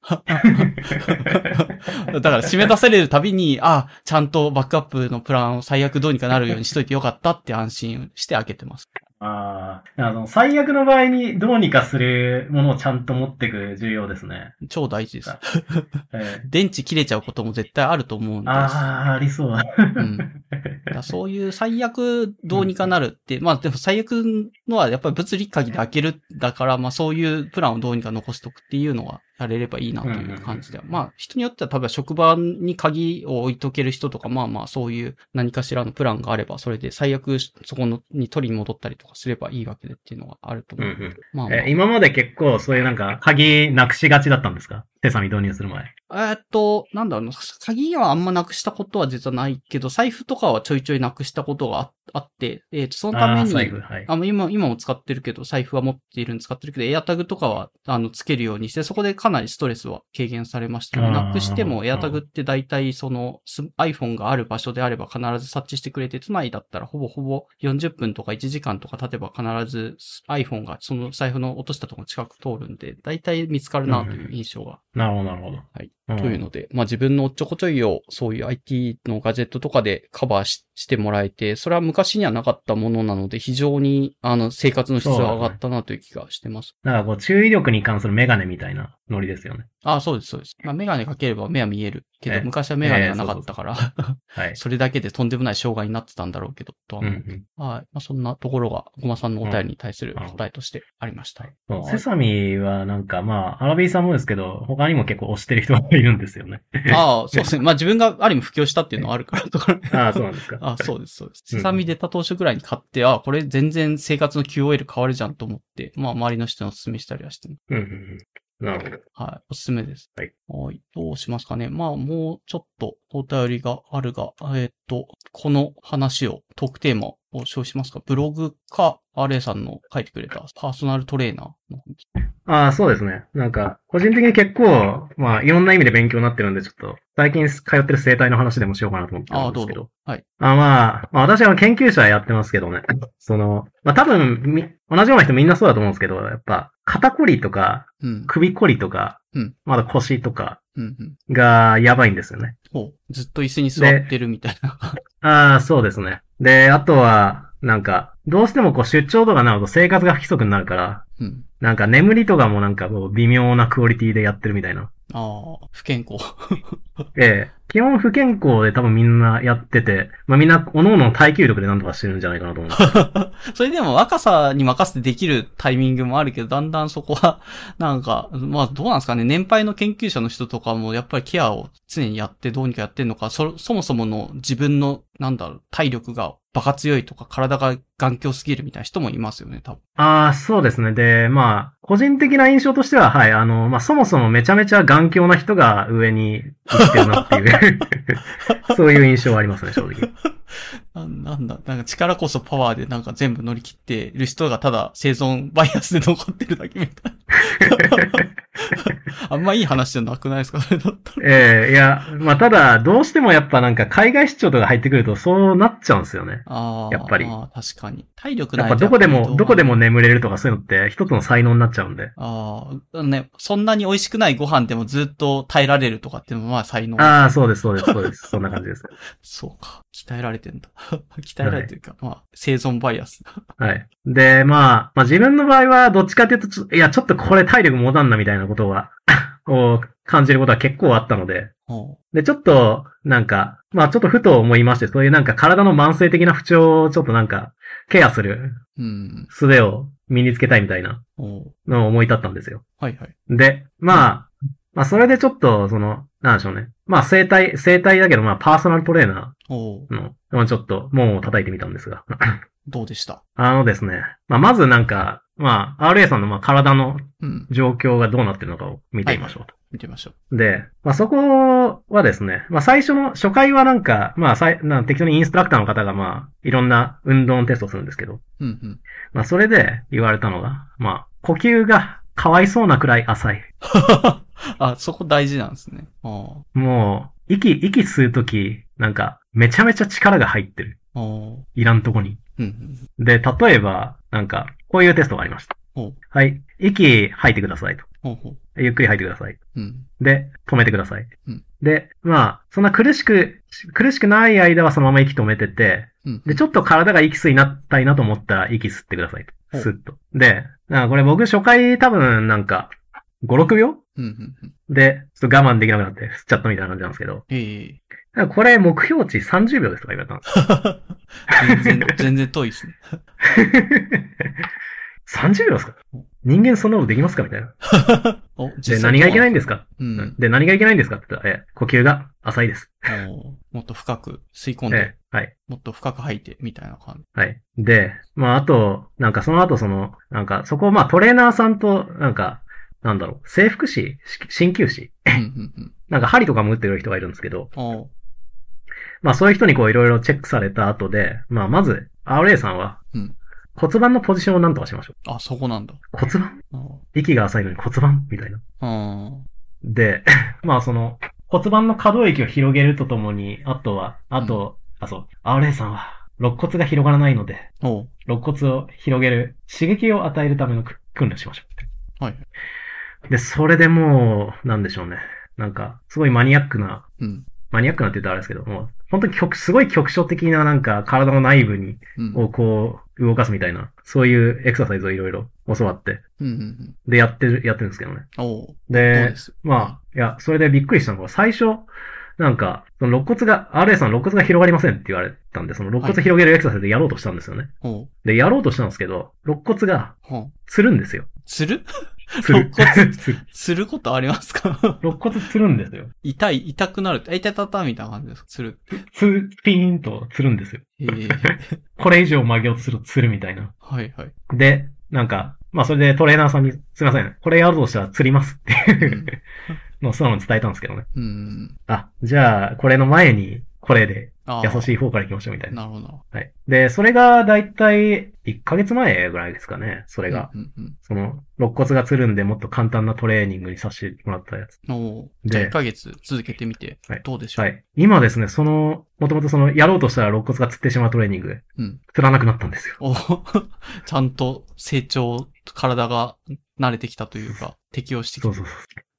から締め出されるたびに、あ、ちゃんとバックアップのプランを最悪どうにかなるようにしといてよかったって安心して開けてます。ああ、あの、最悪の場合にどうにかするものをちゃんと持ってくる重要ですね。超大事です。えー電池切れちゃうことも絶対あると思うんです。ああ、ありそう。うん。そういう最悪どうにかなるって、まあでも最悪のはやっぱり物理鍵で開けるだから、まあそういうプランをどうにか残しとくっていうのはやれればいいなという感じで。まあ人によっては多分職場に鍵を置いとける人とか、まあまあそういう何かしらのプランがあれば、それで最悪そこのに取りに戻ったりとかすればいいわけでっていうのがあると思う。うんうんまあまあえー今まで結構そういうなんか鍵なくしがちだったんですか？セサミ導入する前。えーっと、なんだろうな、鍵はあんまなくしたことは実はないけど、財布とかはちょいちょいなくしたことがああって、えーっと、そのために、はい。あの、今、今も使ってるけど、財布は持っているんで使ってるけど、エアタグとかは、あの、つけるようにして、そこでかなりストレスは軽減されましたなくしても、エアタグって大体、その、ス iPhone がある場所であれば必ず察知してくれて、都内だったらほぼほぼ40分とか1時間とか経てば必ず iPhone がその財布の落としたところの近く通るんで、大体見つかるなという印象が。なるほど、なるほど。はい。うんというので、まあ自分のおっちょこちょいをそういう IT のガジェットとかでカバーししてもらえて、それは昔にはなかったものなので、非常にあの生活の質が上がったなという気がしてます。なんかこう、注意力に関するメガネみたいなノリですよね。あそうです、そうです。まあメガネかければ目は見えるけど、ええ昔はメガネがなかったから、はい。それだけでとんでもない障害になってたんだろうけど、とはうんう思う。ん。はい。まあそんなところが、ごまさんのお便りに対する答えとしてありました。そうはいセサミはなんかまあ、アラビーさんもですけど、他にも結構推してる人がいるんですよね。ああ、そうですね。まあ自分がある意味布教したっていうのはあるから、とかね。ああ、そうなんですか。あ、そうです、そうです。うんセサミ出た当初ぐらいに買って、あ、これ全然生活の QOL 変わるじゃんと思って、まあ周りの人にお勧めしたりはしてますうんうんうん。なるほど。はい。おすすめです。はい。はい。どうしますかね。まあもうちょっとお便りがあるが、えーっと、この話を、トークテーマを消費しますか？ブログか、RA さんの書いてくれたパーソナルトレーナーの本ああ、そうですね。なんか、個人的に結構、まあ、いろんな意味で勉強になってるんで、ちょっと、最近通ってる生態の話でもしようかなと思ってるああ、んですけど。どうぞ。はい。あまあ、まあ、私は研究者やってますけどね。その、まあ多分、み、同じような人みんなそうだと思うんですけど、やっぱ、肩こりとか、うん。首こりとか、うんまだ腰とか。がやばいんですよね。ほう。ずっと椅子に座ってるみたいな。ああ、そうですね。で、あとは、なんか、どうしてもこう出張とかなると生活が不規則になるから、うん。なんか眠りとかもなんかこう微妙なクオリティでやってるみたいな。ああ、不健康。ええ、基本不健康で多分みんなやってて、まあみんな、各々の耐久力でなんとかしてるんじゃないかなと思う。それでも若さに任せてできるタイミングもあるけど、だんだんそこは、なんか、まあどうなんですかね、年配の研究者の人とかもやっぱりケアを常にやってどうにかやってんのか、そ、そもそもの自分の、なんだろう、体力がバカ強いとか体が頑強すぎるみたいな人もいますよね、多分。ああ、そうですね。で、まあ、個人的な印象としては、はい、あの、まあそもそもめちゃめちゃ頑強な人が上に行ってるなっていう、そういう印象はありますね、正直。ななんだ、なんか力こそパワーでなんか全部乗り切っている人がただ生存バイアスで残ってるだけみたいな。あんまいい話じゃなくないですか、それだったら。ええいや、まあただ、どうしてもやっぱなんか海外出張とか入ってくるとそうなっちゃうんですよね。ああ。やっぱりあー確かに。体力ないとやっぱどこでも、どこでも眠れるとかそういうのって一つの才能になっちゃうんで。ああ、ね、そんなに美味しくないご飯でもずっと耐えられるとかっていうのはまあ才能。ああ、そうです、そうです、そうです。そんな感じです。そうか。鍛えられてんだ。鍛えられてるか。まあ、生存バイアス。はい。で、まあ、まあ自分の場合はどっちかっていうとちょ、いや、ちょっとこれ体力持たんなみたいなことは、を感じることは結構あったので、で、ちょっと、なんか、まあちょっとふと思いまして、そういうなんか体の慢性的な不調をちょっとなんか、ケアするうん。術を身につけたいみたいなのを思い立ったんですよ。はいはい。で、まあ、まあそれでちょっと、その、なんでしょうね。まあ生体、生体だけど、まあパーソナルトレーナーの、まあちょっと門を叩いてみたんですが。どうでした？あのですね。まあまずなんか、まあ RA さんのまあ体のうん。状況がどうなってるのかを見てみましょうと。見てみましょで、まあそこはですね、まあ最初の、初回はなんか、まあさいなん適当にインストラクターの方がまあ、いろんな運動のテストをするんですけど、う。うんうん。まあそれで言われたのが、まあ、呼吸がかわいそうなくらい浅い。あ、そこ大事なんですね。もう、息、息吸うとき、なんか、めちゃめちゃ力が入ってる。いらんとこに。うんうん。で、例えば、なんか、こういうテストがありました。はい。息吐いてくださいと。ほうほう。ゆっくり吐いてください。うん。で、止めてください。うんで、まあ、そんな苦しく、苦しくない間はそのまま息止めてて、うん。で、ちょっと体が息吸いになったいなと思ったら息吸ってくださいと。スッと。で、なんかこれ僕初回多分なんか、5、6秒？うんうんうん。で、ちょっと我慢できなくなって吸っちゃったみたいな感じなんですけど、ええなんかこれ目標値30秒ですとか言われたんです 全然、全然遠いですね。30秒ですか？人間そんなことできますか？みたいな。お、で、何がいけないんでですか？うん。うんで、何がいけないんですか？って言ったら、え、呼吸が浅いです。もっと深く吸い込んで、え、はい。もっと深く吐いて、みたいな感じ。はい。で、まあ、あと、なんかその後その、なんかそこをまあトレーナーさんと、なんか、なんだろう、整復師、し鍼灸師。なんか針とかも打ってる人がいるんですけど、まあそういう人にこういろいろチェックされた後で、まあまず、RA さんはうん、骨盤のポジションをなんとかしましょあ、そこなんだ。う。骨盤？お息が浅いのに骨盤みたいな。うん。で、まあその、骨盤の可動域を広げるとともに、あとは、あと、あ、そう、RA さんは、肋骨が広がらないので、おう肋骨を広げる刺激を与えるためのく訓練をしましょはい。う。で、それでもう、なんでしょうね。なんか、すごいマニアックな、うん。マニアックなって言ったらあれですけど、もう、本当に局、すごい局所的ななんか、体の内部に、うん。をこう、動かすみたいな、そういうエクササイズをいろいろ教わって、うんうんうん。で、やってる、やってるんですけどね。でまあ、いや、それでびっくりしたのが、最初、なんか、その肋骨が、RA さん肋骨が広がりませんって言われたんで、その肋骨広げるエクササイズでやろうとしたんですよね。おうで、やろうとしたんですけど、肋骨が、つるんですよ。つる？つる。肋骨 つることありますか？肋骨つるんですよ。痛い、痛くなる。あ、痛いたたみたいな感じですか？つる。つ、ピーンとつるんですよ。ええ これ以上曲げようとするとつるみたいな。はいはい。で、なんか、まあそれでトレーナーさんに、すいません、これやるとしたら釣りますっていうのを素直に伝えたんですけどね。うん。あ、じゃあ、これの前に、これで、優しい方から行きましょうみたいな。なるほど。はい。で、それがだいたい1ヶ月前ぐらいですかね。それが。うんうんその、肋骨がつるんでもっと簡単なトレーニングにさせてもらったやつ。うん。おうでじゃあ1ヶ月続けてみてはい、どうでしょう、はい。今ですね、その、もともとその、やろうとしたら肋骨がつってしまうトレーニング、うん。つらなくなったんですよ。お ちゃんと成長、体が慣れてきたというか、適応してきた。そうそうそ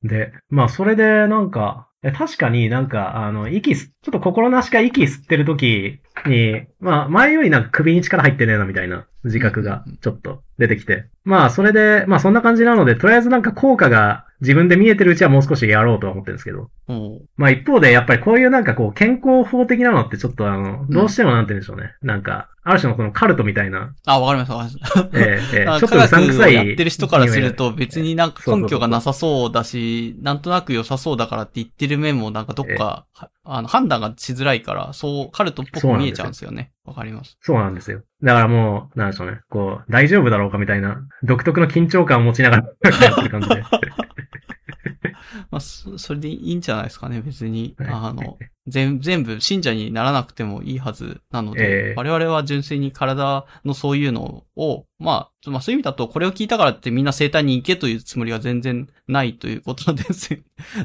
う。で、まあ、それで、なんか、え確かになんか、あの、息す、ちょっと心なしか息吸ってる時に、まあ、前よりなんか首に力入ってねえなみたいな自覚がちょっと出てきて。まあ、それで、まあ、そんな感じなので、とりあえずなんか効果が自分で見えてるうちはもう少しやろうとは思ってるんですけど。おうまあ、一方で、やっぱりこういうなんかこう、健康法的なのってちょっとあの、どうしてもなんて言うんでしょうね。なんか、ある種のこのカルトみたいな、あ、わかりました、わかりました。ええええ あちょっとうさんくさい。やってる人からすると別になんか根拠がなさそうだし、なんとなく良さそうだからって言ってる面もなんかどっか、はあの、判断がしづらいから、そう、カルトっぽく見えちゃうんですよね。わかります。そうなんですよ。だからもう、なんでしょうね。こう、大丈夫だろうかみたいな、独特の緊張感を持ちながら やってる感じで。まあ、そそれでいいんじゃないですかね、別に。はいあの、全全部信者にならなくてもいいはずなので、ええ我々は純粋に体のそういうのを、まあ、まあそういう意味だと、これを聞いたからってみんな生体に行けというつもりは全然ないということですよ。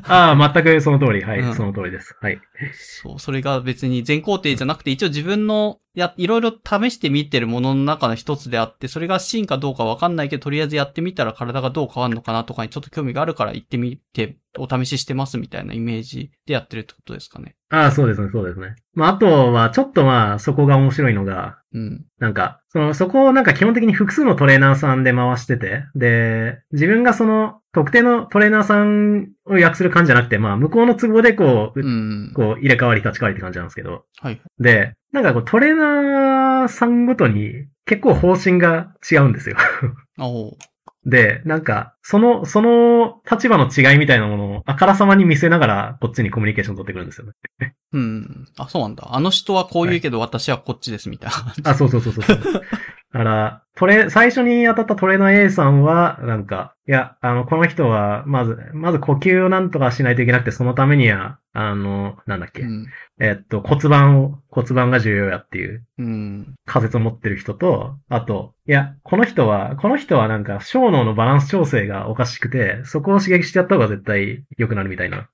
ああ、全くその通り。はい、うんその通りです。はい。そう、それが別に全工程じゃなくて、一応自分の、や、いろいろ試してみてるものの中の一つであって、それが真かどうかわかんないけど、とりあえずやってみたら体がどう変わるのかなとかにちょっと興味があるから行ってみて、お試ししてますみたいなイメージでやってるってことですかね。ああ、そうですね、そうですね。まあ、あとは、ちょっとまあ、そこが面白いのが、うん。なんか、その、そこをなんか基本的に複数のトレーナーさんで回してて、で、自分がその、特定のトレーナーさんを予約する感じじゃなくて、まあ、向こうの都合でこう、うん。こう、入れ替わり立ち替わりって感じなんですけど、はい。で、なんかこう、トレーナーさんごとに結構方針が違うんですよ。おうで、なんか、その、その立場の違いみたいなものをあからさまに見せながら、こっちにコミュニケーション取ってくるんですよね。うん。あ、そうなんだ。あの人はこう言うけど、私はこっちですみたいな。あ、そうそうそうそうそう。だから、トレ、最初に当たったトレーナー A さんは、なんか、いや、あの、この人は、まず、まず呼吸をなんとかしないといけなくて、そのためには、あの、なんだっけ、うん。えっと、骨盤を、骨盤が重要やっていううん。仮説を持ってる人と、あと、いや、この人は、この人はなんか、小脳のバランス調整がおかしくて、そこを刺激してやった方が絶対良くなるみたいな。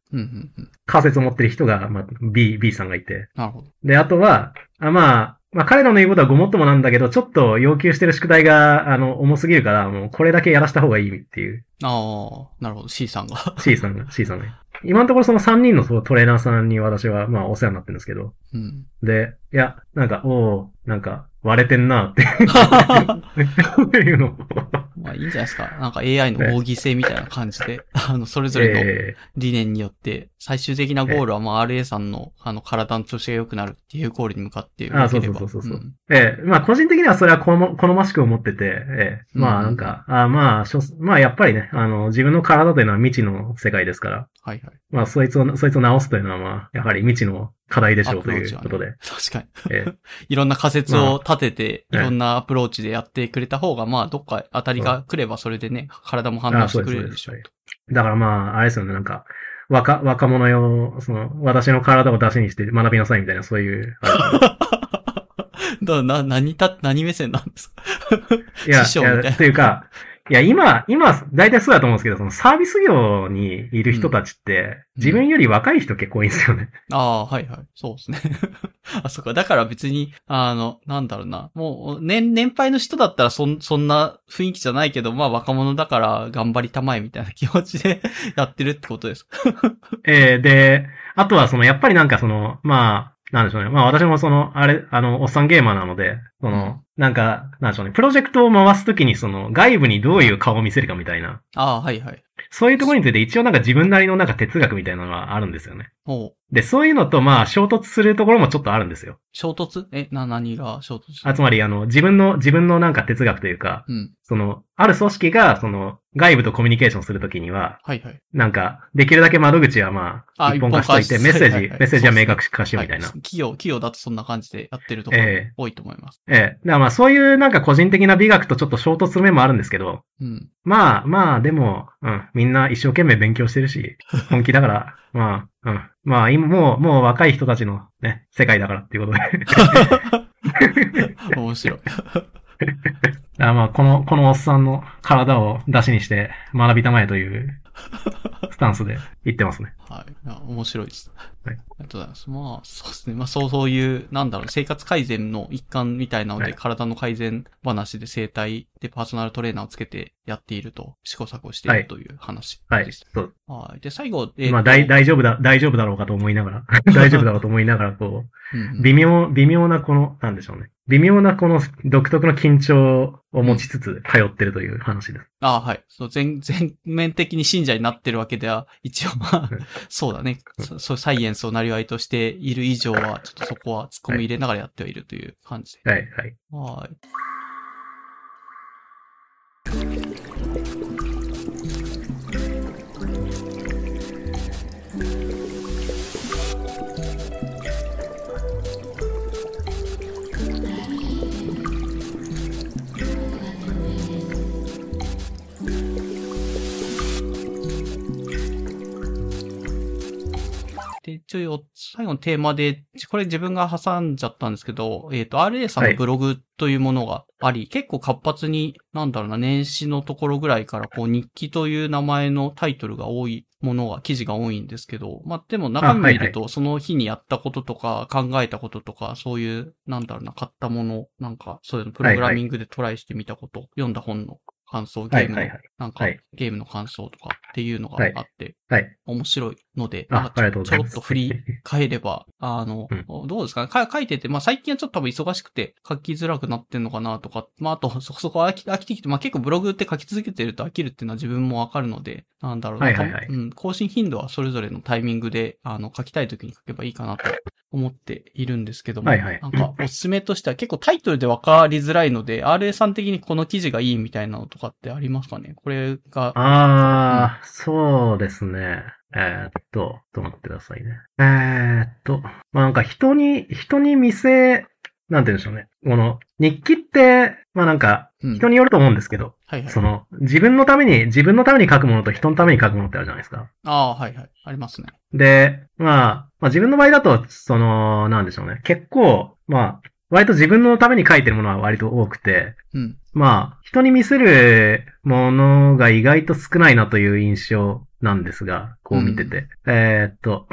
仮説を持ってる人が、まあ、B、B さんがいて。なるほど。で、あとは、あまあ、まあ彼らの言うことはごもっともなんだけど、ちょっと要求してる宿題が、あの、重すぎるから、もうこれだけやらした方がいいっていう、ああ、なるほど。C さんが。C さんが、C さんが。今のところその3人のトレーナーさんに私は、まあお世話になってるんですけど、うん。で、いや、なんか、おーなんか、割れてんなって。いうの。を、まあいいんじゃないですか。なんか AI の合議制みたいな感じで、あの、それぞれのえ理念によって、最終的なゴールはまあ RA さんの、あの、体の調子が良くなるっていうゴールに向かって動あそう。そうそうそうそう。ん。えーまあ個人的にはそれは好ましく思ってて、えーまあなんか、あまあまあやっぱりね、あの、自分の体というのは未知の世界ですから、はいはい。まあそいつを、そいつを直すというのはまあ、やはり未知の課題でしょうということで。確かに。えー いろんな仮説を立てて、まあいろんなアプローチでやってくれた方が、まあ、どっか当たりが来ればそれでね、体も反応してくれるでしょうだからまあ、あれですよね、なんか、若、若者用、その、私の体を出しにして学びなさいみたいな、そういう、だ な、何た、何目線なんですか？いや、師匠みたいな。というか、いや、今、今、大体そうだと思うんですけど、そのサービス業にいる人たちって、自分より若い人結構多いんですよね。ああ、はいはい。そうですね。あ、そっか。だから別に、あの、なんだろうな。もう、年、年配の人だったらそん、そんな雰囲気じゃないけど、まあ若者だから頑張りたまえみたいな気持ちで やってるってことです。えーで、あとはその、やっぱりなんかその、まあ、なんでしょうね。まあ私もその、あれ、あの、おっさんゲーマーなので、その、なんか、なんでしょうね。プロジェクトを回すときにその、外部にどういう顔を見せるかみたいな、ああ、はいはい。そういうところについて一応なんか自分なりのなんか哲学みたいなのがあるんですよね。おうで、そういうのとまあ衝突するところもちょっとあるんですよ。衝突？え、な、何が？衝突あつまりあの、自分の、自分のなんか哲学というか、うん。その、ある組織がその、外部とコミュニケーションするときには、はいはい。なんか、できるだけ窓口はまあ、あ一本化しといて、一メッセージ、メッセージは明確化しようみたいな。はい企業、企業だとそんな感じでやってるところええ多いと思います。ええ。だからまあそういうなんか個人的な美学とちょっと衝突する面もあるんですけど、うん。まあまあでも、うん、みんな一生懸命勉強してるし、本気だから、まあ、うん。まあ今もう、もう若い人たちのね、世界だからっていうことで。面白い。あまあこの、このおっさんの体を出しにして学びたまえという スタンスで言ってますね。はい。面白いです。はいありがとうございます。まあ、そうですね。まあ、そう、そういう、なんだろう、生活改善の一環みたいなので、はい体の改善話で生態でパーソナルトレーナーをつけてやっていると、試行錯誤しているという話はいで。す。そう。はい。で、最後、えーまあ大、大丈夫だ、大丈夫だろうかと思いながら、大丈夫だろうと思いながら、こうんうう、微妙、微妙なこの、なんでしょうね。微妙なこの独特の緊張を持ちつつ通ってるという話です。ああ、はい。そう、全、全面的に信者になってるわけでは、一応まあうん、そうだね。そそう、サイエンスをなりわいとしている以上は、ちょっとそこは突っ込み入れながらやってはいるという感じで。はい、はい。はい。で、一応、最後のテーマで、これ自分が挟んじゃったんですけど、えっ、と、RA さんのブログというものがあり、結構活発に、なんだろうな、年始のところぐらいから、こう、日記という名前のタイトルが多いものが、記事が多いんですけど、まあ、でも中身見ると、その日にやったこととか、考えたこととか、そういう、なんだろうな、買ったもの、なんか、そういうの、プログラミングでトライしてみたこと、読んだ本の感想、ゲはい、ームの。なんかはい、ゲームの感想とかっていうのがあって、はい。面白いので、あなんかちょっと振り返れば、あの、うどうですかね？か書いてて、まあ最近はちょっと多分忙しくて書きづらくなってんのかなとか、まああとそこ そこ飽き飽きてきて、まあ結構ブログって書き続けてると飽きるっていうのは自分もわかるので、なんだろうな、うん、更新頻度はそれぞれのタイミングで、あの、書きたい時に書けばいいかなと思っているんですけども、はいはいなんかおすすめとしては結構タイトルでわかりづらいので、RA さん的にこの記事がいいみたいなのとかってありますかね？これが、あー、そうですね。えーっと、ちょっと待ってくださいね。えーっと、まあなんか人に、人に見せ、なんて言うんでしょうね。この、日記って、まあなんか、うん人によると思うんですけど、はいはい。その、自分のために、自分のために書くものと人のために書くものってあるじゃないですか。ああ、はいはい。ありますね。で、まあ、まあ自分の場合だと、その、なんでしょうね。結構、まあ、割と自分のために書いてるものは割と多くて、うん。まあ、人に見せるものが意外と少ないなという印象なんですが、こう見てて。えーっと。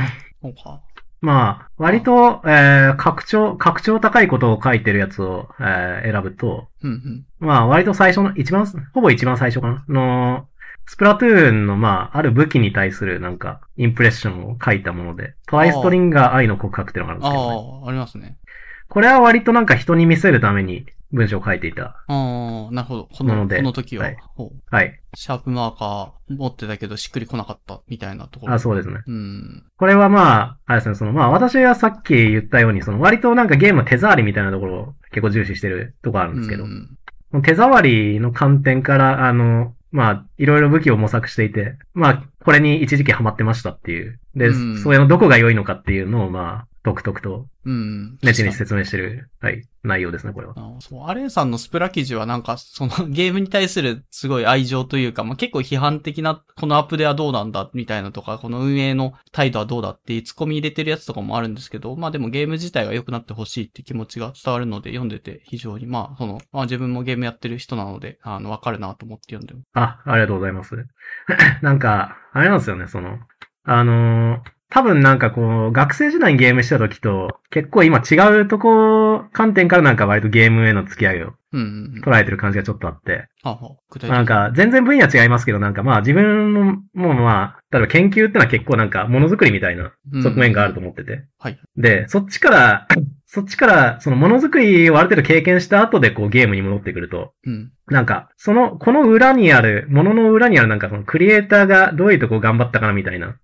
まあ、割と、えー、拡張、拡張高いことを書いてるやつを、えー選ぶと、うんうん。まあ、割と最初の、一番、ほぼ一番最初かなの、スプラトゥーンの、まあ、ある武器に対する、なんか、インプレッションを書いたもので、トライストリンガー愛の告白っていうのがあるんですけど、ね、ああ、ありますね。これは割となんか人に見せるために文章を書いていた。ああ、なるほど。この、なのでこの時は、はいほうはい。シャープマーカー持ってたけどしっくり来なかったみたいなところ。あ、そうですね。うん。これはまあ、あれですね、そのまあ私がさっき言ったように、その割となんかゲームの手触りみたいなところを結構重視してるところあるんですけど、うん手触りの観点から、あの、まあ、いろいろ武器を模索していて、まあ、これに一時期ハマってましたっていう。で、うんそれのどこが良いのかっていうのを、まあ、独特と、うん。ネチに説明してる、はい、内容ですね、これは。あそう、アレンさんのスプラ記事はなんか、そのゲームに対するすごい愛情というか、まあ、結構批判的な、このアップではどうなんだ、みたいなとか、この運営の態度はどうだっていうツッコミ入れてるやつとかもあるんですけど、まあでもゲーム自体が良くなってほしいって気持ちが伝わるので読んでて非常に、まあ、その、まあ自分もゲームやってる人なので、あの、わかるなと思って読んでます。あ、ありがとうございます。なんか、あれなんですよね、その、あのー多分なんかこう、学生時代にゲームした時と、結構今違うとこ、観点からなんか割とゲームへの付き合いを。捉えてる感じがちょっとあって、はあはあ具体的に。なんか全然分野違いますけど、なんかまあ自分も、もうまあ、例えば研究ってのは結構なんかものづくりみたいなうん、側面があると思ってて。はい。で、そっちから、そっちから、そのものづくりをある程度経験した後でこうゲームに戻ってくると、うん。なんか、その、この裏にある、ものの裏にあるなんかそのクリエイターがどういうとこ頑張ったかなみたいな。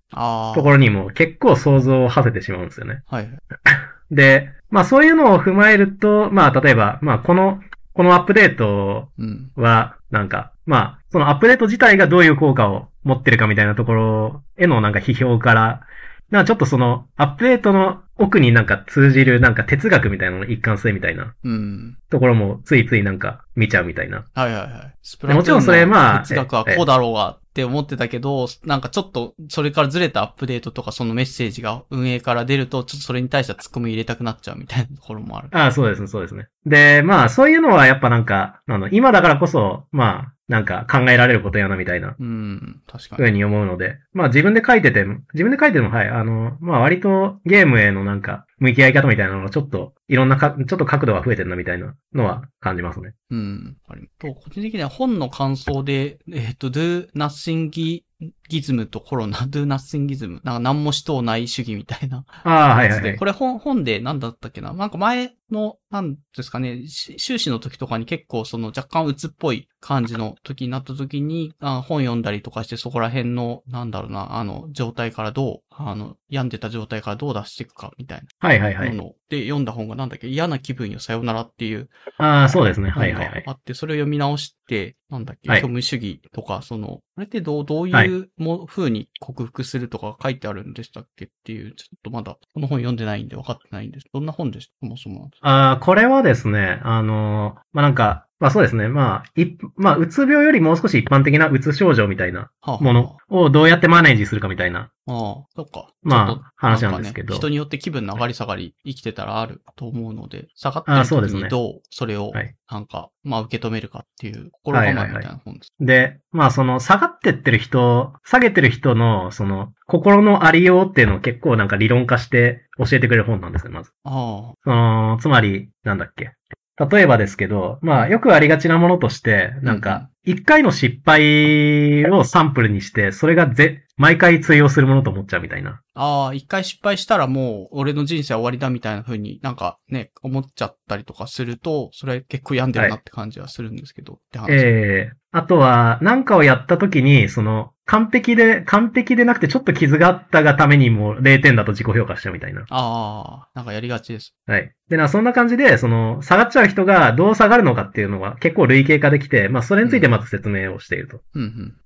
ところにも結構想像を馳せてしまうんですよね。はい。で、まあそういうのを踏まえると、まあ例えば、まあこの、このアップデートうん。は、なんか、まあ、そのアップデート自体がどういう効果を持ってるかみたいなところへのなんか批評から、なんかちょっとその、アップデートの奥になんか通じるなんか哲学みたいなのの一貫性みたいなうん。ところもついついなんか見ちゃうみたいな。はいはいはい。スプもちろんそれまあ哲学はこうだろうがって思ってたけど、なんかちょっとそれからずれたアップデートとかそのメッセージが運営から出ると、ちょっとそれに対してはツッコミ入れたくなっちゃうみたいなところもある。ああ、そうですね、そうですね。で、まあ、そういうのはやっぱなんか、あの、今だからこそ、まあ、なんか考えられることやなみたいなうん。確かふうに思うので、まあ自分で書いてても、自分で書いてても、はい、あの、まあ割とゲームへのなんか、向き合い方みたいなのがちょっと、いろんなか、ちょっと角度が増えてるなみたいなのは感じますね。うん。ありと、個人的には本の感想で、えっ、と、do nothing gism とコロナ、do nothing gism。なんか何もしとうない主義みたいなああ、はいはいはい。これ本、本で何だったっけな？なんか前の、なんですかね、し修士の時とかに結構その若干鬱っぽい感じの時になった時に、あ本読んだりとかしてそこら辺の、なんだろうな、あの、状態からどう、あの、病んでた状態からどう出していくかみたいはいはいは。ないので読んだ本がなんだっけ、嫌な気分よさよならっていうああ、そうですね。は本いはいはい。があって、それを読み直して、なんだっけ、はい虚無主義とか、その、あれってどう、どうはいいうも、風に克服するとか書いてあるんでしたっけっていう、ちょっとまだ、この本読んでないんで分かってないんです。どんな本でした？そもそも。ああ、これはですね、あの、まあなんか、まあそうですね。まあ、い、まあ、うつ病よりもう少し一般的なうつ症状みたいなはあはあものをどうやってマネージするかみたいなああ、そっか。まあ話なんですけどかね、人によって気分の上がり下がり生きてたらあると思うので、下がってる時にどうそれをはい、なんか、まあ受け止めるかっていう心構えみたいな本です。で、まあその下がってってる人、下げてる人のその心のありようっていうのを結構なんか理論化して教えてくれる本なんですよ、まず。あその、つまり、なんだっけ。例えばですけど、まあよくありがちなものとして、なんか、一回の失敗をサンプルにして、それがぜ、毎回通用するものと思っちゃうみたいな。あ、ああ、一回失敗したらもう俺の人生は終わりだみたいな風になんかね、思っちゃったりとかすると、それ結構病んでるなって感じはするんですけど、って話。ええあとは、なんかをやった時に、その、完璧で、完璧でなくてちょっと傷があったがためにも0点だと自己評価しちゃうみたいな。ああ、なんかやりがちです。はい。でな、そんな感じで、その、下がっちゃう人がどう下がるのかっていうのは結構類型化できて、まあ、それについてまず説明をしていると。うんうん。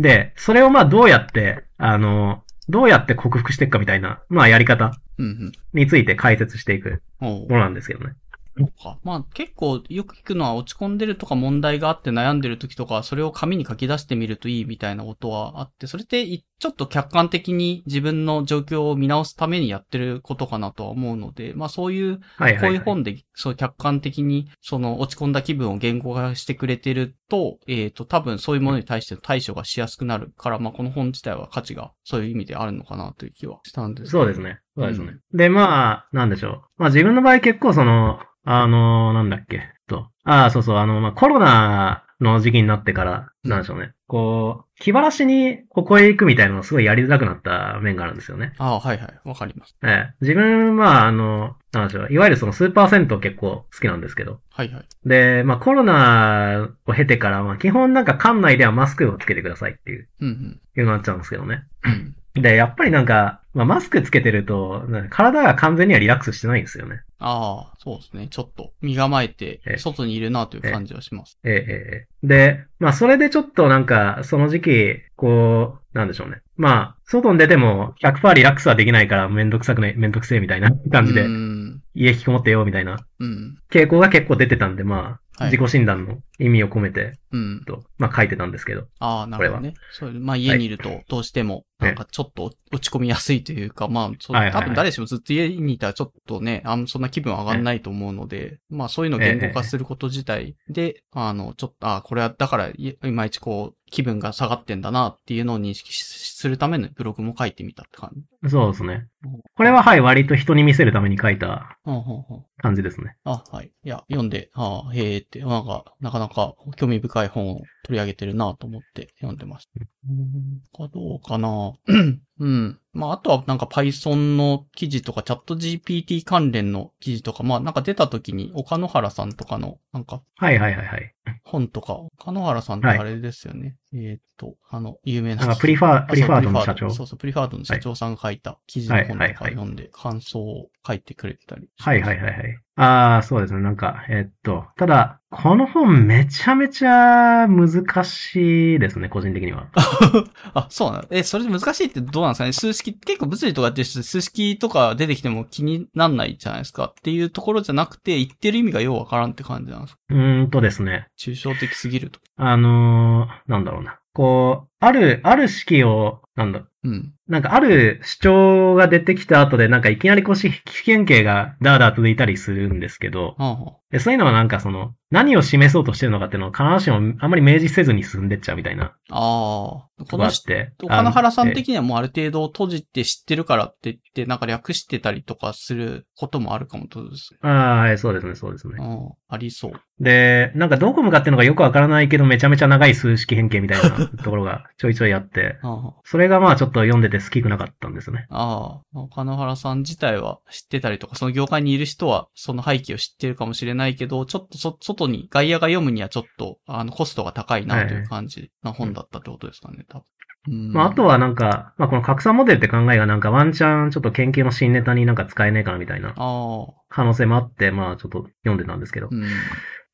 で、それをまあ、どうやって、あの、どうやって克服していくかみたいな、まあ、やり方うんうん。について解説していくものなんですけどね。そうか。まあ結構よく聞くのは落ち込んでるとか問題があって悩んでる時とか、それを紙に書き出してみるといいみたいなことはあって、それって一ちょっと客観的に自分の状況を見直すためにやってることかなとは思うので、まあそういう、はいはい、はい。こういう本で、そう客観的にその落ち込んだ気分を言語化してくれてると、えっ、と多分そういうものに対して対処がしやすくなるから、まあこの本自体は価値がそういう意味であるのかなという気はしたんですけどそうですね。そうですね。で、まあ、なんでしょう。まあ自分の場合結構その、あの、なんだっけ、と。ああ、そうそう、あの、まあコロナの時期になってから、なんでしょうね。こう、気晴らしにここへ行くみたいなのがすごいやりづらくなった面があるんですよね。ああ、はいはい。わかります。ええ。自分、まあ、あの、なんでしょう。いわゆるそのスーパー銭湯結構好きなんですけど。はいはい。で、まあコロナを経てから、まあ基本なんか館内ではマスクをつけてくださいっていう、うんうん。いうのになっちゃうんですけどね。うん。で、やっぱりなんか、まあマスクつけてると、体が完全にはリラックスしてないんですよね。ああ、そうですね。ちょっと身構えてえ、外にいるなという感じはします。ええええええで、まあそれでちょっとなんか、その時期、こう、なんでしょうね。まあ、外に出ても100%リラックスはできないからめんどくさくね、めんどくせえみたいな感じでう、ん。家引きこもってよみたいなうん。傾向が結構出てたんで、まあ、はい自己診断の意味を込めて、うん。と、まあ書いてたんですけど。ああ、なるほどね。そうまあ家にいると、どうしても、なんかちょっと落ち込みやすいというか、まあ、そうはいはいはい多分誰しもずっと家にいたらちょっとね、あんそんな気分上がんないと思うので、まあそういうのを言語化すること自体で、あの、ちょっと、あこれはだからい、いまいちこう、気分が下がってんだなっていうのを認識しするためのブログも書いてみたって感じ。そうですね。これははい、割と人に見せるために書いた感じですね。あ、はい。いや、読んで、ああ、へえって、なんか、なかなか興味深い本を取り上げてるなと思って読んでました。うん、かどうかなうん。まあ、あとはなんか Python の記事とか、チャット GPT 関連の記事とか、まあ、なんか出た時に、岡野原さんとかの、なんか、はいはいはいはい。本とか、岡野原さんってあれですよね。えーっと、あの、有名な。プリファー、プリファードの社長。そうそう、プリファードの社長さんが書いた記事の本とかはいはいはい読んで、感想を書いてくれてたり。はいはいはいはい。ああ、そうですね。なんか、えっと、ただ、この本めちゃめちゃ難しいですね、個人的には。あ、そうなのえ、それで難しいってどうなんですかね？数式、結構物理とかやって数式とか出てきても気になんないじゃないですか？っていうところじゃなくて、言ってる意味がようわからんって感じなんですか？うーんとですね。抽象的すぎると。あのー、なんだろうな。こう、ある、ある式を、なんだ、うん。なんかある主張が出てきた後で、なんかいきなりこうし、危険形がダーダー続いたりするんですけど、でそういうのはなんかその、何を示そうとしてるのかっていうのを必ずしもあんまり明示せずに進んでっちゃうみたいなあ。あこの人。岡野原さん的にはもうある程度閉じて知ってるからって言って、なんか略してたりとかすることもあるかもとですね。ああ、はい、そうですね、そうですね。うん。ありそう。で、なんかどこ向かってるのかよくわからないけど、めちゃめちゃ長い数式変形みたいなところがちょいちょいあって、あそれがまあちょっと読んでて好きくなかったんですね。あ。ああ。岡野原さん自体は知ってたりとか、その業界にいる人はその背景を知ってるかもしれないけど、ちょっとそ、外に、外野が読むにはちょっと、あの、コストが高いなという感じな本だったってことですかね、多分。うんまああとはなんか、まあこの拡散モデルって考えがなんかワンチャンちょっと研究の新ネタになんか使えねえかなみたいなああ。可能性もあって、まあちょっと読んでたんですけどう。ん。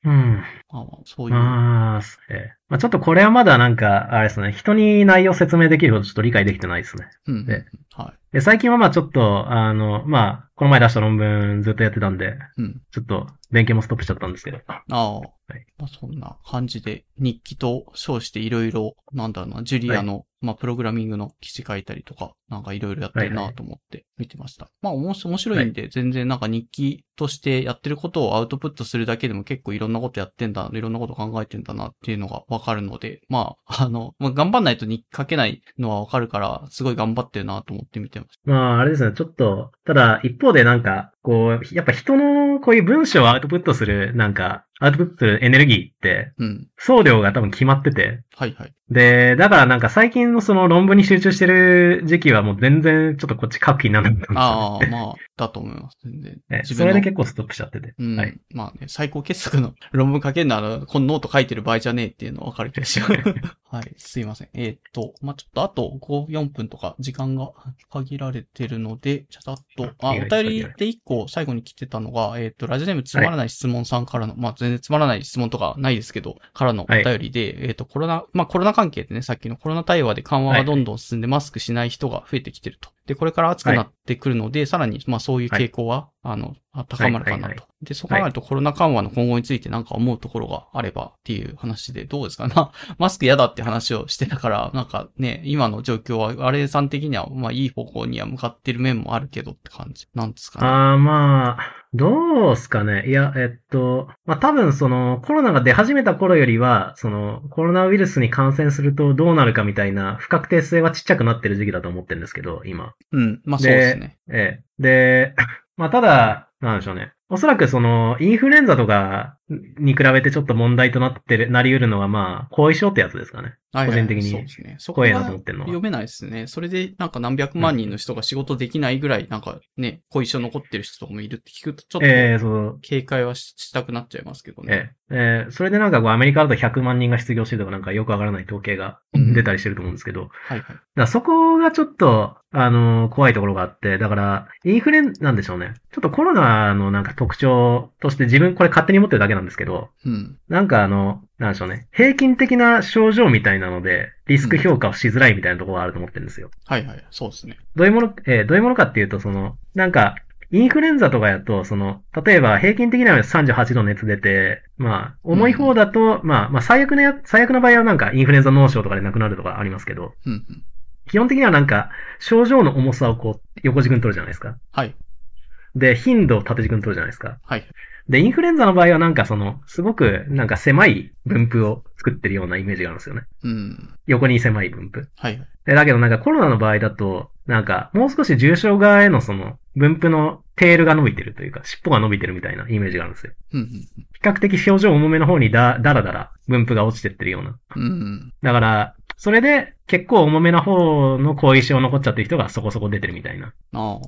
うん。ああそういう。まあ、ええまあちょっとこれはまだなんか、あれですね、人に内容説明できるほどちょっと理解できてないですね。うん。ではい。で、最近はまあちょっと、あの、まあ、この前出した論文ずっとやってたんで、うん。ちょっと勉強もストップしちゃったんですけど。ああ。いまあそんな感じで、日記と称していろいろ、なんだろうな、ジュリアの、まあプログラミングの記事書いたりとか、なんかいろいろやってるなと思って見てました。まあおもし面白いんで、全然なんか日記としてやってることをアウトプットするだけでも結構いろんなことやってんだ、いろんなこと考えてんだなっていうのがわかるので、まあ、あの、まあ、頑張んないと日記書けないのはわかるから、すごい頑張ってるなと思って見てます。まあ、あれですね、ちょっと、ただ、一方でなんか、こう、やっぱ人のこういう文章をアウトプットする、なんか、アウトプットするエネルギーって。送料が多分決まってて、はいはい。で、だからなんか最近のその論文に集中してる時期はもう全然ちょっとこっち書く気にならなかったああ、まあ、だと思います。全然。ね。自分のそれで結構ストップしちゃってて。うん。はい。まあね、最高傑作の論文書けるなら、このノート書いてる場合じゃねえっていうのは分かる気がします。はい、すいません。えーっと、まあ、ちょっとあと5、4分とか時間が限られてるので、ちょっと、あ、お意外と便りで1個最後に来てたのが、えーっと、ラジオネームつまらない質問さんからの、まあ、全然つまらない質問とかないですけど、からのお便りで、えーっと、コロナ、まあ、コロナ関係でね、さっきのコロナ対話で緩和がどんどん進んでマスクしない人が増えてきてると。で、これから暑くなってくるので、さらに、まあそういう傾向は、あの、あ高まるかなと。はいはいはで、そう考えるとコロナ緩和の今後についてなんか思うところがあればっていう話でどうですかな。マスク嫌だって話をしてたから、なんかね、今の状況は、あれさん的には、まあいい方向には向かってる面もあるけどって感じ。なんですかね。ああ、まあ、どうすかね。いや、えっと、まあ多分そのコロナが出始めた頃よりは、そのコロナウイルスに感染するとどうなるかみたいな不確定性はちっちゃくなってる時期だと思ってるんですけど、今。うん。まあそうですね。ええ。で、まあただ、なんでしょうね。おそらくその、インフルエンザとかに比べてちょっと問題となってる、なり得るのはまあ、後遺症ってやつですかね。はいはい個人的にそうですね。そこながと思ってんのは読めないですね。それで、なんか何百万人の人が仕事できないぐらい、なんかね、後遺症残ってる人とかもいるって聞くと、ちょっと、ええそう。警戒はししたくなっちゃいますけどね。ええええそれでなんかこうアメリカだと100万人が失業してるとかなんかよくわからない統計が出たりしてると思うんですけど、はいはい。だそこがちょっと、あの怖いところがあって、だから、インフレなんでしょうね。ちょっとコロナのなんか特徴として自分これ勝手に持ってるだけけなんですけど、うん。なんかあの、なんでしょうね。平均的な症状みたいなので、リスク評価をしづらいみたいなところがあると思ってるんですよ。はいはい。そうですね。どういうもの、えーどういうものかっていうと、その、なんか、インフルエンザとかやと、その、例えば平均的なので38度熱出て、まあ、重い方だと、まあ、まあ、最悪なや、最悪な場合はなんかインフルエンザ脳症とかで亡くなるとかありますけど、うんうん。基本的にはなんか、症状の重さをこう、横軸に取るじゃないですか。はい。で、頻度を縦軸に取るじゃないですか。はい。で、インフルエンザの場合はなんかその、すごくなんか狭い分布を作ってるようなイメージがあるんですよね。うん。横に狭い分布。はい。でだけどなんかコロナの場合だと、なんかもう少し重症側へのその分布のテールが伸びてるというか、尻尾が伸びてるみたいなイメージがあるんですよ。うんうん。比較的表情重めの方にだ、だらだら分布が落ちてってるような。うん。だから、それで結構重めな方の後遺症残っちゃってる人がそこそこ出てるみたいな。ああ。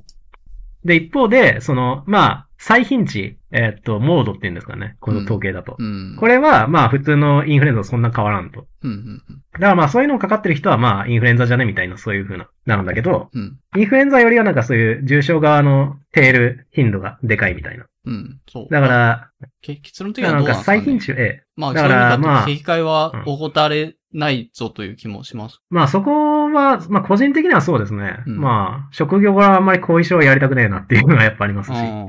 で、一方で、その、まあ、最頻値、えーっと、モードって言うんですかね。この統計だと。うん。これは、まあ、普通のインフルエンザとそんな変わらんと。うんうんだからまあ、そういうのかかってる人は、まあ、インフルエンザじゃねみたいな、そういう風な、なんだけど、うん。うん。インフルエンザよりはなんかそういう重症側のテール頻度がでかいみたいな。うん。そう。だから、け結論的にはなんかどうなんですか、ね、最頻値、ええ。まあ、だからまあ正解はうん怠れないぞという気もします。まあそこは、まあ個人的にはそうですね。うんまあ、職業があんまり後遺症をやりたくねえなっていうのがやっぱありますし。うん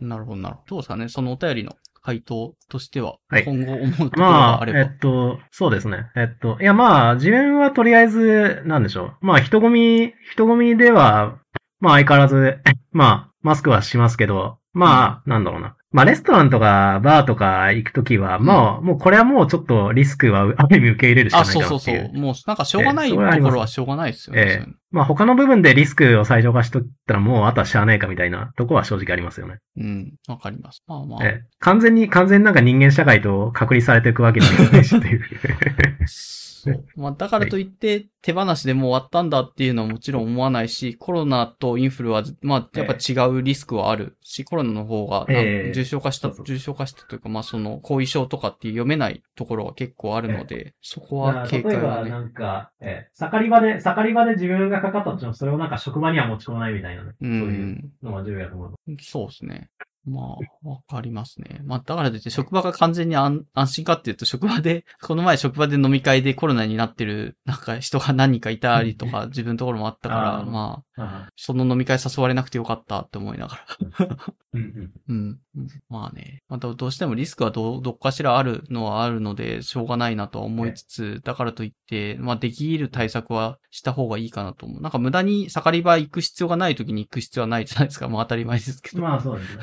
なるほど、なるほど。どうですかね？そのお便りの回答としては、はい今後思うところまあがあ、れば。えっと、そうですね。えっと、いやまあ、自分はとりあえず、なんでしょう。まあ、人混み、人混みでは、まあ相変わらず、まあ、マスクはしますけど、まあ、なんだろうな。まあ、レストランとか、バーとか行くときは、まあ、もうこれはもうちょっとリスクは ある意味受け入れるしかあ、ないそうかなっていう。そうそう。もう、なんかしょうがないええところはしょうがないですよね。ええそういうのまあ他の部分でリスクを最小化しとったらもうあとはしゃあないかみたいなとこは正直ありますよね。うん、わかります。まあまあ。ええ完全に、完全になんか人間社会と隔離されていくわけにはいかないしっていう。そう。まあ、だからといって、手放しでもう終わったんだっていうのはもちろん思わないし、コロナとインフルは、まあ、やっぱ違うリスクはあるし、コロナの方が、重症化した、そうそう重症化したというか、まあ、その、後遺症とかっていう読めないところが結構あるので、そこは警戒はね。んか、ええ、盛り場で、盛り場で自分がかかったとしても、それをなんか職場には持ち込まないみたいなね。うん。のが重要だと思う。そうですね。まあ、わかりますね。まあ、だからといって、職場が完全に安安心かっていうと、職場で、この前職場で飲み会でコロナになってる、なんか人が何人かいたりとか、自分のところもあったから、あーまあ、あその飲み会誘われなくてよかったって思いながら。うん。まあね。またどうしてもリスクはど、どっかしらあるのはあるので、しょうがないなとは思いつつ、だからといって、まあできる対策はした方がいいかなと思う。なんか無駄に盛り場行く必要がない時に行く必要はないじゃないですか。まあ当たり前ですけど。まあそうですね。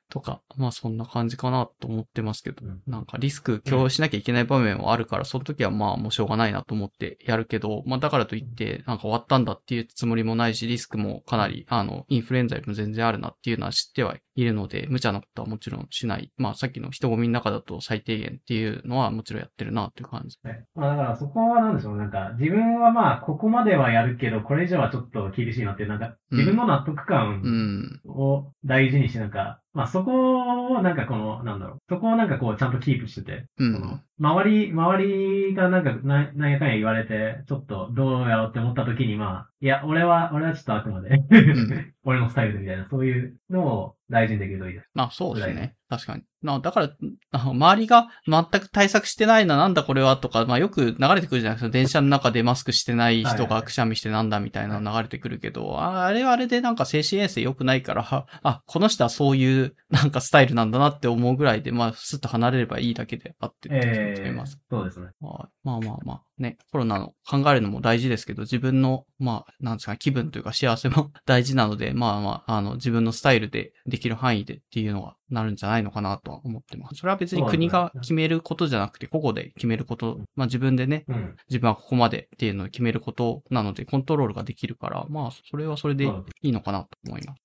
とか、まあそんな感じかなと思ってますけど、うんなんかリスク共有しなきゃいけない場面はあるから、その時はまあもうしょうがないなと思ってやるけど、まあだからといって、なんか終わったんだっていうつもりもないし、リスクもかなり、あの、インフルエンザよりも全然あるなっていうのは知ってはいるので、無茶なことはもちろんしない。まあさっきの人混みの中だと最低限っていうのはもちろんやってるなっていう感じ。ねまあだからそこはなんでしょう、なんか自分はまあここまではやるけど、これ以上はちょっと厳しいなってなんか自分の納得感うん。を大事にして、なんか、まあそこをなんかこの、なんだろう、そこをなんかこうちゃんとキープしてて、うそのん。周り、周りがなんかな、なんやかんや言われて、ちょっとどうやろうって思った時に、まあ、いや、俺は、俺はちょっとあくまで、ん 俺のスタイルでみたいな、そういうのを大事にできるといいです。まあそうですね。確かに。なだから、あ周りが全く対策してないな、なんだこれはとか、まあよく流れてくるじゃないですか。電車の中でマスクしてない人はいはいがくしゃみしてなんだみたいなの流れてくるけど、ああれはあれでなんか精神衛生良くないから、はあ、この人はそういうなんかスタイルなんだなって思うぐらいで、まあスッと離れればいいだけであってって気ます。そうですね。はいまあまあまあ、ね、コロナの考えるのも大事ですけど、自分の、まあ、なんですかね、気分というか幸せも 大事なので、まあまあ、あの、自分のスタイルでできる範囲でっていうのがなるんじゃないのかなとは思ってます。それは別に国が決めることじゃなくて、個々で決めること、まあ自分でね、うん。自分はここまでっていうのを決めることなので、コントロールができるから、まあ、それはそれでいいのかなと思います。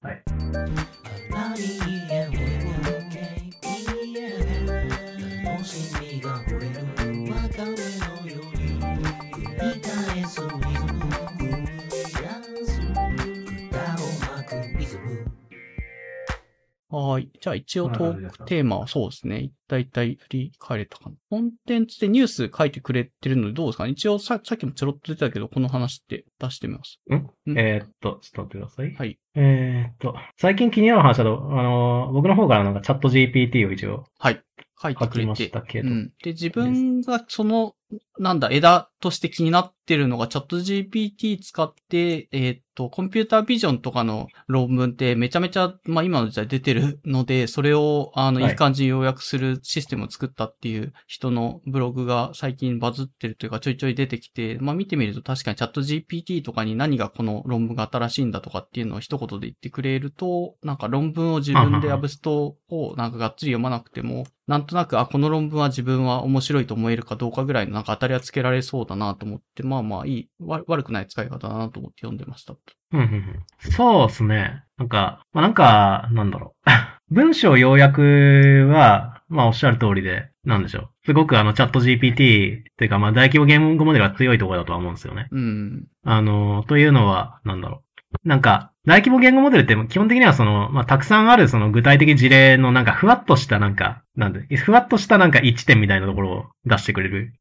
何へはい。じゃあ一応トークテーマはそうですね。だいたい振り返れたかな。コンテンツでニュース書いてくれてるのでどうですかね？一応ささっきもちょろっと出てたけど、この話って出してみます。ん？えーっと、ちょっと待ってください。はい。えーっと、最近気になる話だと、あのー、僕の方からなんかチャット GPT を一応はい。書いてくれ書きましてた。けど。うん。で、自分がその、なんだ、枝として気になってるのが、チャット GPT 使って、えーっと、コンピュータービジョンとかの論文ってめちゃめちゃ、まあ今の時代出てるので、それを、あの、はい。いい感じに要約するシステムを作ったっていう人のブログが最近バズってるというかちょいちょい出てきて、まあ見てみると確かにチャット GPT とかに何がこの論文が新しいんだとかっていうのを一言で言ってくれると、なんか論文を自分でアブストをなんかがっつり読まなくても、なんとなく、あ、この論文は自分は面白いと思えるかどうかぐらいのなんか当たりはつけられそうだなと思って、まあまあいい、わ悪くない使い方だなと思って読んでました。うんうんうんそうですね。なんか、まあ、なんか、なんだろう。文章要約は、まあおっしゃる通りで、なんでしょう。すごくあのチャット GPT っていうか、まあ大規模言語モデルが強いところだとは思うんですよね。うん。あの、というのは、なんだろう。なんか、大規模言語モデルって基本的にはその、まあ、たくさんあるその具体的事例のなんかふわっとしたなんか、なんで、ふわっとしたなんか一点みたいなところを出してくれる。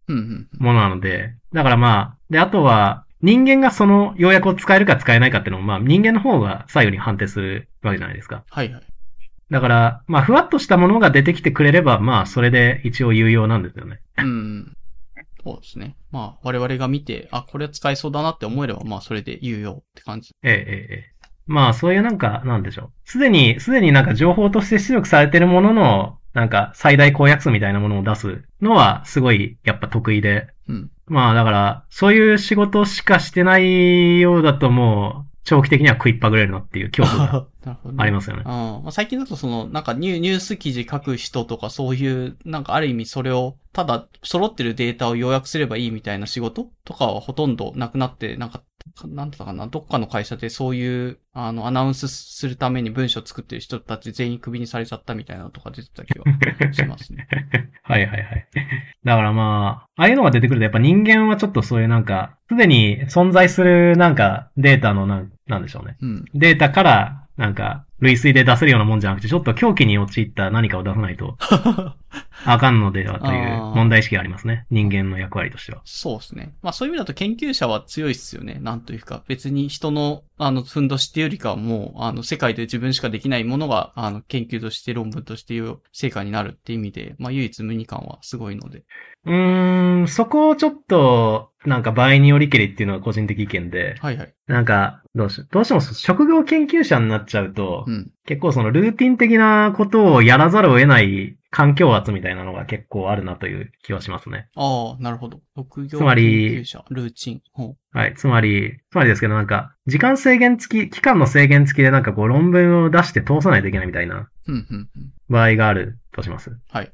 ものなので、だからまあ、で、あとは、人間がその要約を使えるか使えないかっていうのも、まあ人間の方が最後に判定するわけじゃないですか。はいはい。だから、まあふわっとしたものが出てきてくれれば、まあそれで一応有用なんですよね。うん。そうですね。まあ、我々が見て、あ、これ使えそうだなって思えれば、まあ、それで有用って感じ。ええ、ええ、ええ。まあそういうなんか、なんでしょう。すでに、すでになんか情報として出力されてるものの、なんか最大公約数みたいなものを出すのはすごいやっぱ得意で。うん。まあだから、そういう仕事しかしてないようだともう、長期的には食いっぱぐれるなっていう恐怖が。ありますよね。あまあ、最近だとその、なんかニュニュース記事書く人とかそういう、なんかある意味それを、ただ揃ってるデータを要約すればいいみたいな仕事とかはほとんどなくなって、なんか、なんだったかな、どっかの会社でそういう、あの、アナウンスするために文章を作ってる人たち全員クビにされちゃったみたいなのとか出てた気は しますね。はいはいはい。だからまあ、ああいうのが出てくるとやっぱ人間はちょっとそういうなんか、すでに存在するなんかデータのなん、なんでしょうね。うん。データからなんか類推で出せるようなもんじゃなくて、ちょっと狂気に陥った何かを出さないと あかんのではという問題意識がありますね。人間の役割としては。そうですね。まあそういう意味だと研究者は強いっすよね。なんというか、別に人の、あの、ふんどしっていうよりかはもう、あの、世界で自分しかできないものが、あの、研究として論文としていう成果になるって意味で、まあ唯一無二感はすごいので。うーん、そこをちょっと、なんか場合によりけりっていうのは個人的意見で、はいはい。なんか、どうし、どうしても職業研究者になっちゃうと、うん。結構そのルーティン的なことをやらざるを得ない環境圧みたいなのが結構あるなという気はしますね。ああ、なるほど。職業つまり研究者、ルーチン。はい。つまり、つまりですけどなんか、時間制限付き、期間の制限付きでなんかこう論文を出して通さないといけないみたいなうん、うん、うん。場合があるとします。はい。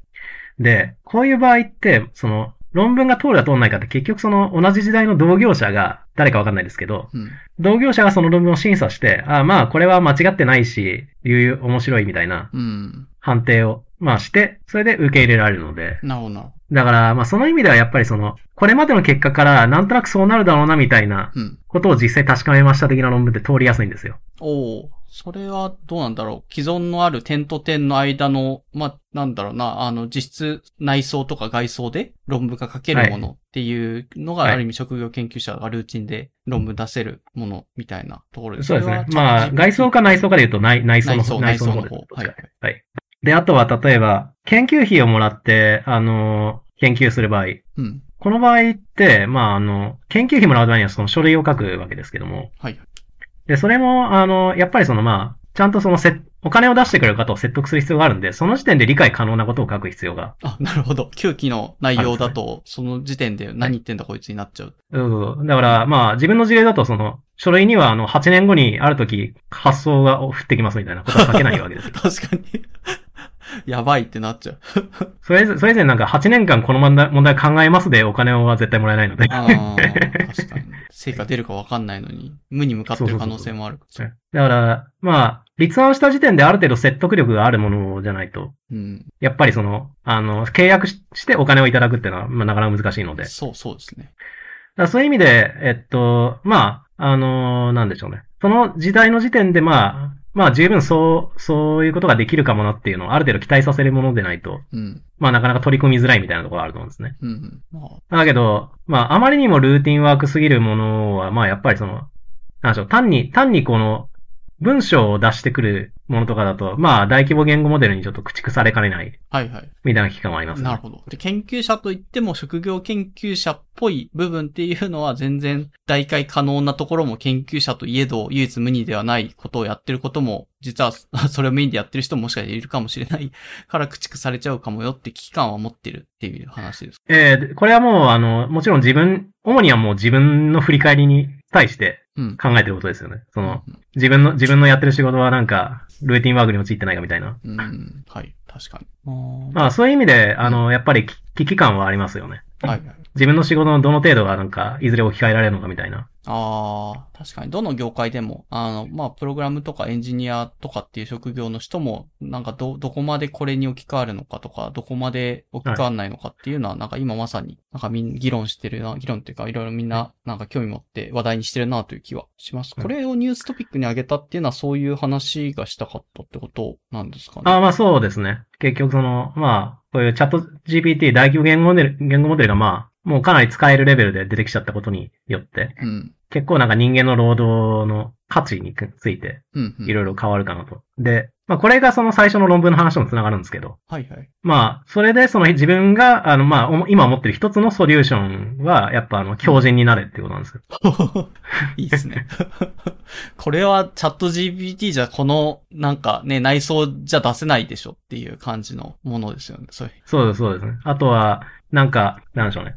で、こういう場合って、その、論文が通るか通らないかって結局その同じ時代の同業者が、誰かわかんないですけど、うん。同業者がその論文を審査して、あまあこれは間違ってないし、有面白いみたいなうん。判定を、まあして、それで受け入れられるので、なるほど、だから、まあその意味ではやっぱりその、これまでの結果からなんとなくそうなるだろうなみたいな。ことを実際確かめました的な論文って通りやすいんですよ。おお、それはどうなんだろう。既存のある点と点の間の、まあ、なんだろうな、あの、実質内装とか外装で論文が書けるものっていうのが、はいある意味職業研究者がルーチンで論文出せるものみたいなところでそうですね。まあ、外装か内装かで言うと内内装の内装、内装の方。ですはいはい。はい。で、あとは例えば、研究費をもらって、あの、研究する場合。うん。この場合って、まあ、あの、研究費もらう場合にはその書類を書くわけですけども。はい。で、それも、あの、やっぱりそのまあ、ちゃんとそのせ、お金を出してくれる方を説得する必要があるんで、その時点で理解可能なことを書く必要が。あ、なるほど。旧期の内容だと、その時点で何言ってんだこいつになっちゃう。うんだから、まあ、自分の事例だとその、書類にはあの、8年後にある時、発想が降ってきますみたいなことは書けないわけですよ。確かに。やばいってなっちゃう。それ、それ以前なんか8年間この問題問題考えますでお金は絶対もらえないので。ああ、確かに。成果出るかわかんないのに、無に向かってる可能性もある。だから、まあ、立案した時点である程度説得力があるものじゃないと、うん。やっぱりその、あの、契約ししてお金をいただくっていうのは、まあ、なかなか難しいので。そうそうですね。らそういう意味で、えっと、まあ、あのなんでしょうね。その時代の時点で、まあ、まあ十分そう、そういうことができるかもなっていうのをある程度期待させるものでないと、うん。まあなかなか取り組みづらいみたいなところがあると思うんですね。うん。まあ、だけど、まああまりにもルーティンワークすぎるものは、まあやっぱりその、なんでしょう、単に、単にこの、文章を出してくるものとかだと、まあ、大規模言語モデルにちょっと駆逐されかねない、はいはい。みたいな危機感はありますね。なるほど。で、研究者といっても職業研究者っぽい部分っていうのは全然代替可能なところも研究者といえど唯一無二ではないことをやってることも、実は それをメインでやってる人ももしかしているかもしれないから駆逐されちゃうかもよって危機感は持ってるっていう話です。えーこれはもう、あの、もちろん自分、主にはもう自分の振り返りに対してうん。考えてることですよね。その、自分の、自分のやってる仕事はなんか、ルーティンワークに陥ってないかみたいな。うん。うん。はい。確かに。まあ、そういう意味で、あの、やっぱり危危機感はありますよね。はいはい。自分の仕事のどの程度がなんか、いずれ置き換えられるのかみたいな。ああ、確かに。どの業界でも、あの、まあ、プログラムとかエンジニアとかっていう職業の人も、なんかど、どこまでこれに置き換わるのかとか、どこまで置き換わんないのかっていうのは、なんか今まさに、なんかみんな議論してるな、議論っていうか、いろいろみんな、なんか興味持って話題にしてるなという気はします。うんこれをニューストピックに上げたっていうのは、そういう話がしたかったってことなんですかね？あまあそうですね。結局その、まあ、こういうチャット GPT 大規模言語モデル、言語モデルがまあ、もうかなり使えるレベルで出てきちゃったことによって、うん。結構なんか人間の労働の価値についてうん、うん。いろいろ変わるかなと。で、まあこれがその最初の論文の話とも繋がるんですけど、はいはい。まあ、それでその自分が、あの、まあ、今思ってる一つのソリューションは、やっぱあの、強靭になれっていうことなんですよ。いいですね。これはチャット GPT じゃこのなんかね、内装じゃ出せないでしょっていう感じのものですよね。そう。そうです、そうですね。あとは、なんか、なんでしょうね。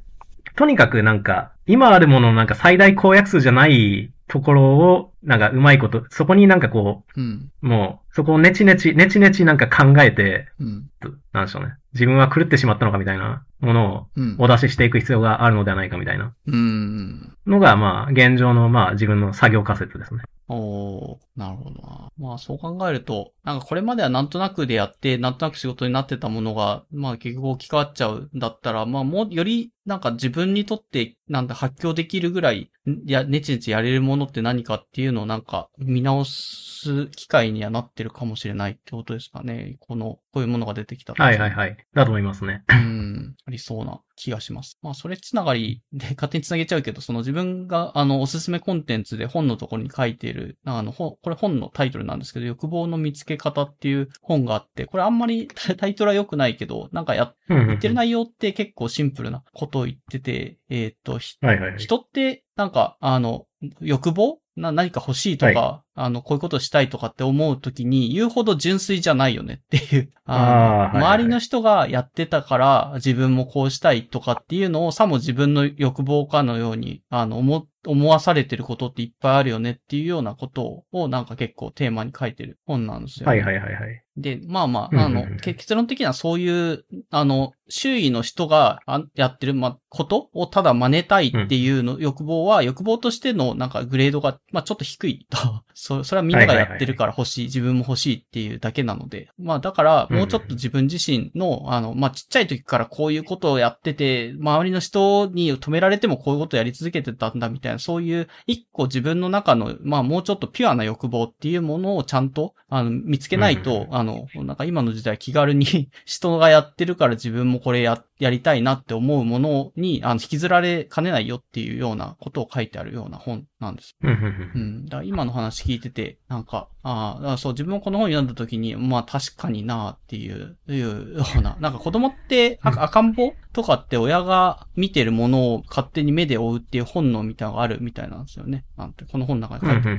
とにかくなんか、今あるもののなんか最大公約数じゃないところを、なんかうまいこと、そこになんかこうん。う、もう、そこをネチネチ、ネチネチなんか考えて、うん。なんでしょうね。自分は狂ってしまったのかみたいなものうんをお出ししていく必要があるのではないかみたいなうん。のが、まあ、現状の、まあ、自分の作業仮説ですね。おー、なるほどな。まあそう考えると、なんかこれまではなんとなくでやって、なんとなく仕事になってたものが、まあ結局置き換わっちゃうんだったら、まあもうよりなんか自分にとってなんだ発狂できるぐらい、んや、ねちねちやれるものって何かっていうのをなんか見直す機会にはなってるかもしれないってことですかね。この、こういうものが出てきた。はいはいはい。だと思いますね。うん、ありそうな気がします。まあ、それつながりで勝手につなげちゃうけど、その自分が、あの、おすすめコンテンツで本のところに書いている、あの、本これ本のタイトルなんですけど、欲望の見つけ方っていう本があって、これあんまり タイトルは良くないけど、なんかや言ってる内容って結構シンプルなことを言ってて、えーっと、ひはいはいはい。人って、なんか、あの、欲望な、何か欲しいとか、あの、こういうことをしたいとかって思うときに、言うほど純粋じゃないよねっていう。あのあ周りの人がやってたから、自分もこうしたいとかっていうのを、さも自分の欲望かのように、あの、思、思わされてることっていっぱいあるよねっていうようなことを、なんか結構テーマに書いてる本なんですよ、はいはいはいはい。で、まあまうんあ、あのけ結論的にはそういう、あの、周囲の人があやってる、ま、ことをただ真似たいっていうの、欲望は、欲望としてのなんかグレードが、まあちょっと低いと。そそれはみんながやってるから欲しい、自分も欲しいっていうだけなので。まあだから、もうちょっと自分自身の、あの、まあちっちゃい時からこういうことをやってて、周りの人に止められてもこういうことをやり続けてたんだみたいな、そういう一個自分の中の、まあもうちょっとピュアな欲望っていうものをちゃんと、あの、見つけないと、うん。あの、なんか今の時代気軽に 人がやってるから自分もこれやっ、やりたいなって思うものに、あの、引きずられかねないよっていうようなことを書いてあるような本なんです。うん。だ今の話聞いてて、なんか、ああ、そう、自分もこの本読んだ時に、まあ確かになっていう、いうような、なんか子供って、あうん赤ん坊とかって親が見てるものを勝手に目で追うっていう本能みたいなのがあるみたいなんですよね。なんて、この本の中に書いてあ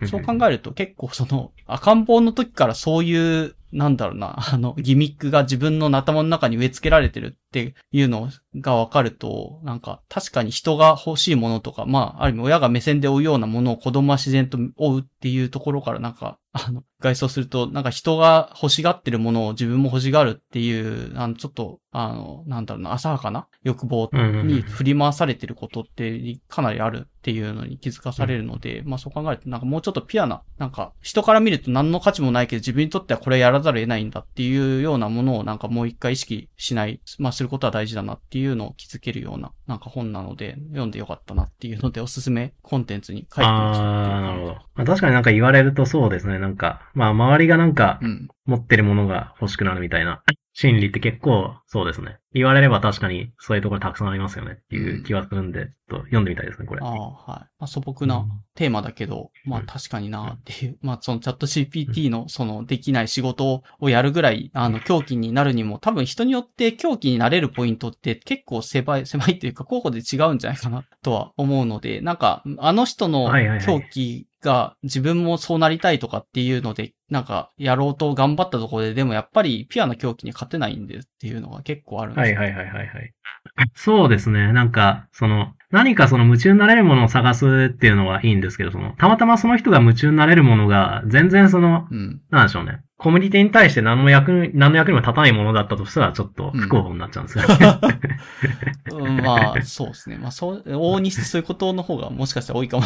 る。そう考えると結構その赤ん坊の時からそういう、なんだろうな、あの、ギミックが自分の頭の中に植え付けられてるっていうのがわかると、なんか確かに人が欲しいものとか、まあ、ある意味親が目線で追うようなものを子供は自然と追うっていうところからなんか、あの、外装すると、なんか人が欲しがってるものを自分も欲しがるっていう、あの、ちょっと、あの、なんだろうな、浅はかな欲望に振り回されてることってかなりあるっていうのに気づかされるので、まあそう考えるとなんかもうちょっとピュアな、なんか人から見ると何の価値もないけど自分にとってはこれやらざるを得ないんだっていうようなものをなんかもう一回意識しない、まあすることは大事だなっていうのを気づけるようななんか本なので読んでよかったなっていうのでおすすめコンテンツに書いてましたああ、なるほど。まあ確かになんか言われるとそうですね。なんか、まあ周りがなんかうん。持ってるものが欲しくなるみたいな。心理って結構そうですね。言われれば確かにそういうところたくさんありますよねっていう気はするんで、ちょっと読んでみたいですね、これ。あ。あ、はい。まあ、素朴なテーマだけど、まあ確かになっていう、まあそのチャット GPT のそのできない仕事をやるぐらい、あの、狂気になるにも、多分人によって狂気になれるポイントって結構狭い、狭いというか、候補で違うんじゃないかなとは思うので、なんか、あの人のはいはいはい。狂気が自分もそうなりたいとかっていうので、なんか、やろうと頑張ったところで、でもやっぱりピュアな狂気に勝てないんでっていうのが結構あるんですよはいはいはいはいはい。そうですね。なんか、その、何かその夢中になれるものを探すっていうのはいいんですけど、その、たまたまその人が夢中になれるものが、全然その、うん。なんでしょうね。コミュニティに対して何の役に、何の役にも立たないものだったとしたら、ちょっと不幸になっちゃうんですよ。うんまあ、そうですね。まあ、そう、往々にしてそういうことの方がもしかしたら多いかも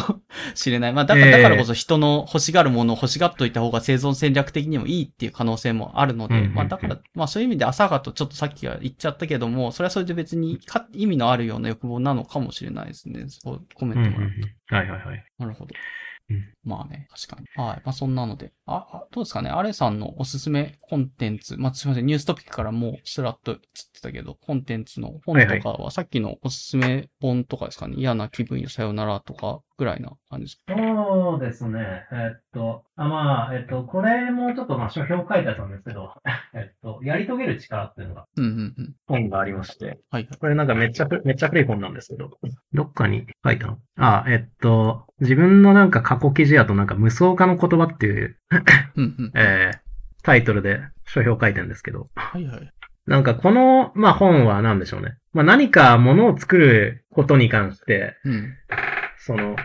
しれない。まあ、だから、ええだからこそ人の欲しがるものを欲しがっといた方が生存戦略的にもいいっていう可能性もあるので、うんうんうんまあ、だから、まあ、そういう意味で浅はかとちょっとさっきは言っちゃったけども、それはそれで別にか意味のあるような欲望なのかもしれないですね。そうコメンうんうんトもらうと。はいはいはい。なるほど。うんまあね、確かに。はい。まあそんなので。あ、あどうですかねアレさんのおすすめコンテンツ。まあすみません。ニューストピックからもうスラッと映ってたけど、コンテンツの本とかはさっきのおすすめ本とかですかね嫌な気分よさよならとかぐらいな感じですか？そうですね。えっと、あまあ、えっと、これもちょっとまあ書評書いてあったんですけど、えっと、やり遂げる力っていうのが。本がありまして、はいはい。これなんかめっちゃふ、めっちゃ古い本なんですけど、どっかに書いたのあ、えっと、自分のなんか過去記事やとなんか無双化の言葉っていう、うんうん。えー、タイトルで書評書いてるんですけど、はいはい。なんかこの、まあ本は何でしょうね。まあ何か物を作ることに関して、うん。その、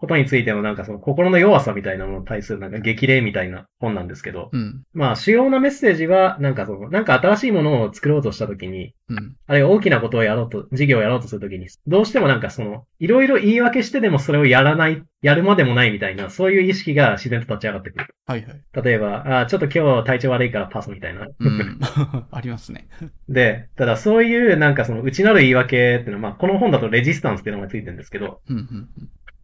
ことについてのなんかその心の弱さみたいなものに対するなんか激励みたいな本なんですけど、うん。まあ主要なメッセージは、なんかその、なんか新しいものを作ろうとしたときに、うん。あるいは大きなことをやろうと、事業をやろうとするときに、どうしてもなんかその、いろいろ言い訳してでもそれをやらない、やるまでもないみたいな、そういう意識が自然と立ち上がってくる。はいはい。例えば、あちょっと今日体調悪いからパスみたいな。うん。ありますね。で、ただそういうなんかその内なる言い訳っていうのは、まあこの本だとレジスタンスっていうのがついてるんですけど、うんうん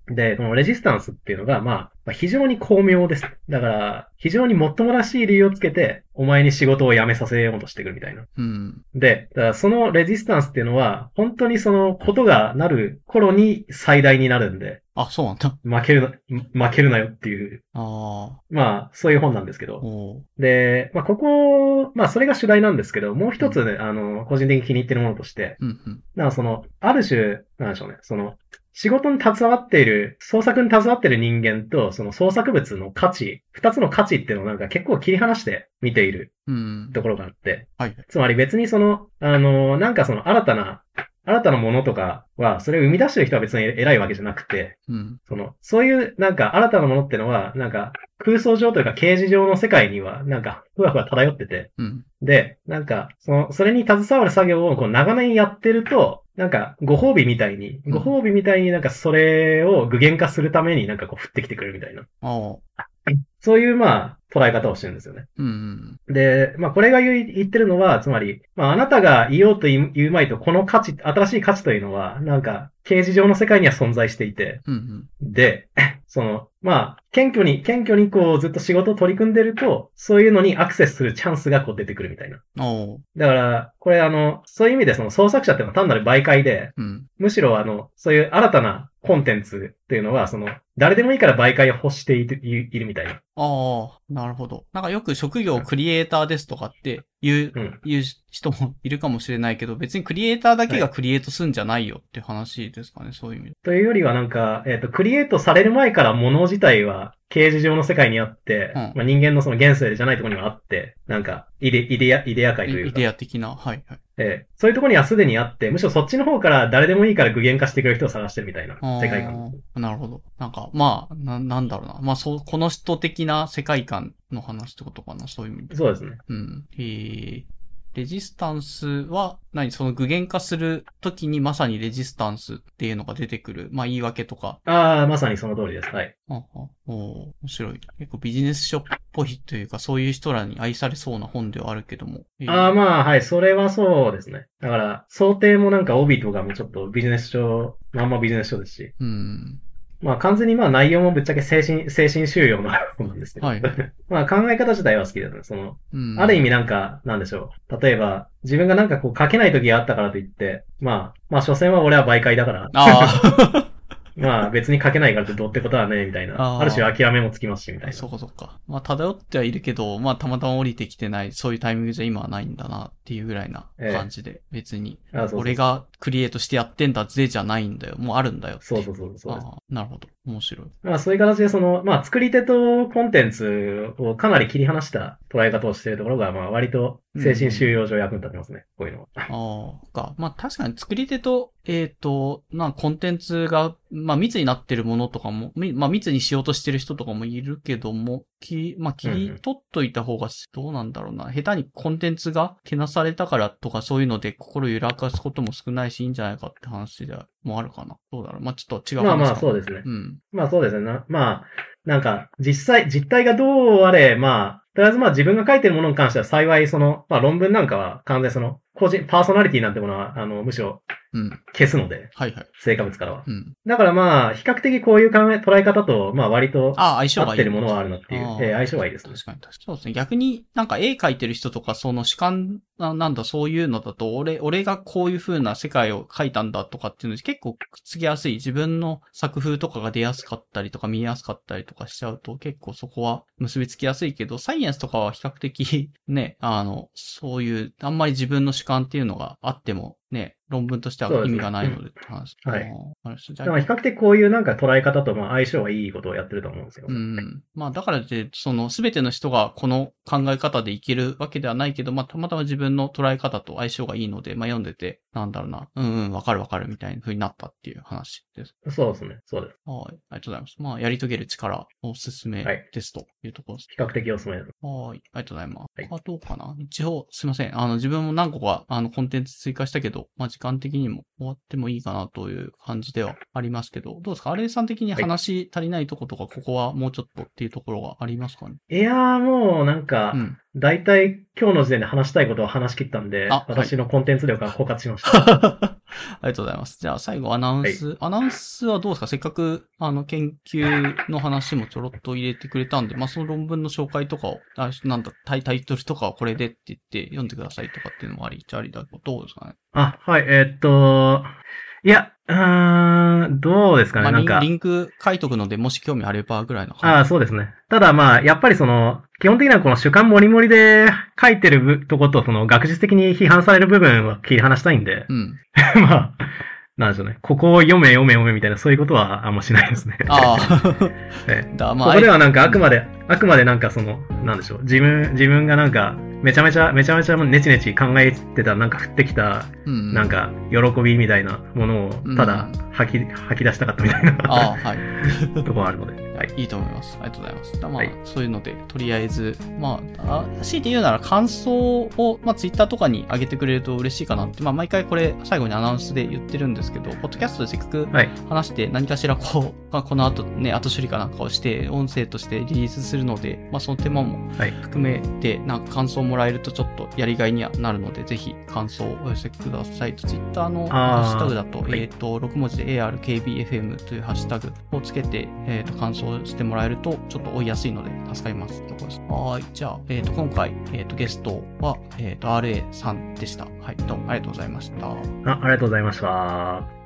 で、このレジスタンスっていうのが、まあ、まあ非常に巧妙です。だから、非常にもっともらしい理由をつけて、お前に仕事を辞めさせようとしてくるみたいな。うん。うん。で、だからそのレジスタンスっていうのは、本当にそのことがなる頃に最大になるんで、あ、そうなんだ。負けるな、負けるなよっていう、ああ。まあ、そういう本なんですけど。で、まあ、ここ、まあ、それが主題なんですけど、もう一つね、あの、個人的に気に入ってるものとして、うんうん。なんかその、ある種、なんでしょうね、その、仕事に携わっている、創作に携わっている人間と、その創作物の価値、二つの価値っていうのをなんか結構切り離して見ているうん。ところがあって、はいはい。つまり別にその、あの、なんかその新たな、新たなものとかは、それを生み出してる人は別に偉いわけじゃなくて、うん。その、そういうなんか新たなものってのは、なんか空想上というか形事上の世界には、なんかふわふわ漂ってて、うん。で、なんか、その、それに携わる作業をこう長年やってると、なんか、ご褒美みたいに、うんご褒美みたいになんかそれを具現化するためになんかこう降ってきてくれるみたいな。ああ。そういうまあ、捉え方をしてるんですよね。うんうん。で、まあこれが言ってるのは、つまり、まああなたが言おうと言うまいと、この価値、新しい価値というのは、なんか、刑事上の世界には存在していて、うんうん。で、その、まあ、謙虚に、謙虚にこうずっと仕事を取り組んでると、そういうのにアクセスするチャンスがこう出てくるみたいな。だから、これあの、そういう意味でその創作者っていうのは単なる媒介で、うん。むしろあの、そういう新たなコンテンツっていうのは、その、誰でもいいから媒介を欲しているいるみたいな。ああ、なるほど。なんかよく職業クリエイターですとかって言う、うん。言う人もいるかもしれないけど、別にクリエイターだけがクリエイトすんじゃないよっていう話ですかね、そういう意味で。というよりはなんか、えっ、と、クリエイトされる前から物自体は、刑事上の世界にあって、うんまあ、人間のその現世じゃないところにはあって、なんか、イデ、イデア、イデア界というか、イデア的な、はいはい。えーそういうところにはすでにあって、むしろそっちの方から誰でもいいから具現化してくれる人を探してるみたいな世界観。なるほど。なんか、まあ、な、なんだろうな。まあ、そう、この人的な世界観の話ってことかな、そういう意味で。そうですね。うん。えー、レジスタンスは、何？その具現化するときにまさにレジスタンスっていうのが出てくる。まあ、言い訳とか。ああ、まさにその通りです。はい。ああおー面白い。結構ビジネス書っぽいというか、そういう人らに愛されそうな本ではあるけども。えーああ、まあ、はい。それはそうですね。だから、想定もなんか帯とかもちょっとビジネス書、まんまビジネス書ですし。うん。まあ完全にまあ内容もぶっちゃけ精神、精神収容の本なんですけど。はい。まあ考え方自体は好きですね。その、うん。ある意味なんか、なんでしょう。例えば、自分がなんかこう書けない時があったからといって、まあ、まあ所詮は俺は媒介だから、あ まあ別に書けないからってどうってことはね、みたいな。あーある種諦めもつきますし、みたいあ、な。そこそっか。まあ、漂ってはいるけど、まあ、たまたま降りてきてない、そういうタイミングじゃ今はないんだなっていうぐらいな感じで、別に、あそうそう俺がクリエイトしてやってんだぜじゃないんだよ。もうあるんだよそうそうそうそうなるほど。面白い。まあそういう形でその、まあ作り手とコンテンツをかなり切り離した捉え方をしているところが、まあ割と精神収容上役に立ってますね。こういうのは。ああ、か。まあ確かに作り手と、えっ、と、まあコンテンツが、まあ密になってるものとかも、みまあ密にしようとしてる人とかもいるけども、き、まあ切り取っといた方がどうなんだろうな。下手にコンテンツがけなされたからとかそういうので心揺らかすことも少ないしいいんじゃないかって話でもあるかな。どうだろう。まあちょっと違う話まあまあかそうですね。うん。まあそうですね。なまあ、なんか、実際、実態がどうあれ、まあ、とりあえずまあ自分が書いてるものに関しては幸いその、まあ論文なんかは完全にその、個人、パーソナリティなんてものは、あの、むしろうん。消すので、はいはい。成果物からは。うん。だからまあ、比較的こういう考え、捉え方と、まあ割とああ、相性がいい。合ってるものはあるなっていう、あーえー相性がいいですね。確かに確かに。そうですね。逆になんか絵描いてる人とか、その主観な、なんだ、そういうのだと、俺、俺がこういう風な世界を描いたんだとかっていうのに結構くっつきやすい。自分の作風とかが出やすかったりとか見えやすかったりとかしちゃうと、結構そこは結びつきやすいけど、サイエンスとかは比較的ね、あの、そういう、あんまり自分の主観っていうのがあっても、ね、論文としては意味がないのでって話。はいだから比較的こういうなんか捉え方とまあ相性がいいことをやってると思うんですよ。うん。まあだからって、そのすべての人がこの考え方でいけるわけではないけど、まあたまたま自分の捉え方と相性がいいので、まあ読んでて、なんだろうな、うんうん、わかるわかるみたいな風になったっていう話です。そうですね。そうです。はい。ありがとうございます。まあやり遂げる力おすすめはいですというところです。比較的おすすめです。はい。ありがとうございます。はいあ、どうかな？一応、すいません。あの、自分も何個か、あの、コンテンツ追加したけど、まあ、時間的にも終わってもいいかなという感じではありますけど、どうですか？アレイさん的に話足りないとことか、ここはもうちょっとっていうところがありますかね？いやーもうなんかう、ん。大体今日の時点で話したいことを話し切ったんで、あはい私のコンテンツ量が枯渇しました。ありがとうございます。じゃあ最後アナウンス。アナウンスはどうですか？せっかく、あの、研究の話もちょろっと入れてくれたんで、まあ、その論文の紹介とかを、あなんだ、タイタイトルとかはこれでって言って読んでくださいとかっていうのもあり、じゃありだどうですかね？あ、はい、えーっと、いや、うーん、どうですかね、まあ、なんかリンク書いとくので、もし興味あればぐらいのあ感あ、そうですね。ただまあ、やっぱりその、基本的にはこの主観モリモリで書いてるぶとこと、その学術的に批判される部分は切り離したいんで、じ。うん。まあ、なんでしょうね。ここを読め読め読めみたいな、そういうことはあんましないですね。あ えあ。だまあ、ここではなんかあくまで、あくまでなんかその、なんでしょう。自分、自分がなんか、めちゃめちゃ、めちゃめちゃネチネチ考えてた、なんか降ってきた、うん、なん、か、喜びみたいなものを、ただ、吐き、吐き出したかったみたいな、はい。とこあるので。はい。いいと思います。ありがとうございます。だまあ、はいそういうので、とりあえず、まあ、あ強いて言うなら感想を、まあ、ツイッターとかに上げてくれると嬉しいかなって、まあ、毎回これ、最後にアナウンスで言ってるんですけど、ポッドキャストでせっかくはい。話して何かしらこう、まあ、この後ね、後処理かなんかをして、音声としてリリースするので、まあ、その手間もはい。含めて、なんか感想もらえるとちょっとやりがいにはなるので、ぜひ感想をお寄せくださいと。ツイッターのハッシュタグだと、はいえっ、と、6文字で ARKBFM というハッシュタグをつけて、えっ、と、感想してもらえると、ちょっと追いやすいので助かります。とこです。はい。じゃあ、えっ、と、今回、えっ、と、ゲストは、えっ、と、RA さんでした。はい。どうもありがとうございました。あ、ありがとうございました。